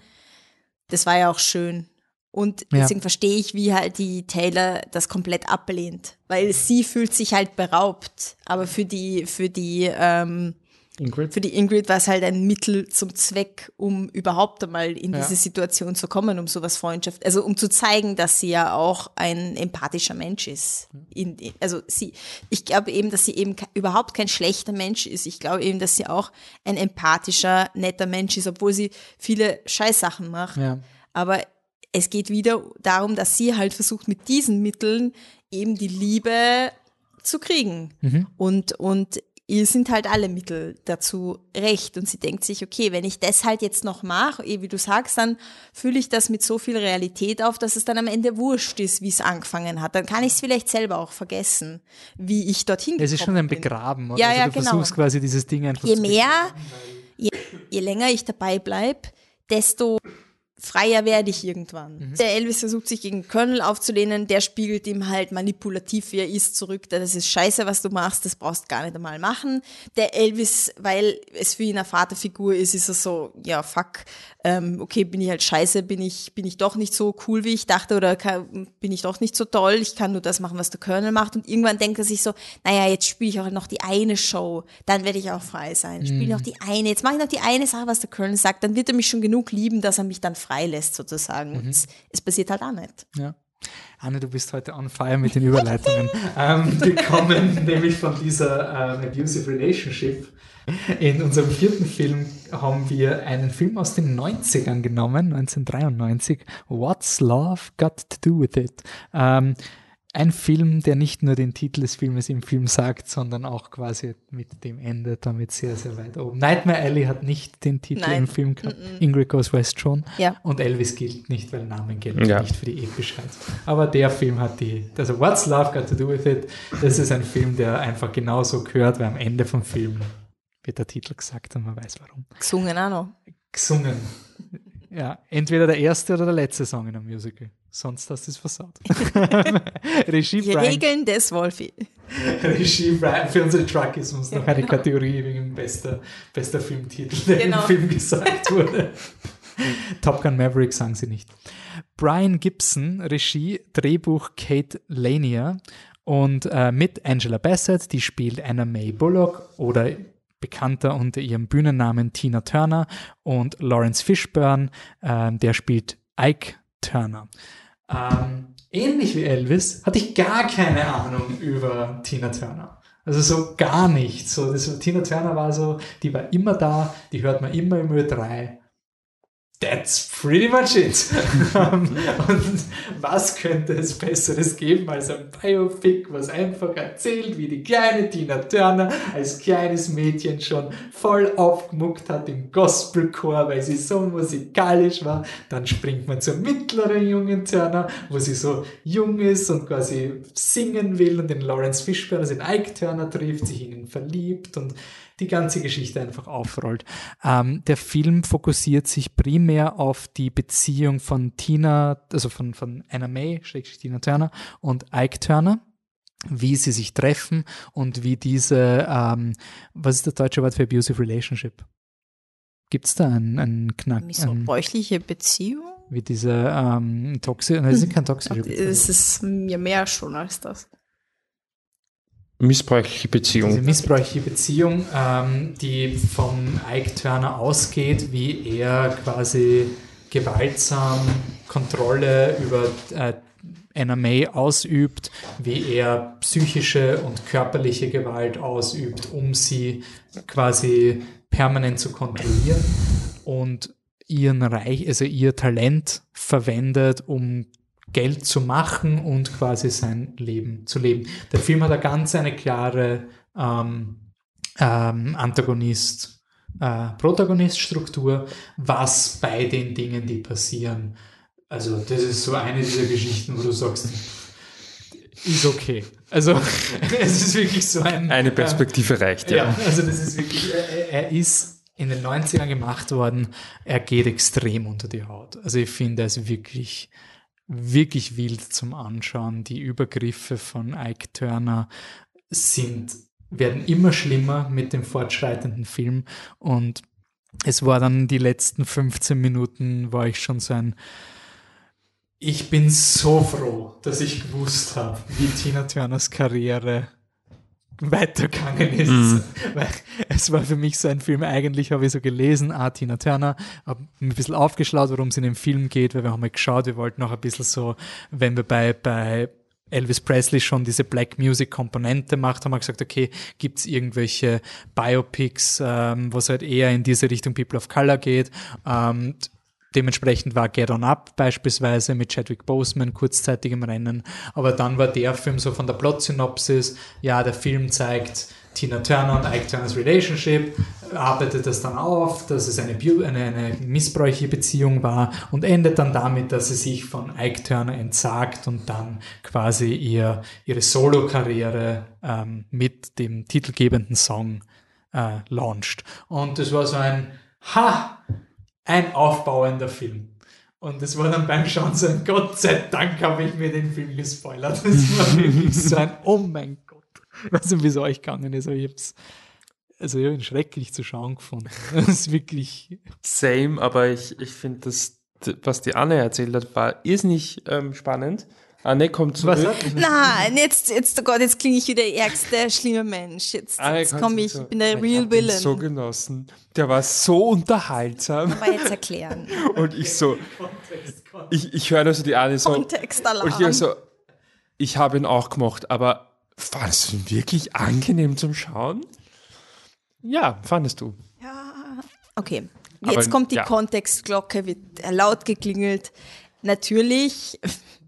das war ja auch schön. Und Ja. deswegen verstehe ich, wie halt die Taylor das komplett ablehnt, weil sie fühlt sich halt beraubt. Aber für die, für die, ähm, Ingrid? für die Ingrid war es halt ein Mittel zum Zweck, um überhaupt einmal in Ja. diese Situation zu kommen, um sowas Freundschaft, also um zu zeigen, dass sie ja auch ein empathischer Mensch ist. In, in- also sie, ich glaube eben, dass sie eben überhaupt kein schlechter Mensch ist. Ich glaube eben, dass sie auch ein empathischer, netter Mensch ist, obwohl sie viele Scheißsachen macht. Ja. Aber es geht wieder darum, dass sie halt versucht, mit diesen Mitteln eben die Liebe zu kriegen. Und, und ihr sind halt alle Mittel dazu recht. Und sie denkt sich, okay, wenn ich das halt jetzt noch mache, eh, wie du sagst, dann fühle ich das mit so viel Realität auf, dass es dann am Ende wurscht ist, wie es angefangen hat. Dann kann ich es vielleicht selber auch vergessen, wie ich dorthin Es ist schon ein bin. Begraben. Oder? Ja, also ja, du genau. versuchst quasi dieses Ding einfach Je zu mehr, je, je länger ich dabei bleib, desto freier werde ich irgendwann. Der Elvis versucht sich gegen Colonel aufzulehnen, der spiegelt ihm halt manipulativ, wie er ist, zurück. Das ist scheiße, was du machst, das brauchst du gar nicht einmal machen. Der Elvis, weil es für ihn eine Vaterfigur ist, ist er so, ja, fuck, ähm, okay, bin ich halt scheiße, bin ich, bin ich doch nicht so cool, wie ich dachte, oder kann, bin ich doch nicht so toll, ich kann nur das machen, was der Colonel macht. Und irgendwann denkt er sich so, naja, jetzt spiele ich auch noch die eine Show, dann werde ich auch frei sein. Spiele noch die eine, jetzt mache ich noch die eine Sache, was der Colonel sagt, dann wird er mich schon genug lieben, dass er mich dann freilässt, sozusagen. Und es, es passiert halt auch nicht. Ja. Anne, du bist heute on fire mit den Überleitungen. ähm, wir kommen nämlich von dieser ähm, Abusive Relationship. In unserem vierten Film haben wir einen Film aus den 90ern genommen, 1993. What's Love Got to Do with It? Ähm, ein Film, der nicht nur den Titel des Filmes im Film sagt, sondern auch quasi mit dem Ende damit sehr, sehr weit oben. Nightmare Alley hat nicht den Titel Nein. im Film gehabt. Ingrid Goes West schon. Ja. Und Elvis gilt nicht, weil Namen gelten Ja. nicht für die Epischheit. Aber der Film hat die, also What's Love Got to Do with It? Das ist ein Film, der einfach genauso gehört, weil am Ende vom Film wird der Titel gesagt und man weiß warum. Gesungen auch noch. Gesungen. Ja, entweder der erste oder der letzte Song in einem Musical. Sonst hast du es versaut. Regie Die Brian, Regeln des Wolfi. Regie Brian, für unsere Truckies muss noch eine Kategorie wegen bester, bester Filmtitel, der Genau. im Film gesagt wurde. Top Gun Maverick sagen sie nicht. Brian Gibson, Regie, Drehbuch Kate Lanier und äh, mit Angela Bassett, die spielt Anna May Bullock oder bekannter unter ihrem Bühnennamen Tina Turner und Lawrence Fishburne, äh, der spielt Ike Turner. Ähm, ähnlich wie Elvis hatte ich gar keine Ahnung über Tina Turner. Also so gar nicht. So, Tina Turner war so, die war immer da, die hört man immer im Ö3. That's pretty much it. und was könnte es Besseres geben als ein Biopic, was einfach erzählt, wie die kleine Tina Turner als kleines Mädchen schon voll aufgemuckt hat im Gospelchor, weil sie so musikalisch war. Dann springt man zur mittleren jungen Turner, wo sie so jung ist und quasi singen will und den Lawrence Fishburne, also den Ike Turner trifft, sich in ihn verliebt und die ganze Geschichte einfach aufrollt. Ähm, der Film fokussiert sich primär auf die Beziehung von Tina, also von, von Anna May, Schrägstrich Tina Turner und Ike Turner wie sie sich treffen und wie diese, ähm, was ist das deutsche Wort für abusive relationship? Gibt es da einen, einen Knack? Bräuchliche Beziehung? wie diese ähm, toxische, nein, das ist kein toxische Beziehung. Es ist ja mehr schon als das. Missbräuchliche Diese Beziehung. missbräuchliche Beziehung, ähm, die von Ike Turner ausgeht, wie er quasi gewaltsam Kontrolle über äh, Anna May ausübt, wie er psychische und körperliche Gewalt ausübt, um sie quasi permanent zu kontrollieren und ihren Reich, also ihr Talent verwendet, um Geld zu machen und quasi sein Leben zu leben. Der Film hat eine ganz eine klare ähm, ähm, Antagonist, äh, Protagonist-Struktur, was bei den Dingen, die passieren. Also das ist so eine dieser Geschichten, wo du sagst, ist okay. Also es ist wirklich so ein... Eine äh, Perspektive reicht, ja. ja, also das ist wirklich, er, er ist in den 90ern gemacht worden, er geht extrem unter die Haut. Also ich finde, er ist wirklich, wirklich wild zum Anschauen. Die Übergriffe von Ike Turner sind, werden immer schlimmer mit dem fortschreitenden Film und es war dann die letzten 15 Minuten, war ich schon so ein, ich bin so froh, dass ich gewusst habe, wie Tina Turners Karriere weitergegangen ist. Weil es war für mich so ein Film, eigentlich habe ich so gelesen, ah, Tina Turner, habe ein bisschen aufgeschlaut, worum es in dem Film geht, weil wir haben mal geschaut, wir wollten noch ein bisschen so, wenn wir bei, bei Elvis Presley schon diese Black Music Komponente macht, haben wir gesagt, okay, gibt's irgendwelche Biopics, ähm, was halt eher in diese Richtung People of Color geht. Ähm, Dementsprechend war Get On Up beispielsweise mit Chadwick Boseman kurzzeitig im Rennen. Aber dann war der Film so von der Plot-Synopsis, ja, der Film zeigt Tina Turner und Ike Turners Relationship, arbeitet das dann auf, dass es eine, eine, eine missbräuchliche Beziehung war und endet dann damit, dass sie sich von Ike Turner entsagt und dann quasi ihr, ihre Solo-Karriere ähm, mit dem titelgebenden Song äh, launcht. Und das war so ein, ha, ein aufbauender Film. Und es war dann beim Schauen so ein Gott sei Dank habe ich mir den Film gespoilert. Das war wirklich so ein Oh mein Gott. Ich weiß nicht, wie es euch gegangen ist, aber ich hab's also ich habe ihn schrecklich zu schauen gefunden. Das ist wirklich. Same, aber ich, ich finde, das, was die Anne erzählt hat, war irrsinnig ähm, spannend. Anne kommt zurück. Was Nein, jetzt, jetzt, oh Gott, jetzt klinge ich wie der ärgste, schlimme Mensch. Jetzt, jetzt komme ich, ich bin der Real ich Villain. so genossen. Der war so unterhaltsam. Aber jetzt erklären. Und ich so, ich, ich höre also die Anne so. Kontextalarm. Und ich so, ich habe ihn auch gemacht, aber fandest du ihn wirklich angenehm zum Schauen? Ja, fandest du. Ja, okay. Jetzt Aber, kommt die ja. Kontextglocke, wird laut geklingelt. Natürlich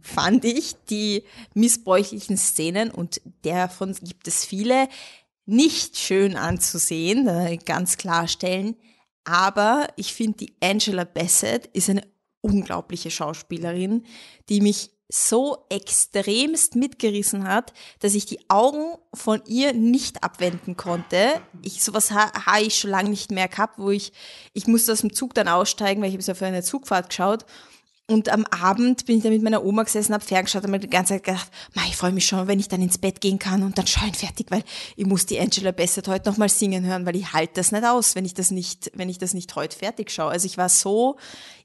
fand ich die missbräuchlichen Szenen, und davon gibt es viele, nicht schön anzusehen, ganz klarstellen. Aber ich finde, die Angela Bassett ist eine unglaubliche Schauspielerin, die mich so extremst mitgerissen hat, dass ich die Augen von ihr nicht abwenden konnte. Ich sowas habe ha ich schon lange nicht mehr gehabt, wo ich ich musste aus dem Zug dann aussteigen, weil ich habe so für eine Zugfahrt geschaut und am Abend bin ich dann mit meiner Oma gesessen, hab ferngeschaut und mir die ganze Zeit gedacht, ich freue mich schon, wenn ich dann ins Bett gehen kann und dann schauen fertig, weil ich muss die Angela Bassett heute nochmal singen hören, weil ich halte das nicht aus, wenn ich das nicht, wenn ich das nicht heute fertig schaue. Also ich war so,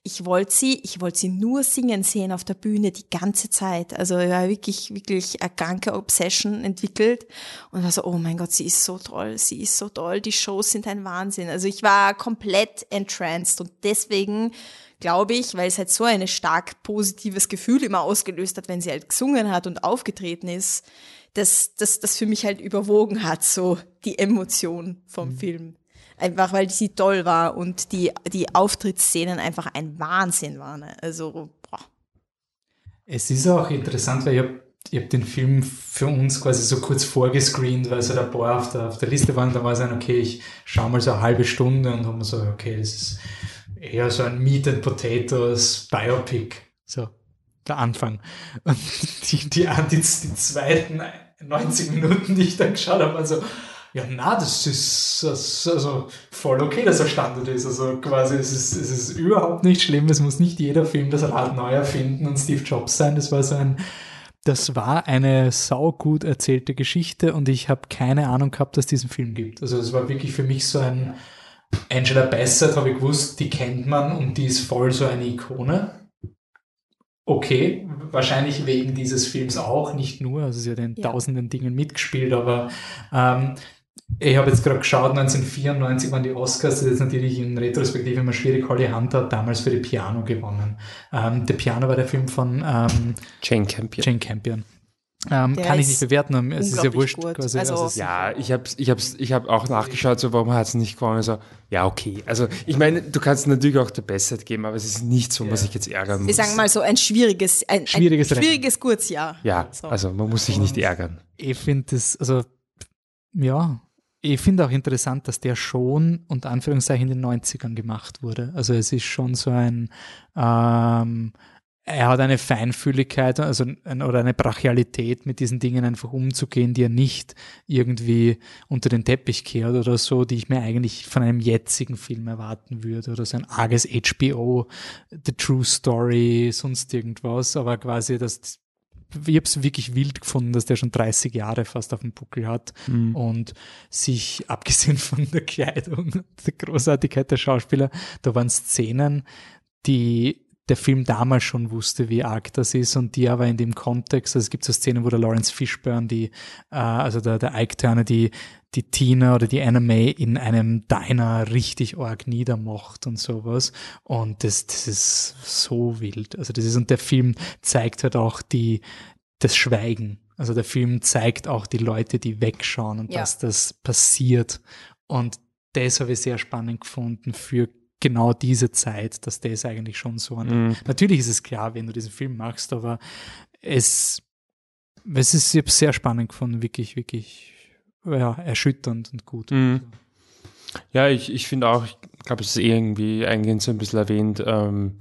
ich wollte sie, ich wollte sie nur singen sehen auf der Bühne die ganze Zeit. Also ich war wirklich, wirklich eine kranke Obsession entwickelt und war so, oh mein Gott, sie ist so toll, sie ist so toll, die Shows sind ein Wahnsinn. Also ich war komplett entranced und deswegen glaube ich, weil es halt so ein stark positives Gefühl immer ausgelöst hat, wenn sie halt gesungen hat und aufgetreten ist, dass das für mich halt überwogen hat, so die Emotion vom mhm. Film. Einfach weil sie toll war und die, die Auftrittsszenen einfach ein Wahnsinn waren. Also, boah. Es ist auch interessant, weil ich habe ich den Film für uns quasi so kurz vorgescreent, weil so ein paar auf der, auf der Liste waren. Da war es ein, okay, ich schaue mal so eine halbe Stunde und haben so, okay, das ist eher so ein Meat and Potatoes Biopic. So, der Anfang. Und die, die, die, die zweiten 90 Minuten, die ich dann geschaut habe, also, ja, na, das ist das, also voll okay, dass er Standard ist. Also quasi, es ist, es ist überhaupt nicht schlimm. Es muss nicht jeder Film das Rad neu erfinden und Steve Jobs sein. Das war so ein, das war eine saugut erzählte Geschichte und ich habe keine Ahnung gehabt, dass es diesen Film gibt. Also es war wirklich für mich so ein, Angela Bassett habe ich gewusst, die kennt man und die ist voll so eine Ikone. Okay, wahrscheinlich wegen dieses Films auch, nicht nur, also sie hat in ja. tausenden Dingen mitgespielt, aber ähm, ich habe jetzt gerade geschaut, 1994 waren die Oscars, das ist jetzt natürlich in Retrospektive immer schwierig. Holly Hunter hat damals für die Piano gewonnen. Ähm, der Piano war der Film von ähm, Jane Campion. Jane Campion. Ähm, kann ich nicht bewerten, es ist ja wurscht. Quasi. Also, also ja, ich habe ich hab's, ich hab auch nachgeschaut, so, warum hat es nicht gewonnen. Also, ja, okay. Also, ich meine, du kannst natürlich auch der Bestzeit geben, aber es ist nicht so, was ich jetzt ärgern muss. Wir sagen mal so ein schwieriges, ein, schwieriges, ein schwieriges Kurzjahr. Ja, so. also man muss sich nicht ärgern. Ich finde das, also, ja, ich finde auch interessant, dass der schon unter Anführungszeichen in den 90ern gemacht wurde. Also, es ist schon so ein, ähm, er hat eine Feinfühligkeit also oder eine Brachialität, mit diesen Dingen einfach umzugehen, die er nicht irgendwie unter den Teppich kehrt oder so, die ich mir eigentlich von einem jetzigen Film erwarten würde oder so ein arges HBO, The True Story, sonst irgendwas, aber quasi das ich habe es wirklich wild gefunden, dass der schon 30 Jahre fast auf dem Buckel hat mhm. und sich, abgesehen von der Kleidung, der Großartigkeit der Schauspieler, da waren Szenen, die der Film damals schon wusste, wie arg das ist und die aber in dem Kontext, also es gibt so Szenen, wo der Lawrence Fishburne, die, äh, also der, der Ike Turner, die, die Tina oder die Anna May in einem Diner richtig arg niedermacht und sowas und das, das ist so wild. Also das ist, und der Film zeigt halt auch die, das Schweigen. Also der Film zeigt auch die Leute, die wegschauen und ja. dass das passiert und das habe ich sehr spannend gefunden für genau diese Zeit, dass das eigentlich schon so ein. Mhm. Natürlich ist es klar, wenn du diesen Film machst, aber es, es ist ich sehr spannend gefunden, wirklich, wirklich ja, erschütternd und gut. Mhm. Ja, ich, ich finde auch, ich glaube, es ist irgendwie eingehend so ein bisschen erwähnt, ähm,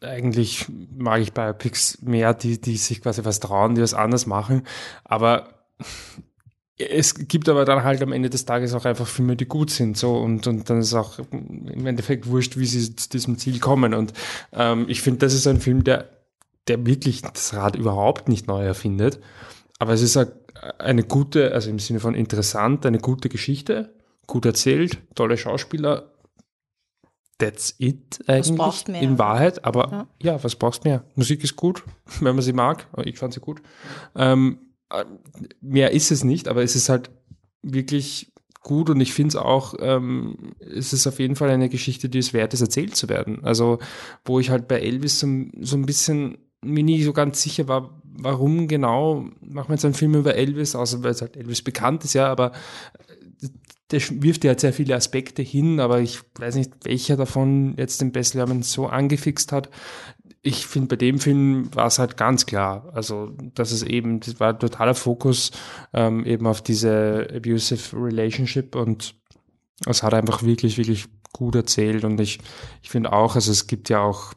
eigentlich mag ich Biopics mehr, die, die sich quasi was trauen, die was anders machen, aber es gibt aber dann halt am Ende des Tages auch einfach Filme, die gut sind, so und, und dann ist auch im Endeffekt wurscht, wie sie zu diesem Ziel kommen. Und ähm, ich finde, das ist ein Film, der, der wirklich das Rad überhaupt nicht neu erfindet. Aber es ist eine gute, also im Sinne von interessant, eine gute Geschichte, gut erzählt, tolle Schauspieler. That's it eigentlich in Wahrheit. Aber ja. ja. was brauchst du mehr? Musik ist gut, wenn man sie mag. Ich fand sie gut. Ähm, äh, mehr ist es nicht, aber es ist halt wirklich gut und ich finde es auch, ähm, es ist auf jeden Fall eine Geschichte, die es wert ist, erzählt zu werden. Also, wo ich halt bei Elvis so, so ein bisschen mir nie so ganz sicher war, warum genau machen wir jetzt einen Film über Elvis, außer weil es halt Elvis bekannt ist, ja, aber der wirft ja halt sehr viele Aspekte hin, aber ich weiß nicht, welcher davon jetzt den Bess so angefixt hat ich finde, bei dem Film war es halt ganz klar. Also, dass es eben, das war totaler Fokus ähm, eben auf diese abusive Relationship und es hat einfach wirklich, wirklich gut erzählt. Und ich, ich finde auch, also es gibt ja auch,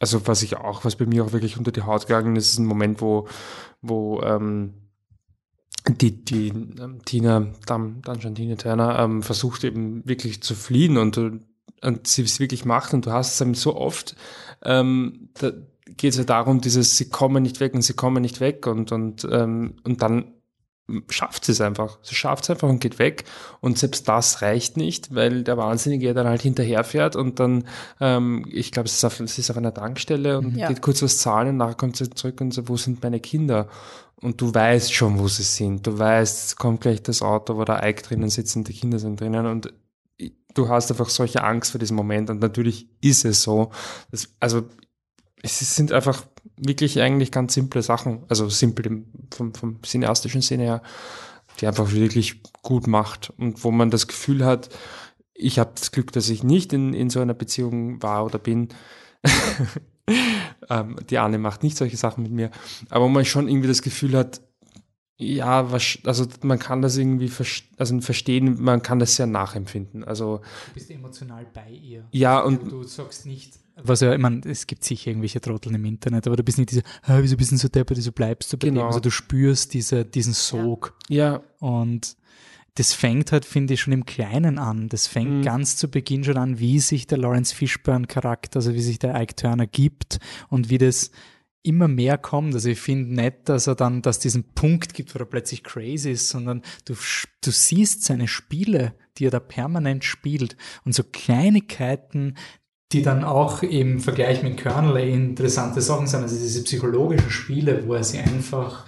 also was ich auch, was bei mir auch wirklich unter die Haut gegangen ist, ist ein Moment, wo, wo ähm, die, die ähm, Tina, dann, dann schon Tina Turner, ähm, versucht eben wirklich zu fliehen und, und sie es wirklich macht und du hast es so oft, ähm, da geht es ja darum, dieses, sie kommen nicht weg und sie kommen nicht weg und, und, ähm, und dann schafft sie es einfach. Sie schafft es einfach und geht weg. Und selbst das reicht nicht, weil der Wahnsinnige ja dann halt hinterherfährt und dann, ähm, ich glaube, es, ist auf, es ist auf einer Tankstelle und ja. geht kurz was zahlen und nachher kommt sie zurück und so, wo sind meine Kinder? Und du weißt schon, wo sie sind. Du weißt, es kommt gleich das Auto, wo der Ike drinnen sitzt und die Kinder sind drinnen und du hast einfach solche Angst vor diesem Moment und natürlich ist es so. Das, also es sind einfach wirklich eigentlich ganz simple Sachen, also simpel vom, vom cineastischen Sinne her, die einfach wirklich gut macht und wo man das Gefühl hat, ich habe das Glück, dass ich nicht in, in so einer Beziehung war oder bin. ähm, die Anne macht nicht solche Sachen mit mir, aber wo man schon irgendwie das Gefühl hat, ja, was, also man kann das irgendwie also verstehen, man kann das sehr nachempfinden. Also du bist emotional bei ihr. Ja, und du sagst nicht, was ja, ich meine, es gibt sicher irgendwelche Trotteln im Internet, aber du bist nicht dieser, ah, wieso bist du so deppert, wieso bleibst du bei genau. dem? Also du spürst diese, diesen Sog. Ja. Und das fängt halt, finde ich, schon im Kleinen an. Das fängt mhm. ganz zu Beginn schon an, wie sich der Lawrence Fishburne-Charakter, also wie sich der Ike Turner gibt und wie das immer mehr kommt. Also ich finde nicht, dass er dann, dass diesen Punkt gibt, wo er plötzlich crazy ist, sondern du, du siehst seine Spiele, die er da permanent spielt. Und so Kleinigkeiten, die dann auch im Vergleich mit Colonel interessante Sachen sind, also diese psychologischen Spiele, wo er sie einfach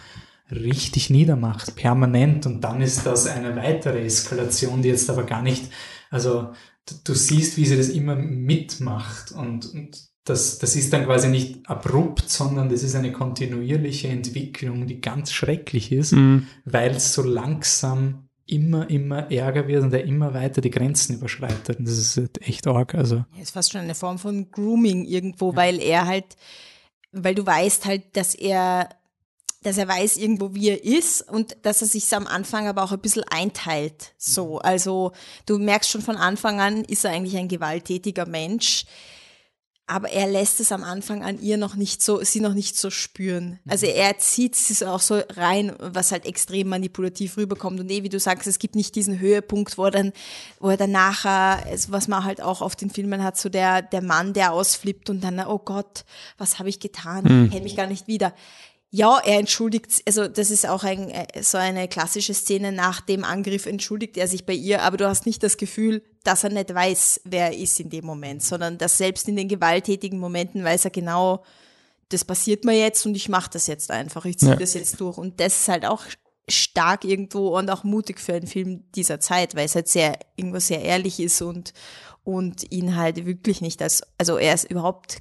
richtig niedermacht, permanent. Und dann ist das eine weitere Eskalation, die jetzt aber gar nicht, also du, du siehst, wie sie das immer mitmacht. Und, und das, das ist dann quasi nicht abrupt, sondern das ist eine kontinuierliche Entwicklung, die ganz schrecklich ist, mhm. weil es so langsam immer, immer ärger wird und er immer weiter die Grenzen überschreitet. Und das ist halt echt arg. Also. Ja, ist fast schon eine Form von Grooming irgendwo, ja. weil er halt, weil du weißt halt, dass er dass er weiß irgendwo, wie er ist und dass er sich am Anfang aber auch ein bisschen einteilt. So, mhm. also du merkst schon von Anfang an, ist er eigentlich ein gewalttätiger Mensch aber er lässt es am Anfang an ihr noch nicht so, sie noch nicht so spüren. Also mhm. er zieht sie auch so rein, was halt extrem manipulativ rüberkommt. Und eh, wie du sagst, es gibt nicht diesen Höhepunkt, wo er dann, wo er dann nachher, was man halt auch auf den Filmen hat, so der, der Mann, der ausflippt und dann, oh Gott, was habe ich getan? Mhm. Hält mich gar nicht wieder. Ja, er entschuldigt, also das ist auch ein, äh, so eine klassische Szene, nach dem Angriff entschuldigt er sich bei ihr, aber du hast nicht das Gefühl, dass er nicht weiß, wer er ist in dem Moment, sondern dass selbst in den gewalttätigen Momenten weiß er genau, das passiert mir jetzt und ich mache das jetzt einfach, ich ziehe ja. das jetzt durch. Und das ist halt auch stark irgendwo und auch mutig für einen Film dieser Zeit, weil es halt sehr, irgendwo sehr ehrlich ist und, und ihn halt wirklich nicht als, also er ist überhaupt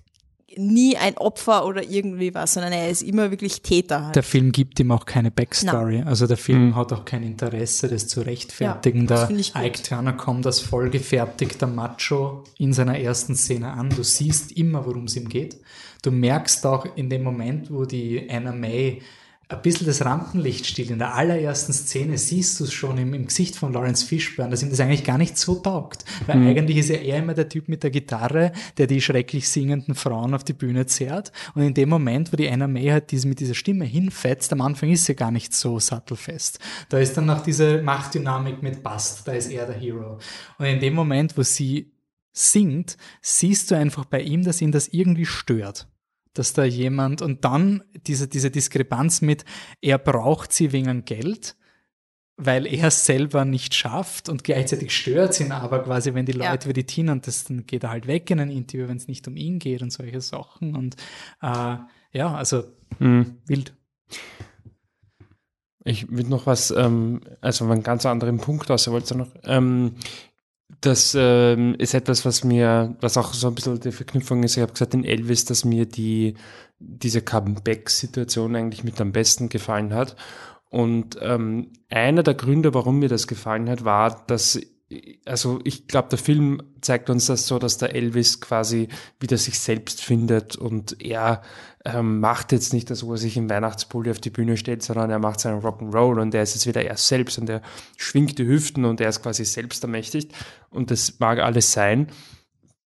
nie ein Opfer oder irgendwie was, sondern er ist immer wirklich Täter. Halt. Der Film gibt ihm auch keine Backstory. No. Also der Film mhm. hat auch kein Interesse, das zu rechtfertigen. Ja, der Ike Turner kommt als vollgefertigter Macho in seiner ersten Szene an. Du siehst immer, worum es ihm geht. Du merkst auch in dem Moment, wo die Anna May ein bisschen das Rampenlicht stiehlt. In der allerersten Szene siehst du es schon im, im, Gesicht von Lawrence Fishburne, dass ihm das eigentlich gar nicht so taugt. Weil mhm. eigentlich ist er eher immer der Typ mit der Gitarre, der die schrecklich singenden Frauen auf die Bühne zerrt. Und in dem Moment, wo die Anna May halt diese, mit dieser Stimme hinfetzt, am Anfang ist sie gar nicht so sattelfest. Da ist dann noch diese Machtdynamik mit Bast, da ist er der Hero. Und in dem Moment, wo sie singt, siehst du einfach bei ihm, dass ihn das irgendwie stört dass da jemand und dann diese, diese Diskrepanz mit, er braucht sie wegen Geld, weil er es selber nicht schafft und gleichzeitig stört ihn aber quasi, wenn die Leute ja. über die Tina und das, dann geht er halt weg in ein Interview, wenn es nicht um ihn geht und solche Sachen und äh, ja, also mhm. wild. Ich will noch was, ähm, also einen ganz anderen Punkt aus, wollte noch, ähm, das ähm, ist etwas, was mir, was auch so ein bisschen die Verknüpfung ist. Ich habe gesagt in Elvis, dass mir die diese Comeback-Situation eigentlich mit am besten gefallen hat. Und ähm, einer der Gründe, warum mir das gefallen hat, war, dass also ich glaube, der Film zeigt uns das so, dass der Elvis quasi wieder sich selbst findet und er ähm, macht jetzt nicht das, wo er sich im Weihnachtspulli auf die Bühne stellt, sondern er macht seinen Rock'n'Roll und er ist jetzt wieder er selbst und er schwingt die Hüften und er ist quasi selbst ermächtigt und das mag alles sein.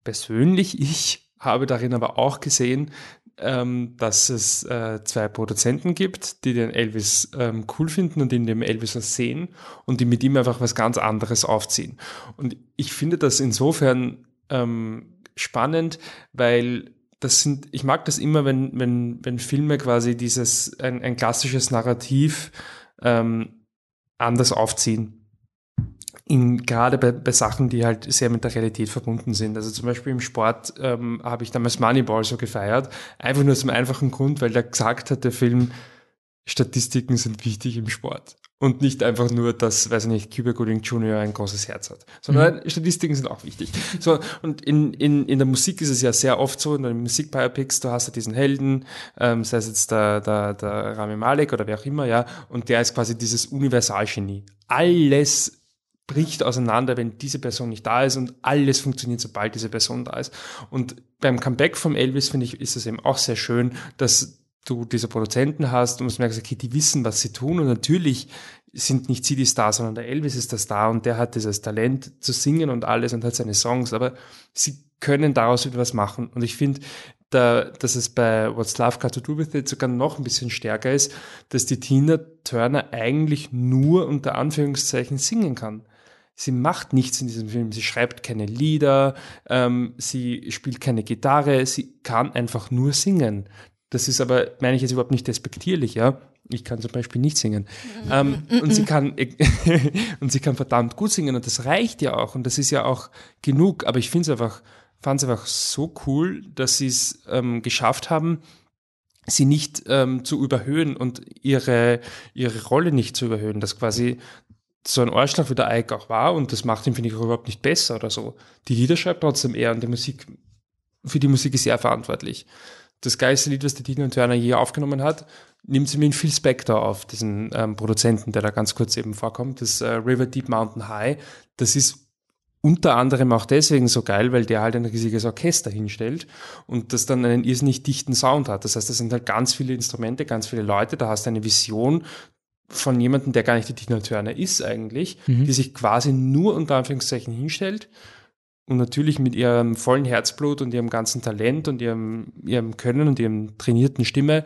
Persönlich, ich habe darin aber auch gesehen, ähm, dass es äh, zwei Produzenten gibt, die den Elvis ähm, cool finden und in dem Elvis was sehen und die mit ihm einfach was ganz anderes aufziehen. Und ich finde das insofern ähm, spannend, weil das sind, ich mag das immer, wenn, wenn, wenn Filme quasi dieses, ein, ein klassisches Narrativ ähm, anders aufziehen in, gerade bei, bei Sachen, die halt sehr mit der Realität verbunden sind. Also zum Beispiel im Sport ähm, habe ich damals Moneyball so gefeiert, einfach nur zum einfachen Grund, weil der gesagt hat, der Film, Statistiken sind wichtig im Sport. Und nicht einfach nur, dass, weiß ich nicht, Cuba Gooding Jr. ein großes Herz hat. Sondern mhm. Statistiken sind auch wichtig. So, und in, in, in der Musik ist es ja sehr oft so, in den Musikbiopics, du hast ja diesen Helden, ähm, sei es jetzt der, der, der Rami Malek oder wer auch immer, ja, und der ist quasi dieses Universalgenie. Alles bricht auseinander, wenn diese Person nicht da ist und alles funktioniert, sobald diese Person da ist. Und beim Comeback vom Elvis, finde ich, ist es eben auch sehr schön, dass du diese Produzenten hast und du merkst, okay, die wissen, was sie tun und natürlich sind nicht sie die Star, sondern der Elvis ist der Star und der hat dieses Talent zu singen und alles und hat seine Songs, aber sie können daraus wieder was machen und ich finde, da, dass es bei What's Love Got to Do With It sogar noch ein bisschen stärker ist, dass die Tina Turner eigentlich nur unter Anführungszeichen singen kann. Sie macht nichts in diesem Film. Sie schreibt keine Lieder, ähm, sie spielt keine Gitarre, sie kann einfach nur singen. Das ist aber, meine ich jetzt überhaupt nicht despektierlich, ja. Ich kann zum Beispiel nicht singen. ähm, und sie kann, und sie kann verdammt gut singen und das reicht ja auch und das ist ja auch genug. Aber ich finde es einfach, fand es einfach so cool, dass sie es ähm, geschafft haben, sie nicht ähm, zu überhöhen und ihre, ihre Rolle nicht zu überhöhen, dass quasi so ein Arschloch wie der Ike auch war und das macht ihn, finde ich, auch überhaupt nicht besser oder so. Die Lieder schreibt trotzdem er und die Musik, für die Musik ist er verantwortlich. Das geilste Lied, was die Tina Turner je aufgenommen hat, nimmt sie mit Phil Spector auf, diesen ähm, Produzenten, der da ganz kurz eben vorkommt, das äh, River Deep Mountain High. Das ist unter anderem auch deswegen so geil, weil der halt ein riesiges Orchester hinstellt und das dann einen irrsinnig dichten Sound hat. Das heißt, das sind halt ganz viele Instrumente, ganz viele Leute, da hast du eine Vision, von jemandem, der gar nicht die Tina Turner ist eigentlich, mhm. die sich quasi nur unter Anführungszeichen hinstellt und natürlich mit ihrem vollen Herzblut und ihrem ganzen Talent und ihrem, ihrem Können und ihrem trainierten Stimme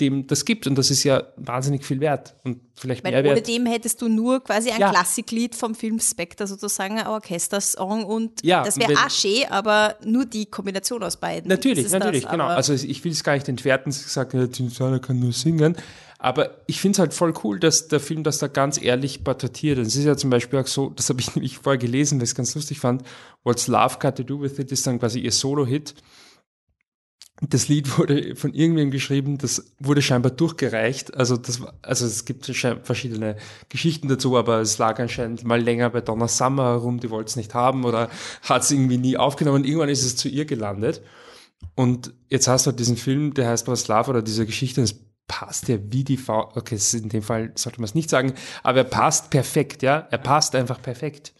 dem das gibt. Und das ist ja wahnsinnig viel wert und vielleicht Weil mehr ohne wert. dem hättest du nur quasi ein ja. Klassiklied vom Film Spectre sozusagen, ein Orchestersong und ja, das wäre auch schön, aber nur die Kombination aus beiden. Natürlich, natürlich, das, genau. Also ich will es gar nicht entwerten, sie sagt, ja, Tina kann nur singen, aber ich finde es halt voll cool, dass der Film das da ganz ehrlich porträtiert. Und es ist ja zum Beispiel auch so, das habe ich nämlich vorher gelesen, weil ich es ganz lustig fand, What's Love Got to Do With It ist dann quasi ihr Solo-Hit. Das Lied wurde von irgendwem geschrieben, das wurde scheinbar durchgereicht. Also, das, also es gibt verschiedene Geschichten dazu, aber es lag anscheinend mal länger bei Donna Summer herum, die wollte es nicht haben oder hat es irgendwie nie aufgenommen. Irgendwann ist es zu ihr gelandet. Und jetzt hast du halt diesen Film, der heißt Love oder diese Geschichte, das passt ja wie die Faust. Okay, in dem Fall sollte man es nicht sagen, aber er passt perfekt, ja. Er passt einfach perfekt.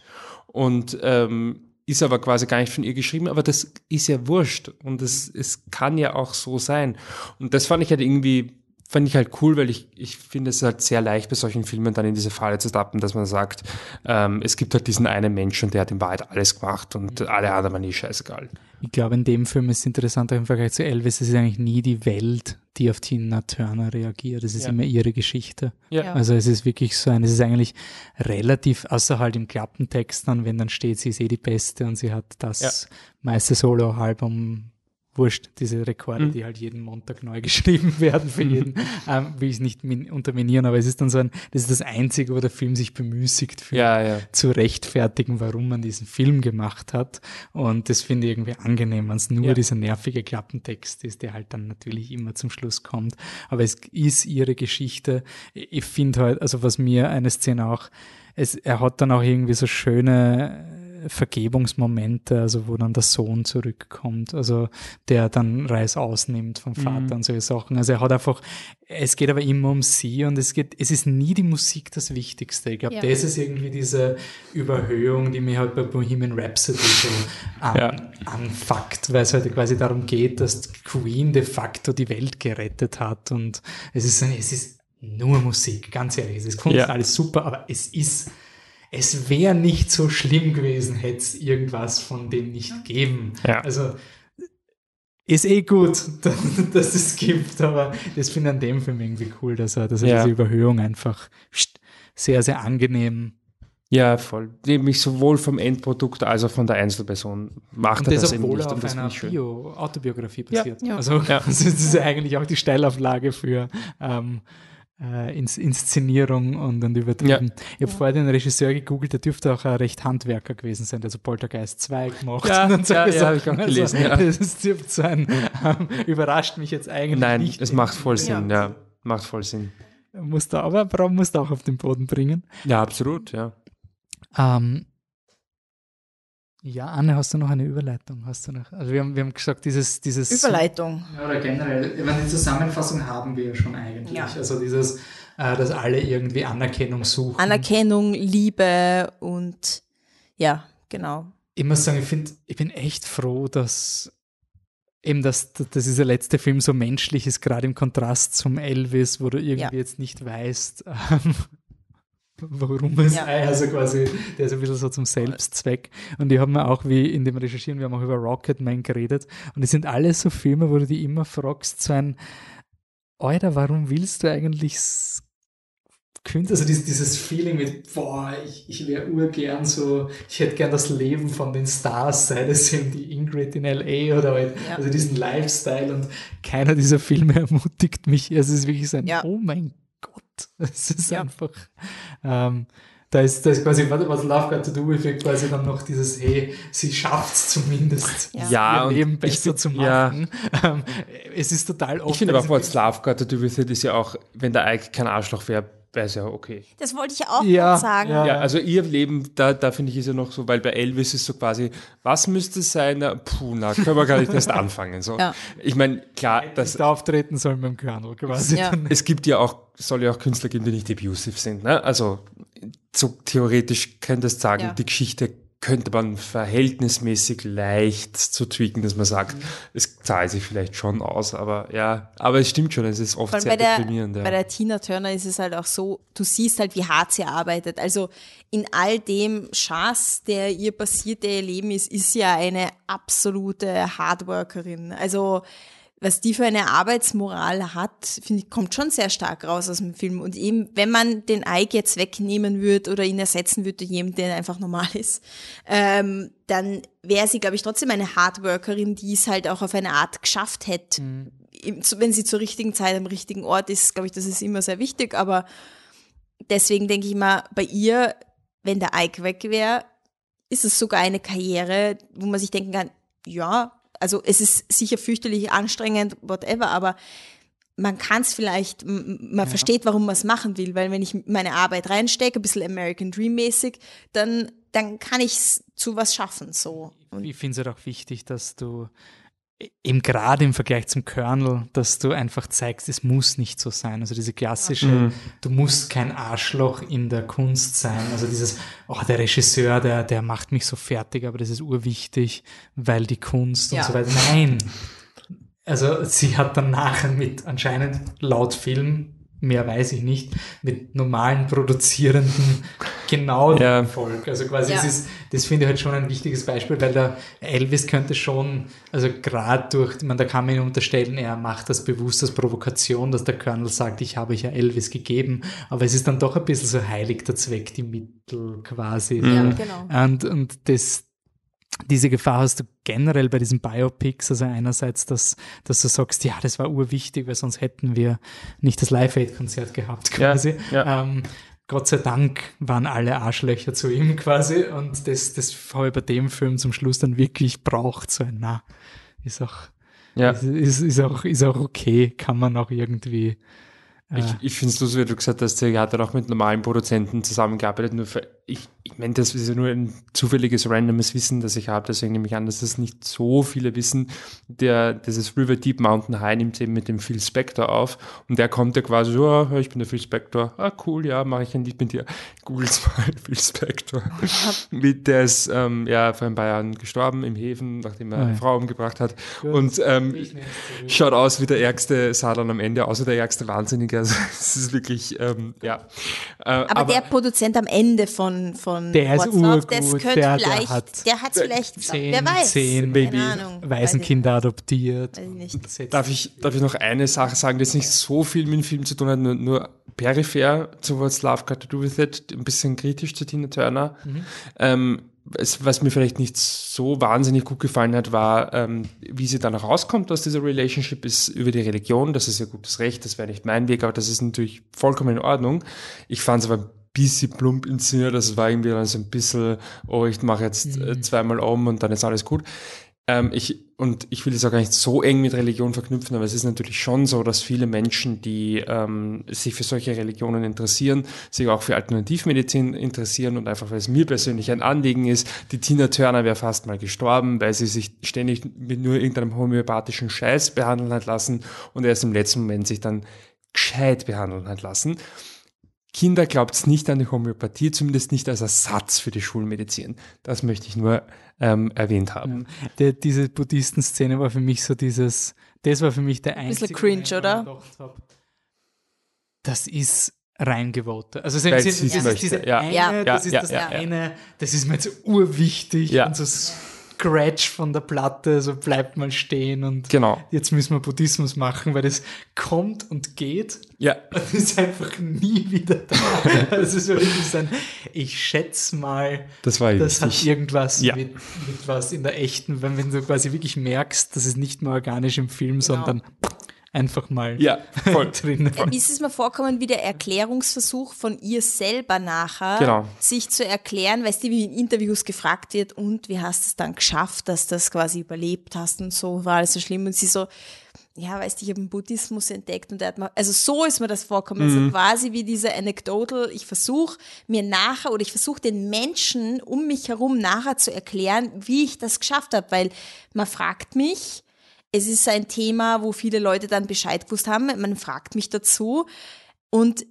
Und ähm, ist aber quasi gar nicht von ihr geschrieben, aber das ist ja wurscht. Und es, es kann ja auch so sein. Und das fand ich halt irgendwie fand ich halt cool, weil ich, ich finde es halt sehr leicht bei solchen Filmen dann in diese Falle zu tappen, dass man sagt, ähm, es gibt halt diesen einen Menschen, der hat in Wahrheit alles gemacht und alle anderen waren eh scheißegal. Ich glaube, in dem Film ist es interessant, auch im Vergleich zu Elvis, es ist eigentlich nie die Welt, die auf Tina Turner reagiert. Es ist Ja. immer ihre Geschichte. Ja. Also es ist wirklich so ein, es ist eigentlich relativ, außer halt im Klappentext dann, wenn dann steht, sie ist eh die Beste und sie hat das Ja. meiste Solo-Album, wurscht, diese Rekorde, Mhm. die halt jeden Montag neu geschrieben werden für jeden, ähm, will ich es nicht min- unterminieren, aber es ist dann so ein, das ist das Einzige, wo der Film sich bemüßigt fühlt Ja, ja. zu rechtfertigen, warum man diesen Film gemacht hat. Und das finde ich irgendwie angenehm, wenn es nur Ja. dieser nervige Klappentext ist, der halt dann natürlich immer zum Schluss kommt. Aber es ist ihre Geschichte. Ich finde halt, also was mir eine Szene auch, es, er hat dann auch irgendwie so schöne Vergebungsmomente, also wo dann der Sohn zurückkommt, also der dann Reis ausnimmt vom Vater Mhm. und solche Sachen. Also er hat einfach, es geht aber immer um sie und es geht, es ist nie die Musik das Wichtigste. Ich glaube, Ja. das ist irgendwie diese Überhöhung, die mich halt bei Bohemian Rhapsody so an, Ja. anfuckt, weil es halt quasi darum geht, dass Queen de facto die Welt gerettet hat und es ist, es ist nur Musik, ganz ehrlich, es ist Kunst, Ja. alles super, aber es ist es wäre nicht so schlimm gewesen, hätte es irgendwas von dem nicht gegeben. Ja. Also ist eh gut, dass es gibt, aber das finde ich an dem Film irgendwie cool, dass er, dass er Ja. diese Überhöhung einfach sehr, sehr angenehm Ja, voll. Nämlich sowohl vom Endprodukt als auch von der Einzelperson macht und er das, das eben nicht. Und auf das einer schön. Bio Autobiografie Ja. basiert. Ja. Also Ja. das ist ja eigentlich auch die Steilauflage für ähm, äh, Ins Inszenierung und, und übertrieben. Ich habe vorher den Regisseur gegoogelt, der dürfte auch ein recht Handwerker gewesen sein, der so Poltergeist 2 gemacht Ja, und ja, ja, Sachen. hab ich auch gelesen, ja. Das dürfte sein. Ähm, überrascht mich jetzt eigentlich Nein, nicht. es macht voll Sinn, ja. Macht voll Sinn. Muss da, aber Braun muss da auch auf den Boden bringen. Ja, absolut, ja. Ähm, ja, Anne, hast du noch eine Überleitung? Hast du noch? Also wir haben, wir haben gesagt, dieses, dieses Überleitung. Ja, oder generell, ich meine, die Zusammenfassung haben wir ja schon eigentlich. Ja. Also dieses, äh, dass alle irgendwie Anerkennung suchen. Anerkennung, Liebe und ja, genau. ich muss sagen, ich finde, ich bin echt froh, dass eben das, dass dieser letzte Film so menschlich ist, gerade im Kontrast zum Elvis, wo du irgendwie Ja. jetzt nicht weißt, ähm, warum es Ja. also quasi, der ist ein bisschen so zum Selbstzweck. Und die haben wir auch, wie in dem Recherchieren, wir haben auch über Rocketman geredet. Und es sind alles so Filme, wo du die immer fragst, so ein, Alter, warum willst du eigentlich Künstler, also dieses, dieses Feeling mit, boah, ich, ich wäre urgern so, ich hätte gern das Leben von den Stars, sei das eben die Ingrid in L.A. oder halt, Ja. also diesen Lifestyle und keiner dieser Filme ermutigt mich. Es ist wirklich so ein, Ja. oh mein Es ist Ja. einfach, ähm, da ist, da ist quasi, was, was Love Got to Do with it, quasi dann noch dieses, hey, sie schafft es zumindest, Ja. Ja, ihr und Leben ich besser find- zu ja. machen. Ähm, es ist total oft. Ich finde aber What's Love Got to Do With It ist ja auch, wenn der Ike kein Arschloch wäre, wäre es ja okay. Das wollte ich auch Ja, sagen. ja. Ja, also ihr Leben, da, da finde ich ist ja noch so, weil bei Elvis ist so quasi, was müsste es sein? Na, puh, na, können wir gar nicht erst anfangen. So. Ja. Ich meine, klar, das, da auftreten soll mit dem Colonel quasi. Ja. Es gibt ja auch, soll ja auch Künstler geben, die nicht abusive sind. Ne? Also so theoretisch könntest du sagen, Ja. die Geschichte könnte man verhältnismäßig leicht zu tweaken, dass man sagt, Mhm. es zahlt sich vielleicht schon aus, aber ja, aber es stimmt schon, es ist oft sehr bei der, deprimierend. Ja. bei der Tina Turner ist es halt auch so, du siehst halt, wie hart sie arbeitet. Also in all dem Schatz, der ihr passiert, der ihr Leben ist, ist sie ja eine absolute Hardworkerin. Also was die für eine Arbeitsmoral hat, finde ich, kommt schon sehr stark raus aus dem Film. Und eben, wenn man den Ike jetzt wegnehmen würde oder ihn ersetzen würde durch jemanden, der einfach normal ist, ähm, dann wäre sie, glaube ich, trotzdem eine Hardworkerin, die es halt auch auf eine Art geschafft hätte. Zu- Wenn sie zur richtigen Zeit am richtigen Ort ist, glaube ich, das ist immer sehr wichtig. Aber deswegen denke ich mal, bei ihr, wenn der Ike weg wäre, ist es sogar eine Karriere, wo man sich denken kann, ja, also es ist sicher fürchterlich anstrengend, whatever, aber man kann es vielleicht, man versteht, warum man es machen will, weil wenn ich meine Arbeit reinstecke, ein bisschen American Dream mäßig, dann, dann kann ich es zu was schaffen, so. Und ich finde es auch wichtig, dass du eben gerade im Vergleich zum Colonel, dass du einfach zeigst, es muss nicht so sein. Also diese klassische, du musst kein Arschloch in der Kunst sein. Also dieses, oh, der Regisseur, der, der macht mich so fertig, aber das ist urwichtig, weil die Kunst Ja. und so weiter. Nein. also sie hat dann nachher mit anscheinend laut Film, mehr weiß ich nicht, mit normalen Produzierenden genau Ja. den Erfolg. Also quasi, Ja. das, ist, das finde ich halt schon ein wichtiges Beispiel, weil der Elvis könnte schon, also gerade durch, man, da kann man ihm unterstellen, er macht das bewusst als Provokation, dass der Colonel sagt, ich habe euch ja Elvis gegeben, aber es ist dann doch ein bisschen so heilig der Zweck, die Mittel quasi. Ja, So. genau. Und, und das, diese Gefahr hast du generell bei diesen Biopics, also einerseits, dass, dass du sagst, ja, das war urwichtig, weil sonst hätten wir nicht das Live-Aid-Konzert gehabt Ja, quasi. ja. Ähm, Gott sei Dank waren alle Arschlöcher zu ihm quasi und das, das habe ich bei dem Film zum Schluss dann wirklich braucht, so ein, na, ist auch, Ja. ist, ist, ist auch, ist auch okay, kann man auch irgendwie, äh, Ich, ich finde es lustig, wie du gesagt hast, er hat dann auch mit normalen Produzenten zusammengearbeitet. Nur für, ich ich meine, das ist ja nur ein zufälliges, randomes Wissen, das ich habe. Deswegen nehme ich an, dass das nicht so viele wissen. Der, dieses River Deep Mountain High nimmt eben mit dem Phil Spector auf. Und der kommt ja quasi so, ah, ich bin der Phil Spector. Ah, cool, ja, mache ich ein Lied mit dir. Googles mal Phil Spector. mit, der ist ähm, ja vor ein paar Jahren gestorben im Häfen, nachdem er Ah, eine. Frau umgebracht hat. Und ähm, schaut aus wie der ärgste Satan am Ende, außer der ärgste Wahnsinnige. Also es ist wirklich, ähm, ja. Äh, Aber, der Produzent am Ende von, von Der ist What's Love, das urgut, könnte der- der vielleicht, hat der hat vielleicht, zehn, wer weiß, zehn Baby. keine Ahnung. Waisenkinder adoptiert. Weiß ich Darf ich, darf ich noch eine Sache sagen, die jetzt nicht so viel mit dem Film zu tun hat, nur, nur peripher zu What's Love Got to Do With It, ein bisschen kritisch zu Tina Turner. Ähm, es, was mir vielleicht nicht so wahnsinnig gut gefallen hat, war, ähm, wie sie dann rauskommt aus dieser Relationship, ist über die Religion. Das ist ja gutes Recht, das wäre nicht mein Weg, aber das ist natürlich vollkommen in Ordnung. Ich fand es aber ein bisschen plump inszeniert, das war irgendwie dann so ein bisschen, oh, ich mache jetzt äh, zweimal um und dann ist alles gut. Ähm, ich, und ich will es auch gar nicht so eng mit Religion verknüpfen, aber es ist natürlich schon so, dass viele Menschen, die ähm, sich für solche Religionen interessieren, sich auch für Alternativmedizin interessieren und einfach, weil es mir persönlich ein Anliegen ist, die Tina Turner wäre fast mal gestorben, weil sie sich ständig mit nur irgendeinem homöopathischen Scheiß behandeln hat lassen und erst im letzten Moment sich dann gescheit behandeln hat lassen. Kinder glaubt nicht an die Homöopathie, zumindest nicht als Ersatz für die Schulmedizin. Das möchte ich nur ähm, erwähnt haben. Der, diese Buddhisten-Szene war für mich so dieses, das war für mich der bisschen einzige cringe, Moment, oder? hab, Das ist reingevotet. Also das, das, sie es ist diese ja. eine, Ja, das ist ja, das eine, das ist mir jetzt urwichtig Ja. und so Scratch von der Platte, so bleibt mal stehen und Genau. jetzt müssen wir Buddhismus machen, weil das kommt und geht Ja, und ist einfach nie wieder da. Es ist wirklich so ein, ich schätze mal, das war das hat irgendwas Ja. mit, mit was in der echten, wenn, wenn du quasi wirklich merkst, das ist nicht mehr organisch im Film, sondern einfach mal Ja, voll. drin. Ist es mir vorkommen wie der Erklärungsversuch von ihr selber nachher, Genau. sich zu erklären, weil sie wie in Interviews gefragt wird, und wie hast du es dann geschafft, dass du das quasi überlebt hast und so, war alles so schlimm. Und sie so, ja, weißt du, ich habe den Buddhismus entdeckt und der hat mal, also so ist mir das vorkommen, Mhm. so quasi wie diese Anecdotal, ich versuche mir nachher oder ich versuche den Menschen um mich herum nachher zu erklären, wie ich das geschafft habe, weil man fragt mich, es ist ein Thema, wo viele Leute dann Bescheid gewusst haben. Man fragt mich dazu und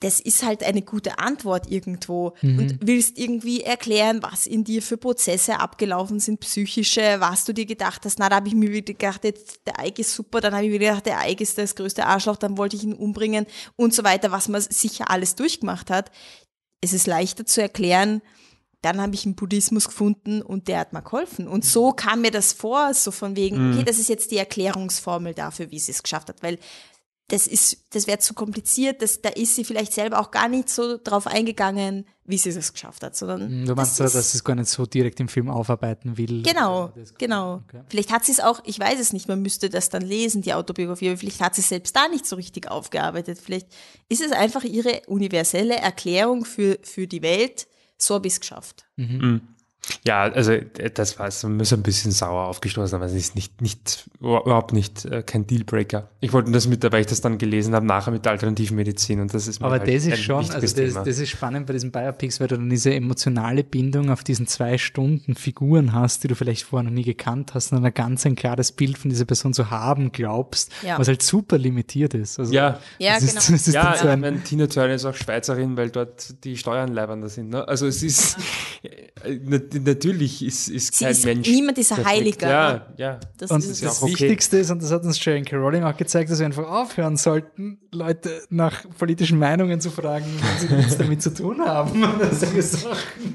das ist halt eine gute Antwort irgendwo und willst irgendwie erklären, was in dir für Prozesse abgelaufen sind, psychische, was du dir gedacht hast. Na, da habe ich mir wieder gedacht, jetzt, der Eik ist super, dann habe ich mir gedacht, der Eik ist das größte Arschloch, dann wollte ich ihn umbringen und so weiter, was man sicher alles durchgemacht hat. Es ist leichter zu erklären, dann habe ich einen Buddhismus gefunden und der hat mir geholfen. Und so kam mir das vor, so von wegen, okay, das ist jetzt die Erklärungsformel dafür, wie sie es geschafft hat, weil das ist, das wäre zu kompliziert, das, da ist sie vielleicht selber auch gar nicht so drauf eingegangen, wie sie es geschafft hat, sondern Du meinst, das so, dass sie es gar nicht so direkt im Film aufarbeiten will. Genau, genau. Okay. Vielleicht hat sie es auch, ich weiß es nicht, man müsste das dann lesen, die Autobiografie, aber vielleicht hat sie es selbst da nicht so richtig aufgearbeitet. Vielleicht ist es einfach ihre universelle Erklärung für, für die Welt, so habe ich es geschafft. Ja, also äh, das war es. Man ist ein bisschen sauer aufgestoßen, aber es ist nicht, nicht überhaupt nicht äh, kein Dealbreaker. Ich wollte das mit, weil ich das dann gelesen habe, nachher mit der Alternativmedizin und das ist mir Aber halt das ein ist schon, also das, Thema. das ist spannend bei diesen Biopics, weil du dann diese emotionale Bindung auf diesen zwei Stunden Figuren hast, die du vielleicht vorher noch nie gekannt hast und dann ein ganz ein klares Bild von dieser Person zu haben glaubst, Ja. was halt super limitiert ist. Also ja, Ja, das ist, genau. Das ist ja, so ich ein, meine, Tina Turner ist auch Schweizerin, weil dort die Steuern leibender sind. Ne? Also es ist, äh, natürlich ist, ist Sie kein ist- Mensch. niemand ist ein perfekt. Heiliger. Ja, ja. Das Und ist das, auch okay. Wichtigste ist, und das hat uns J.K. Rowling auch gezeigt, dass wir einfach aufhören sollten, Leute nach politischen Meinungen zu fragen, wenn sie nichts damit zu tun haben. Solche Sachen.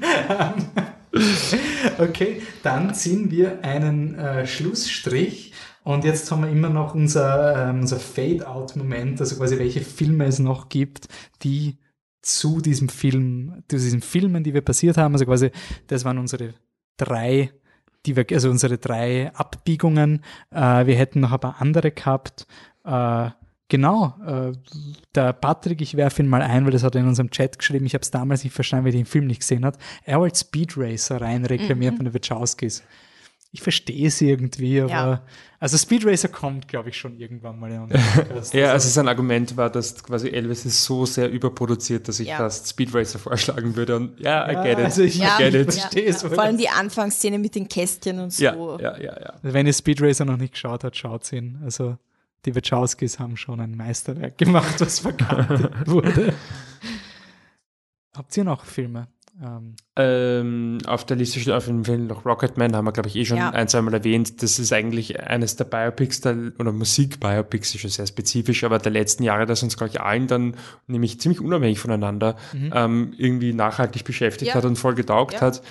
okay, dann ziehen wir einen äh, Schlussstrich. Und jetzt haben wir immer noch unser, ähm, unser Fade-out-Moment, also quasi welche Filme es noch gibt, die zu diesem Film, zu diesen Filmen, die wir passiert haben, also quasi, das waren unsere drei die wir, also unsere drei Abbiegungen. Äh, wir hätten noch ein paar andere gehabt. Äh, genau, äh, der Patrick, ich werfe ihn mal ein, weil das hat er in unserem Chat geschrieben. Ich habe es damals nicht verstanden, weil er den Film nicht gesehen hat. Er wollte Speed Racer rein reklamieren von den Wachowskis. Ich verstehe es irgendwie, aber Ja. also Speed Racer kommt, glaube ich, schon irgendwann mal in unseren Podcast. Ja, also sein Argument war, dass quasi Elvis ist so sehr überproduziert, dass ich Ja. fast Speed Racer vorschlagen würde. Und ja, I Ja, get it. also ich- ja, get ich verstehe es vor allem die Anfangsszene mit den Kästchen und so. Ja, ja, ja, ja. Wenn ihr Speed Racer noch nicht geschaut habt, schaut ihn. Also die Wachowskis haben schon ein Meisterwerk gemacht, was verkannt wurde. Habt ihr noch Filme? Ähm, Ähm, auf der Liste steht auf jeden Fall noch Rocketman, haben wir, glaube ich, eh schon Ja. ein, zweimal erwähnt. Das ist eigentlich eines der Biopics, der, oder Musik-Biopics, ist schon sehr spezifisch, aber der letzten Jahre, das uns, glaube ich, allen dann, nämlich ziemlich unabhängig voneinander, ähm, irgendwie nachhaltig beschäftigt Ja. hat und voll getaugt Ja. hat.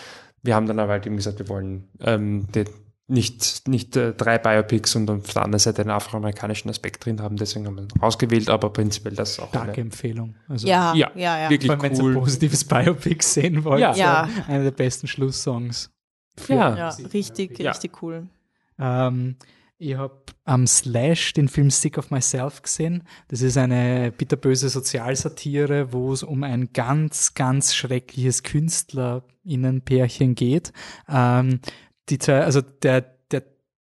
Wir haben dann aber halt eben gesagt, wir wollen ähm, den, nicht, nicht äh, drei Biopics und auf der anderen Seite einen afroamerikanischen Aspekt drin haben, deswegen haben wir ihn ausgewählt, aber prinzipiell das ist auch starke eine, Empfehlung. Also, Ja, Ja, ja, ja. wirklich wenn ihr cool. ein positives Biopic sehen wollt, Ja. Ja. einer der besten Schlusssongs. Ja. Ja, richtig, Ja. richtig cool. Ähm, ich habe am Slash den Film Sick of Myself gesehen. Das ist eine bitterböse Sozialsatire, wo es um ein ganz, ganz schreckliches KünstlerInnen-Pärchen geht. Ähm, die zwei, also der, der,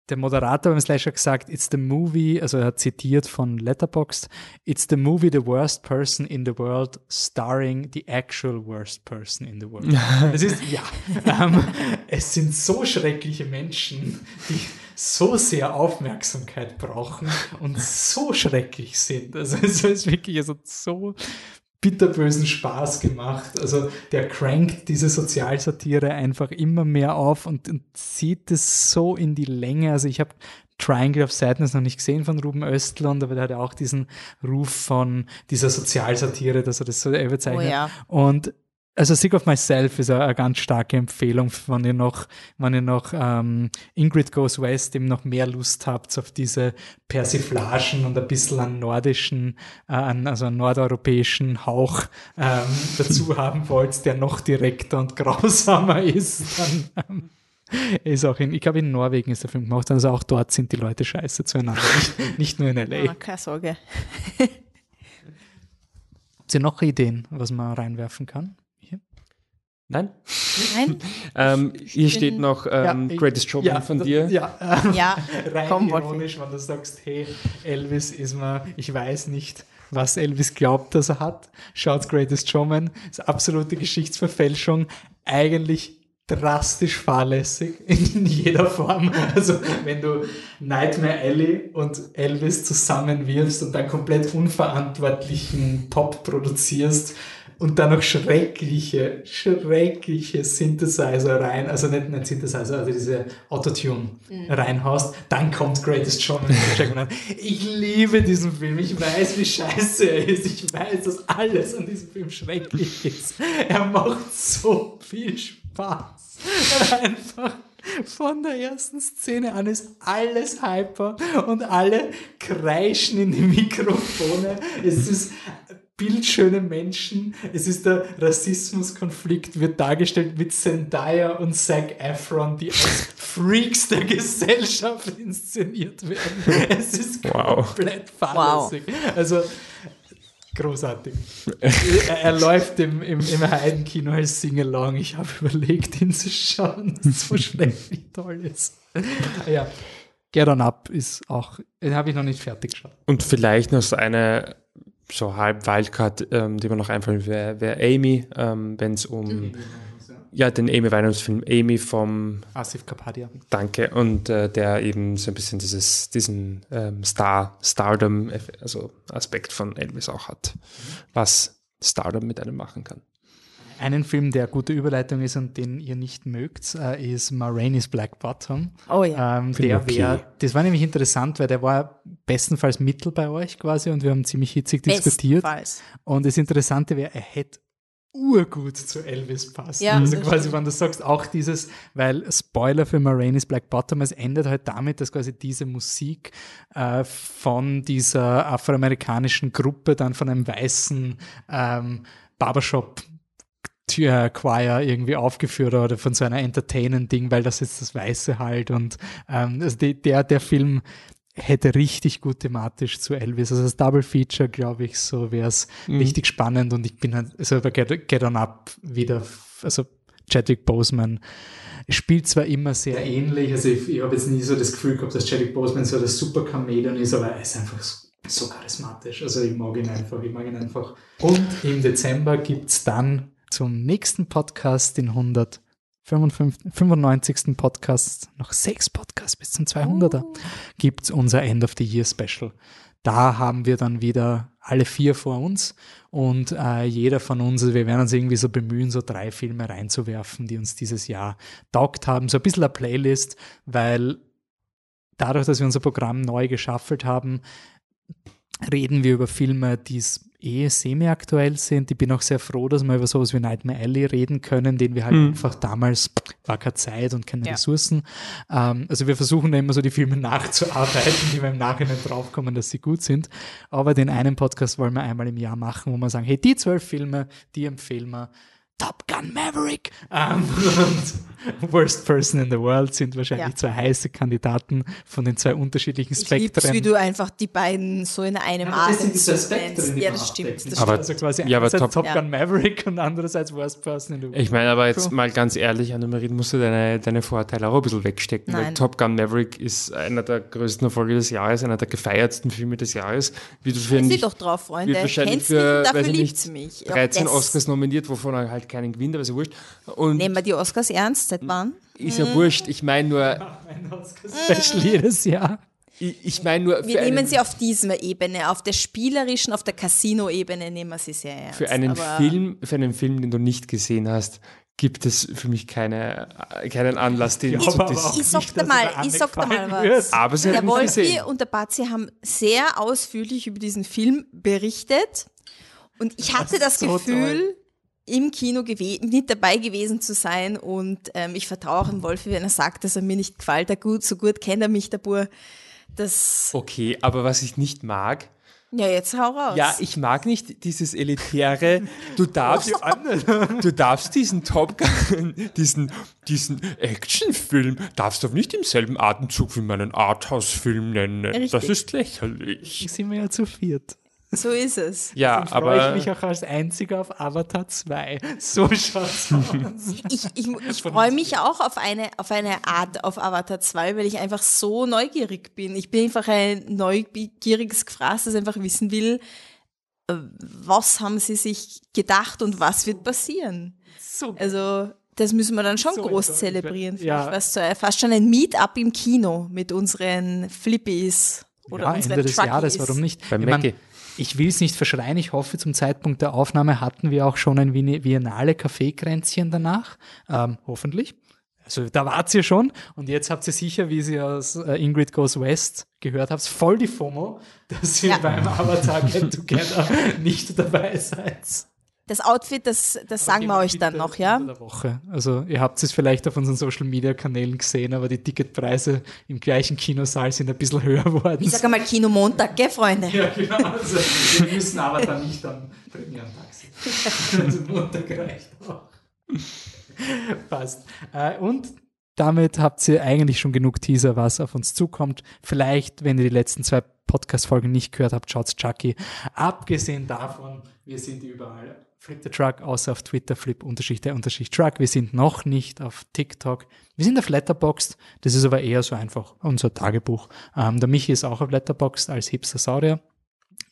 der Moderator beim Slash hat gesagt, it's the movie, also er hat zitiert von Letterboxd, it's the movie the worst person in the world starring the actual worst person in the world. Das ist, ja, ähm, es sind so schreckliche Menschen, die so sehr Aufmerksamkeit brauchen und so schrecklich sind. Also es ist wirklich also so bitterbösen Spaß gemacht. Also der crankt diese Sozialsatire einfach immer mehr auf und, und zieht es so in die Länge. Also ich habe Triangle of Sadness noch nicht gesehen von Ruben Östlund, aber der hat ja auch diesen Ruf von dieser Sozialsatire, dass er das so überzeichnet. Oh ja. Und also Sick of Myself ist eine, eine ganz starke Empfehlung, wenn ihr noch, wenn ihr noch ähm, Ingrid Goes West eben noch mehr Lust habt auf diese Persiflagen und ein bisschen einen nordischen, äh, einen- also einen nordeuropäischen Hauch ähm, dazu haben wollt, der noch direkter und grausamer ist, dann ähm, ist auch in, ich glaube in Norwegen ist der Film gemacht, also auch dort sind die Leute scheiße zueinander, nicht, nicht nur in L.A. Ah, keine Sorge. Habt ihr noch Ideen, was man reinwerfen kann? Nein? Nein? Ähm, hier steht bin- noch ähm, ich- Greatest Showman von das- dir. Ja, ähm, Ja, rein komm, ironisch, wenn du sagst, hey, Elvis ist mir, ich weiß nicht, was Elvis glaubt, dass er hat. Schaut Greatest Showman, ist absolute Geschichtsverfälschung, eigentlich drastisch fahrlässig in jeder Form. Also wenn du Nightmare Alley und Elvis zusammenwirfst und dann komplett unverantwortlichen Pop produzierst, und dann noch schreckliche, schreckliche Synthesizer rein, also nicht, nicht Synthesizer, also diese Autotune reinhaust, dann kommt Greatest Showman. ich liebe diesen Film, ich weiß, wie scheiße er ist, ich weiß, dass alles an diesem Film schrecklich ist. Er macht so viel Spaß. Einfach von der ersten Szene an ist alles hyper und alle kreischen in die Mikrofone. Es ist bildschöne Menschen. Es ist der Rassismuskonflikt, wird dargestellt mit Zendaya und Zac Efron, die als Freaks der Gesellschaft inszeniert werden. Es ist Wow. komplett fahrlässig. Also großartig. er, er läuft im, im, im Heidenkino als Singalong. Ich habe überlegt, ihn zu schauen. So schrecklich toll ist. Ja. Get on Up ist auch, den habe ich noch nicht fertig geschaut. Und vielleicht noch so eine so halb Wildcard, ähm, die mir noch einfallen. Wäre, wär Amy, ähm, wenn es um ja. Den Amy Winehouse-Film Amy vom Asif Kapadia. Danke. Und äh, der eben so ein bisschen dieses diesen ähm, Star Stardom also Aspekt von Elvis auch hat, was Stardom mit einem machen kann. Einen Film, der gute Überleitung ist und den ihr nicht mögt, äh, ist Ma Rainey's Black Bottom. Oh ja. Ähm, der okay. wär, das war nämlich interessant, weil der war bestenfalls mittel bei euch quasi und wir haben ziemlich hitzig diskutiert. Bestenfalls. Und das Interessante wäre, er hätte urgut zu Elvis passen. Ja, also quasi, stimmt. wenn du sagst, auch dieses, weil Spoiler für Maraine's Black Bottom, es endet halt damit, dass quasi diese Musik äh, von dieser afroamerikanischen Gruppe dann von einem weißen ähm, Barbershop Tür- Choir irgendwie aufgeführt oder von so einer Entertainment-Ding, weil das jetzt das Weiße halt und ähm, also die, der, der Film hätte richtig gut thematisch zu Elvis. Also das Double Feature, glaube ich, so wäre es richtig spannend und ich bin halt, also bei Get, Get On Up wieder, also Chadwick Boseman spielt zwar immer sehr ähnlich, also ich, ich habe jetzt nie so das Gefühl gehabt, dass Chadwick Boseman so das Super Chameleon ist, aber er ist einfach so, so charismatisch. Also ich mag ihn einfach, ich mag ihn einfach. Und im Dezember gibt's dann zum nächsten Podcast, den 195. Podcast, noch sechs Podcasts bis zum 200er, gibt's unser End of the Year Special. Da haben wir dann wieder alle vier vor uns und äh, jeder von uns, also wir werden uns irgendwie so bemühen, so drei Filme reinzuwerfen, die uns dieses Jahr taugt haben. So ein bisschen eine Playlist, weil dadurch, dass wir unser Programm neu geschaffelt haben, reden wir über Filme, die es eh semi-aktuell sind. Ich bin auch sehr froh, dass wir über sowas wie Nightmare Alley reden können, den wir halt einfach damals war keine Zeit und keine Ja. Ressourcen. Ähm, also wir versuchen da immer so die Filme nachzuarbeiten, die wir im Nachhinein draufkommen, dass sie gut sind. Aber den einen Podcast wollen wir einmal im Jahr machen, wo wir sagen, hey, die zwölf Filme, die empfehlen wir. Top Gun Maverick ähm, und Worst Person in the World sind wahrscheinlich Ja. zwei heiße Kandidaten von den zwei unterschiedlichen Ich lieb's, Spektren. wie du einfach die beiden so in einem Ja, das Atem Spektren, Ja, man das stimmt. Das Aber- stimmt. also quasi Ja, aber einerseits Top- Top, Ja. Gun Maverick und andererseits Worst Person in the World. Ich meine aber jetzt mal ganz ehrlich, Annemarie, musst du deine, deine Vorteile auch ein bisschen wegstecken. Weil Nein. Top Gun Maverick ist einer der größten Erfolge des Jahres, einer der gefeiertsten Filme des Jahres. Wie du für Sie nicht, doch drauf, Freunde. Kennst mich für, dafür liebt mich. Ja, 13 das- Oscars nominiert, wovon er halt keinen gewinnt, aber ist ja wurscht. Und Nehmen wir die Oscars ernst? Seit wann? ist ja wurscht. Ich meine nur, Oscar-Special jedes Jahr. ich, ich meine nur, für Wir nehmen einen, sie auf dieser Ebene, auf der spielerischen, auf der Casino-Ebene nehmen wir sie sehr ernst. für einen Film, für einen Film, den du nicht gesehen hast, gibt es für mich keine, keinen Anlass, den Ja, zu aber dis- auch Ich sag nicht, dir dass mal, der ich sag dir mal was. wird. Aber sie Der Wolfi gesehen. und der Batzi haben sehr ausführlich über diesen Film berichtet und ich hatte das so Gefühl, im Kino mit dabei gewesen zu sein und ähm, ich vertraue auch dem Wolfi, wenn er sagt, dass er mir nicht gefällt, er gut, so gut kennt er mich, der Bur. Das, Okay, aber was ich nicht mag, ja, jetzt hau raus. Ja, ich mag nicht dieses elitäre, du darfst, du darfst diesen Top Gun, diesen, diesen Actionfilm, darfst du nicht im selben Atemzug wie meinen Arthouse-Film nennen. Das Richtig. ist lächerlich. Sind wir ja zu viert. So ist es. Ja, Dann freue aber ich mich auch als einziger auf Avatar 2. So schaut's aus. Ich, ich, ich freue mich auch auf eine, auf eine Art auf Avatar 2, weil ich einfach so neugierig bin. Ich bin einfach ein neugieriges Gefraß, das einfach wissen will, äh, was haben sie sich gedacht und was wird passieren. So Also das müssen wir dann schon So groß enttäuscht. zelebrieren. Ja. Fast, so, fast schon ein Meetup im Kino mit unseren Flippies oder ja, unseren Ende des. Jahres, warum nicht? Bei ich mein, Mackie. Ich will es nicht verschreien, ich hoffe, zum Zeitpunkt der Aufnahme hatten wir auch schon ein Vien- Viennale Kaffeekränzchen danach. Ähm, hoffentlich. Also da wart ihr schon und jetzt habt ihr sicher, wie sie aus äh, Ingrid Goes West gehört habt, voll die FOMO, dass ihr Ja. beim Avatar Get Together nicht dabei seid. Das Outfit, das, das sagen wir euch dann noch, ja? Der Woche. Also ihr habt es vielleicht auf unseren Social Media Kanälen gesehen, aber die Ticketpreise im gleichen Kinosaal sind ein bisschen höher geworden. Ich sage mal Kino Montag, gell, Freunde? Ja, genau. Also, wir müssen aber dann nicht am Premierentag sein. Also Montag reicht auch. Passt. Äh, Und damit habt ihr eigentlich schon genug Teaser, was auf uns zukommt. Vielleicht, wenn ihr die letzten zwei Podcast-Folgen nicht gehört habt, schaut's Chucky. Abgesehen davon, wir sind überall. Flip the Truck, außer auf Twitter, Flip Unterschicht der Unterschicht Truck. Wir sind noch nicht auf TikTok. Wir sind auf Letterboxd. Das ist aber eher so einfach unser Tagebuch. Ähm, der Michi ist auch auf Letterboxd als Hipster Saurier.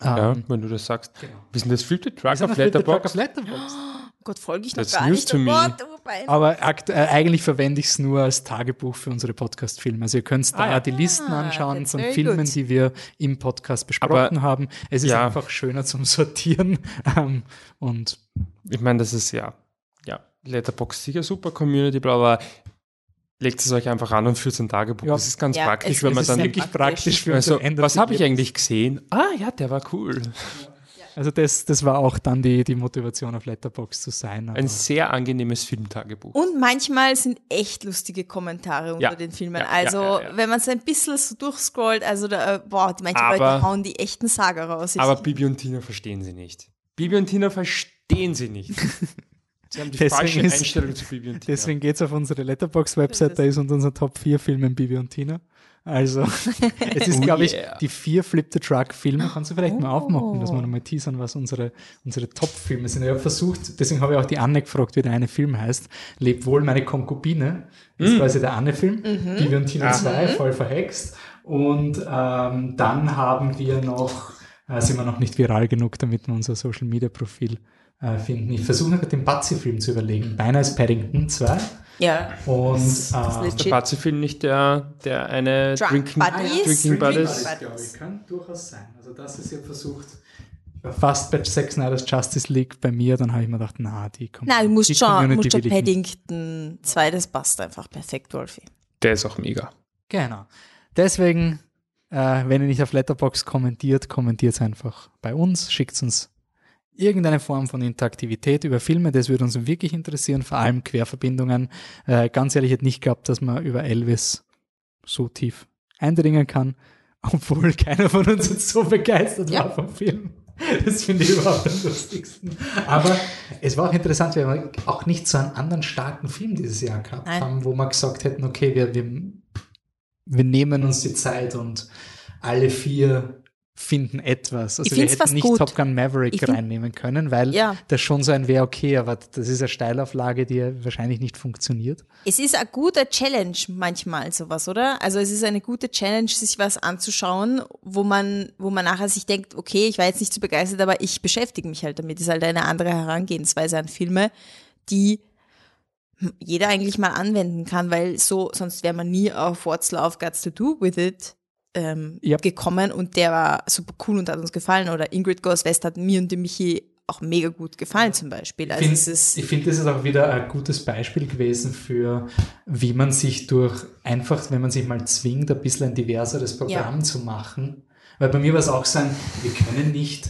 ja, Ähm, wenn du das sagst. Genau. Wie ist denn das Flip the Truck wir sind auf Flip the Truck Letterboxd? auf Letterboxd. Oh Gott, folge ich noch That's gar news nicht. to oh me. Gott, mein- Aber akt äh, eigentlich verwende ich es nur als Tagebuch für unsere Podcast-Filme. Also ihr könnt da Ah, ja. die Listen anschauen that's von Filmen, good. die wir im Podcast besprochen haben. Es ist ja. einfach schöner zum Sortieren. Ähm, und Ich meine, das ist ja. Letterbox sicher super Community, bla bla. Legt es euch einfach an und führt ein Tagebuch. Ja. das ist ganz Ja, praktisch, es wenn man ist dann. wirklich Wirklich praktisch für Also, was habe ich eigentlich gesehen? Ah ja, der war cool. Also das, das war auch dann die, die Motivation auf Letterbox zu sein. Ein sehr angenehmes Filmtagebuch. Und manchmal sind echt lustige Kommentare unter Ja. den Filmen. Ja, also, ja, ja, ja. wenn man so ein bisschen so durchscrollt, also da, äh, boah, die manche Aber- Leute hauen die echten Saga raus. Aber Bibi und Tina verstehen sie nicht. Bibi und Tina verstehen sie nicht. Sie haben die Deswegen falsche ist- Einstellung zu Bibi und Tina. Deswegen geht's auf unsere Letterbox-Website, da ist unter unser Top 4 Filme Bibi und Tina. Also, es ist, Oh glaube yeah. ich, die vier Flip the Truck-Filme. Kannst du vielleicht mal aufmachen, dass wir nochmal teasern, was unsere, unsere Top-Filme sind. Ich habe versucht, deswegen habe ich auch die Anne gefragt, wie der eine Film heißt. Leb wohl meine Konkubine. Das ist quasi der Anne-Film. Bibi und Tina 2, voll verhext. Und ähm, dann haben wir noch, äh, sind wir noch nicht viral genug, damit wir unser Social-Media-Profil äh, finden. Ich versuche noch den Batzi-Film zu überlegen. Beinahe ist Paddington 2. ja. Und ist äh, legit. der Bazzi-Film nicht der, der eine Drunk Drinking, Buddies. Drinking Buddies. Buddies. glaube ich, kann durchaus sein. Also das ist ja versucht. Ich war fast bei Zack Snyder's Justice League bei mir, dann habe ich mir gedacht, na, die kommt. Nein, du musst die schon, musst schon. Paddington 2, das passt einfach perfekt, Wolfi. Der ist auch mega. Genau. Deswegen, äh, wenn ihr nicht auf Letterbox kommentiert, kommentiert es einfach bei uns, schickt uns irgendeine Form von Interaktivität über Filme, das würde uns wirklich interessieren, vor allem Querverbindungen. Äh, ganz ehrlich, ich hätte nicht geglaubt, dass man über Elvis so tief eindringen kann, obwohl keiner von uns jetzt so begeistert Ja. war vom Film. Das finde ich überhaupt am lustigsten. Aber es war auch interessant, weil wir auch nicht so einen anderen starken Film dieses Jahr gehabt Nein. haben, wo wir gesagt hätten, okay, wir, wir, wir nehmen uns die Zeit und alle vier finden etwas. Also wir hätten nicht gut. Top Gun Maverick find- reinnehmen können, weil Ja. das schon so ein wäre, okay, aber das ist eine Steilauflage, die ja wahrscheinlich nicht funktioniert. Es ist eine gute Challenge manchmal sowas, oder? Also es ist eine gute Challenge, sich was anzuschauen, wo man, wo man nachher sich denkt, okay, ich war jetzt nicht so begeistert, aber ich beschäftige mich halt damit. Das ist halt eine andere Herangehensweise an Filme, die jeder eigentlich mal anwenden kann, weil so, sonst wäre man nie auf What's Love Got to Do with It ähm, Ja. gekommen und der war super cool und hat uns gefallen. Oder Ingrid Goes West hat mir und dem Michi auch mega gut gefallen zum Beispiel. Also ich finde, das ist auch wieder ein gutes Beispiel gewesen für, wie man sich durch einfach, wenn man sich mal zwingt, ein bisschen ein diverseres Programm zu machen. Weil bei mir war es auch so ein, wir können nicht,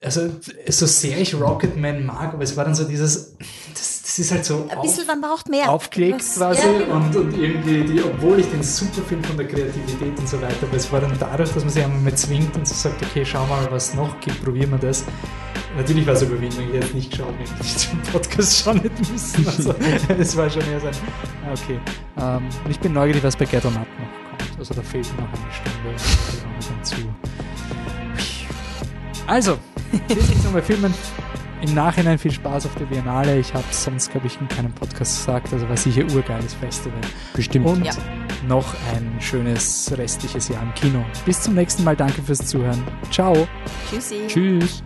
also so sehr ich Rocketman mag, aber es war dann so dieses, das, das ist halt so ein bisschen, man braucht mehr. aufgelegt Was- quasi Ja, genau. und, und irgendwie, die, obwohl ich den super finde von der Kreativität und so weiter, aber es war dann dadurch, dass man sich einmal mal zwingt und so sagt, okay, schau mal, was noch gibt, probieren wir das. Natürlich war es Überwindung, ich hätte es nicht geschaut, wenn ich nicht den Podcast schauen hätte müssen. Also es war schon eher so ein, ah, okay. Ähm, und ich bin neugierig, was bei Get On Up noch kommt. Also da fehlt noch eine Stunde. Also, das ist noch bei Filmen. Im Nachhinein viel Spaß auf der Biennale. Ich habe sonst, glaube ich, in keinem Podcast gesagt. Also war sicher urgeiles Festival. Bestimmt. Und Ja. noch ein schönes restliches Jahr im Kino. Bis zum nächsten Mal. Danke fürs Zuhören. Ciao. Tschüssi. Tschüss.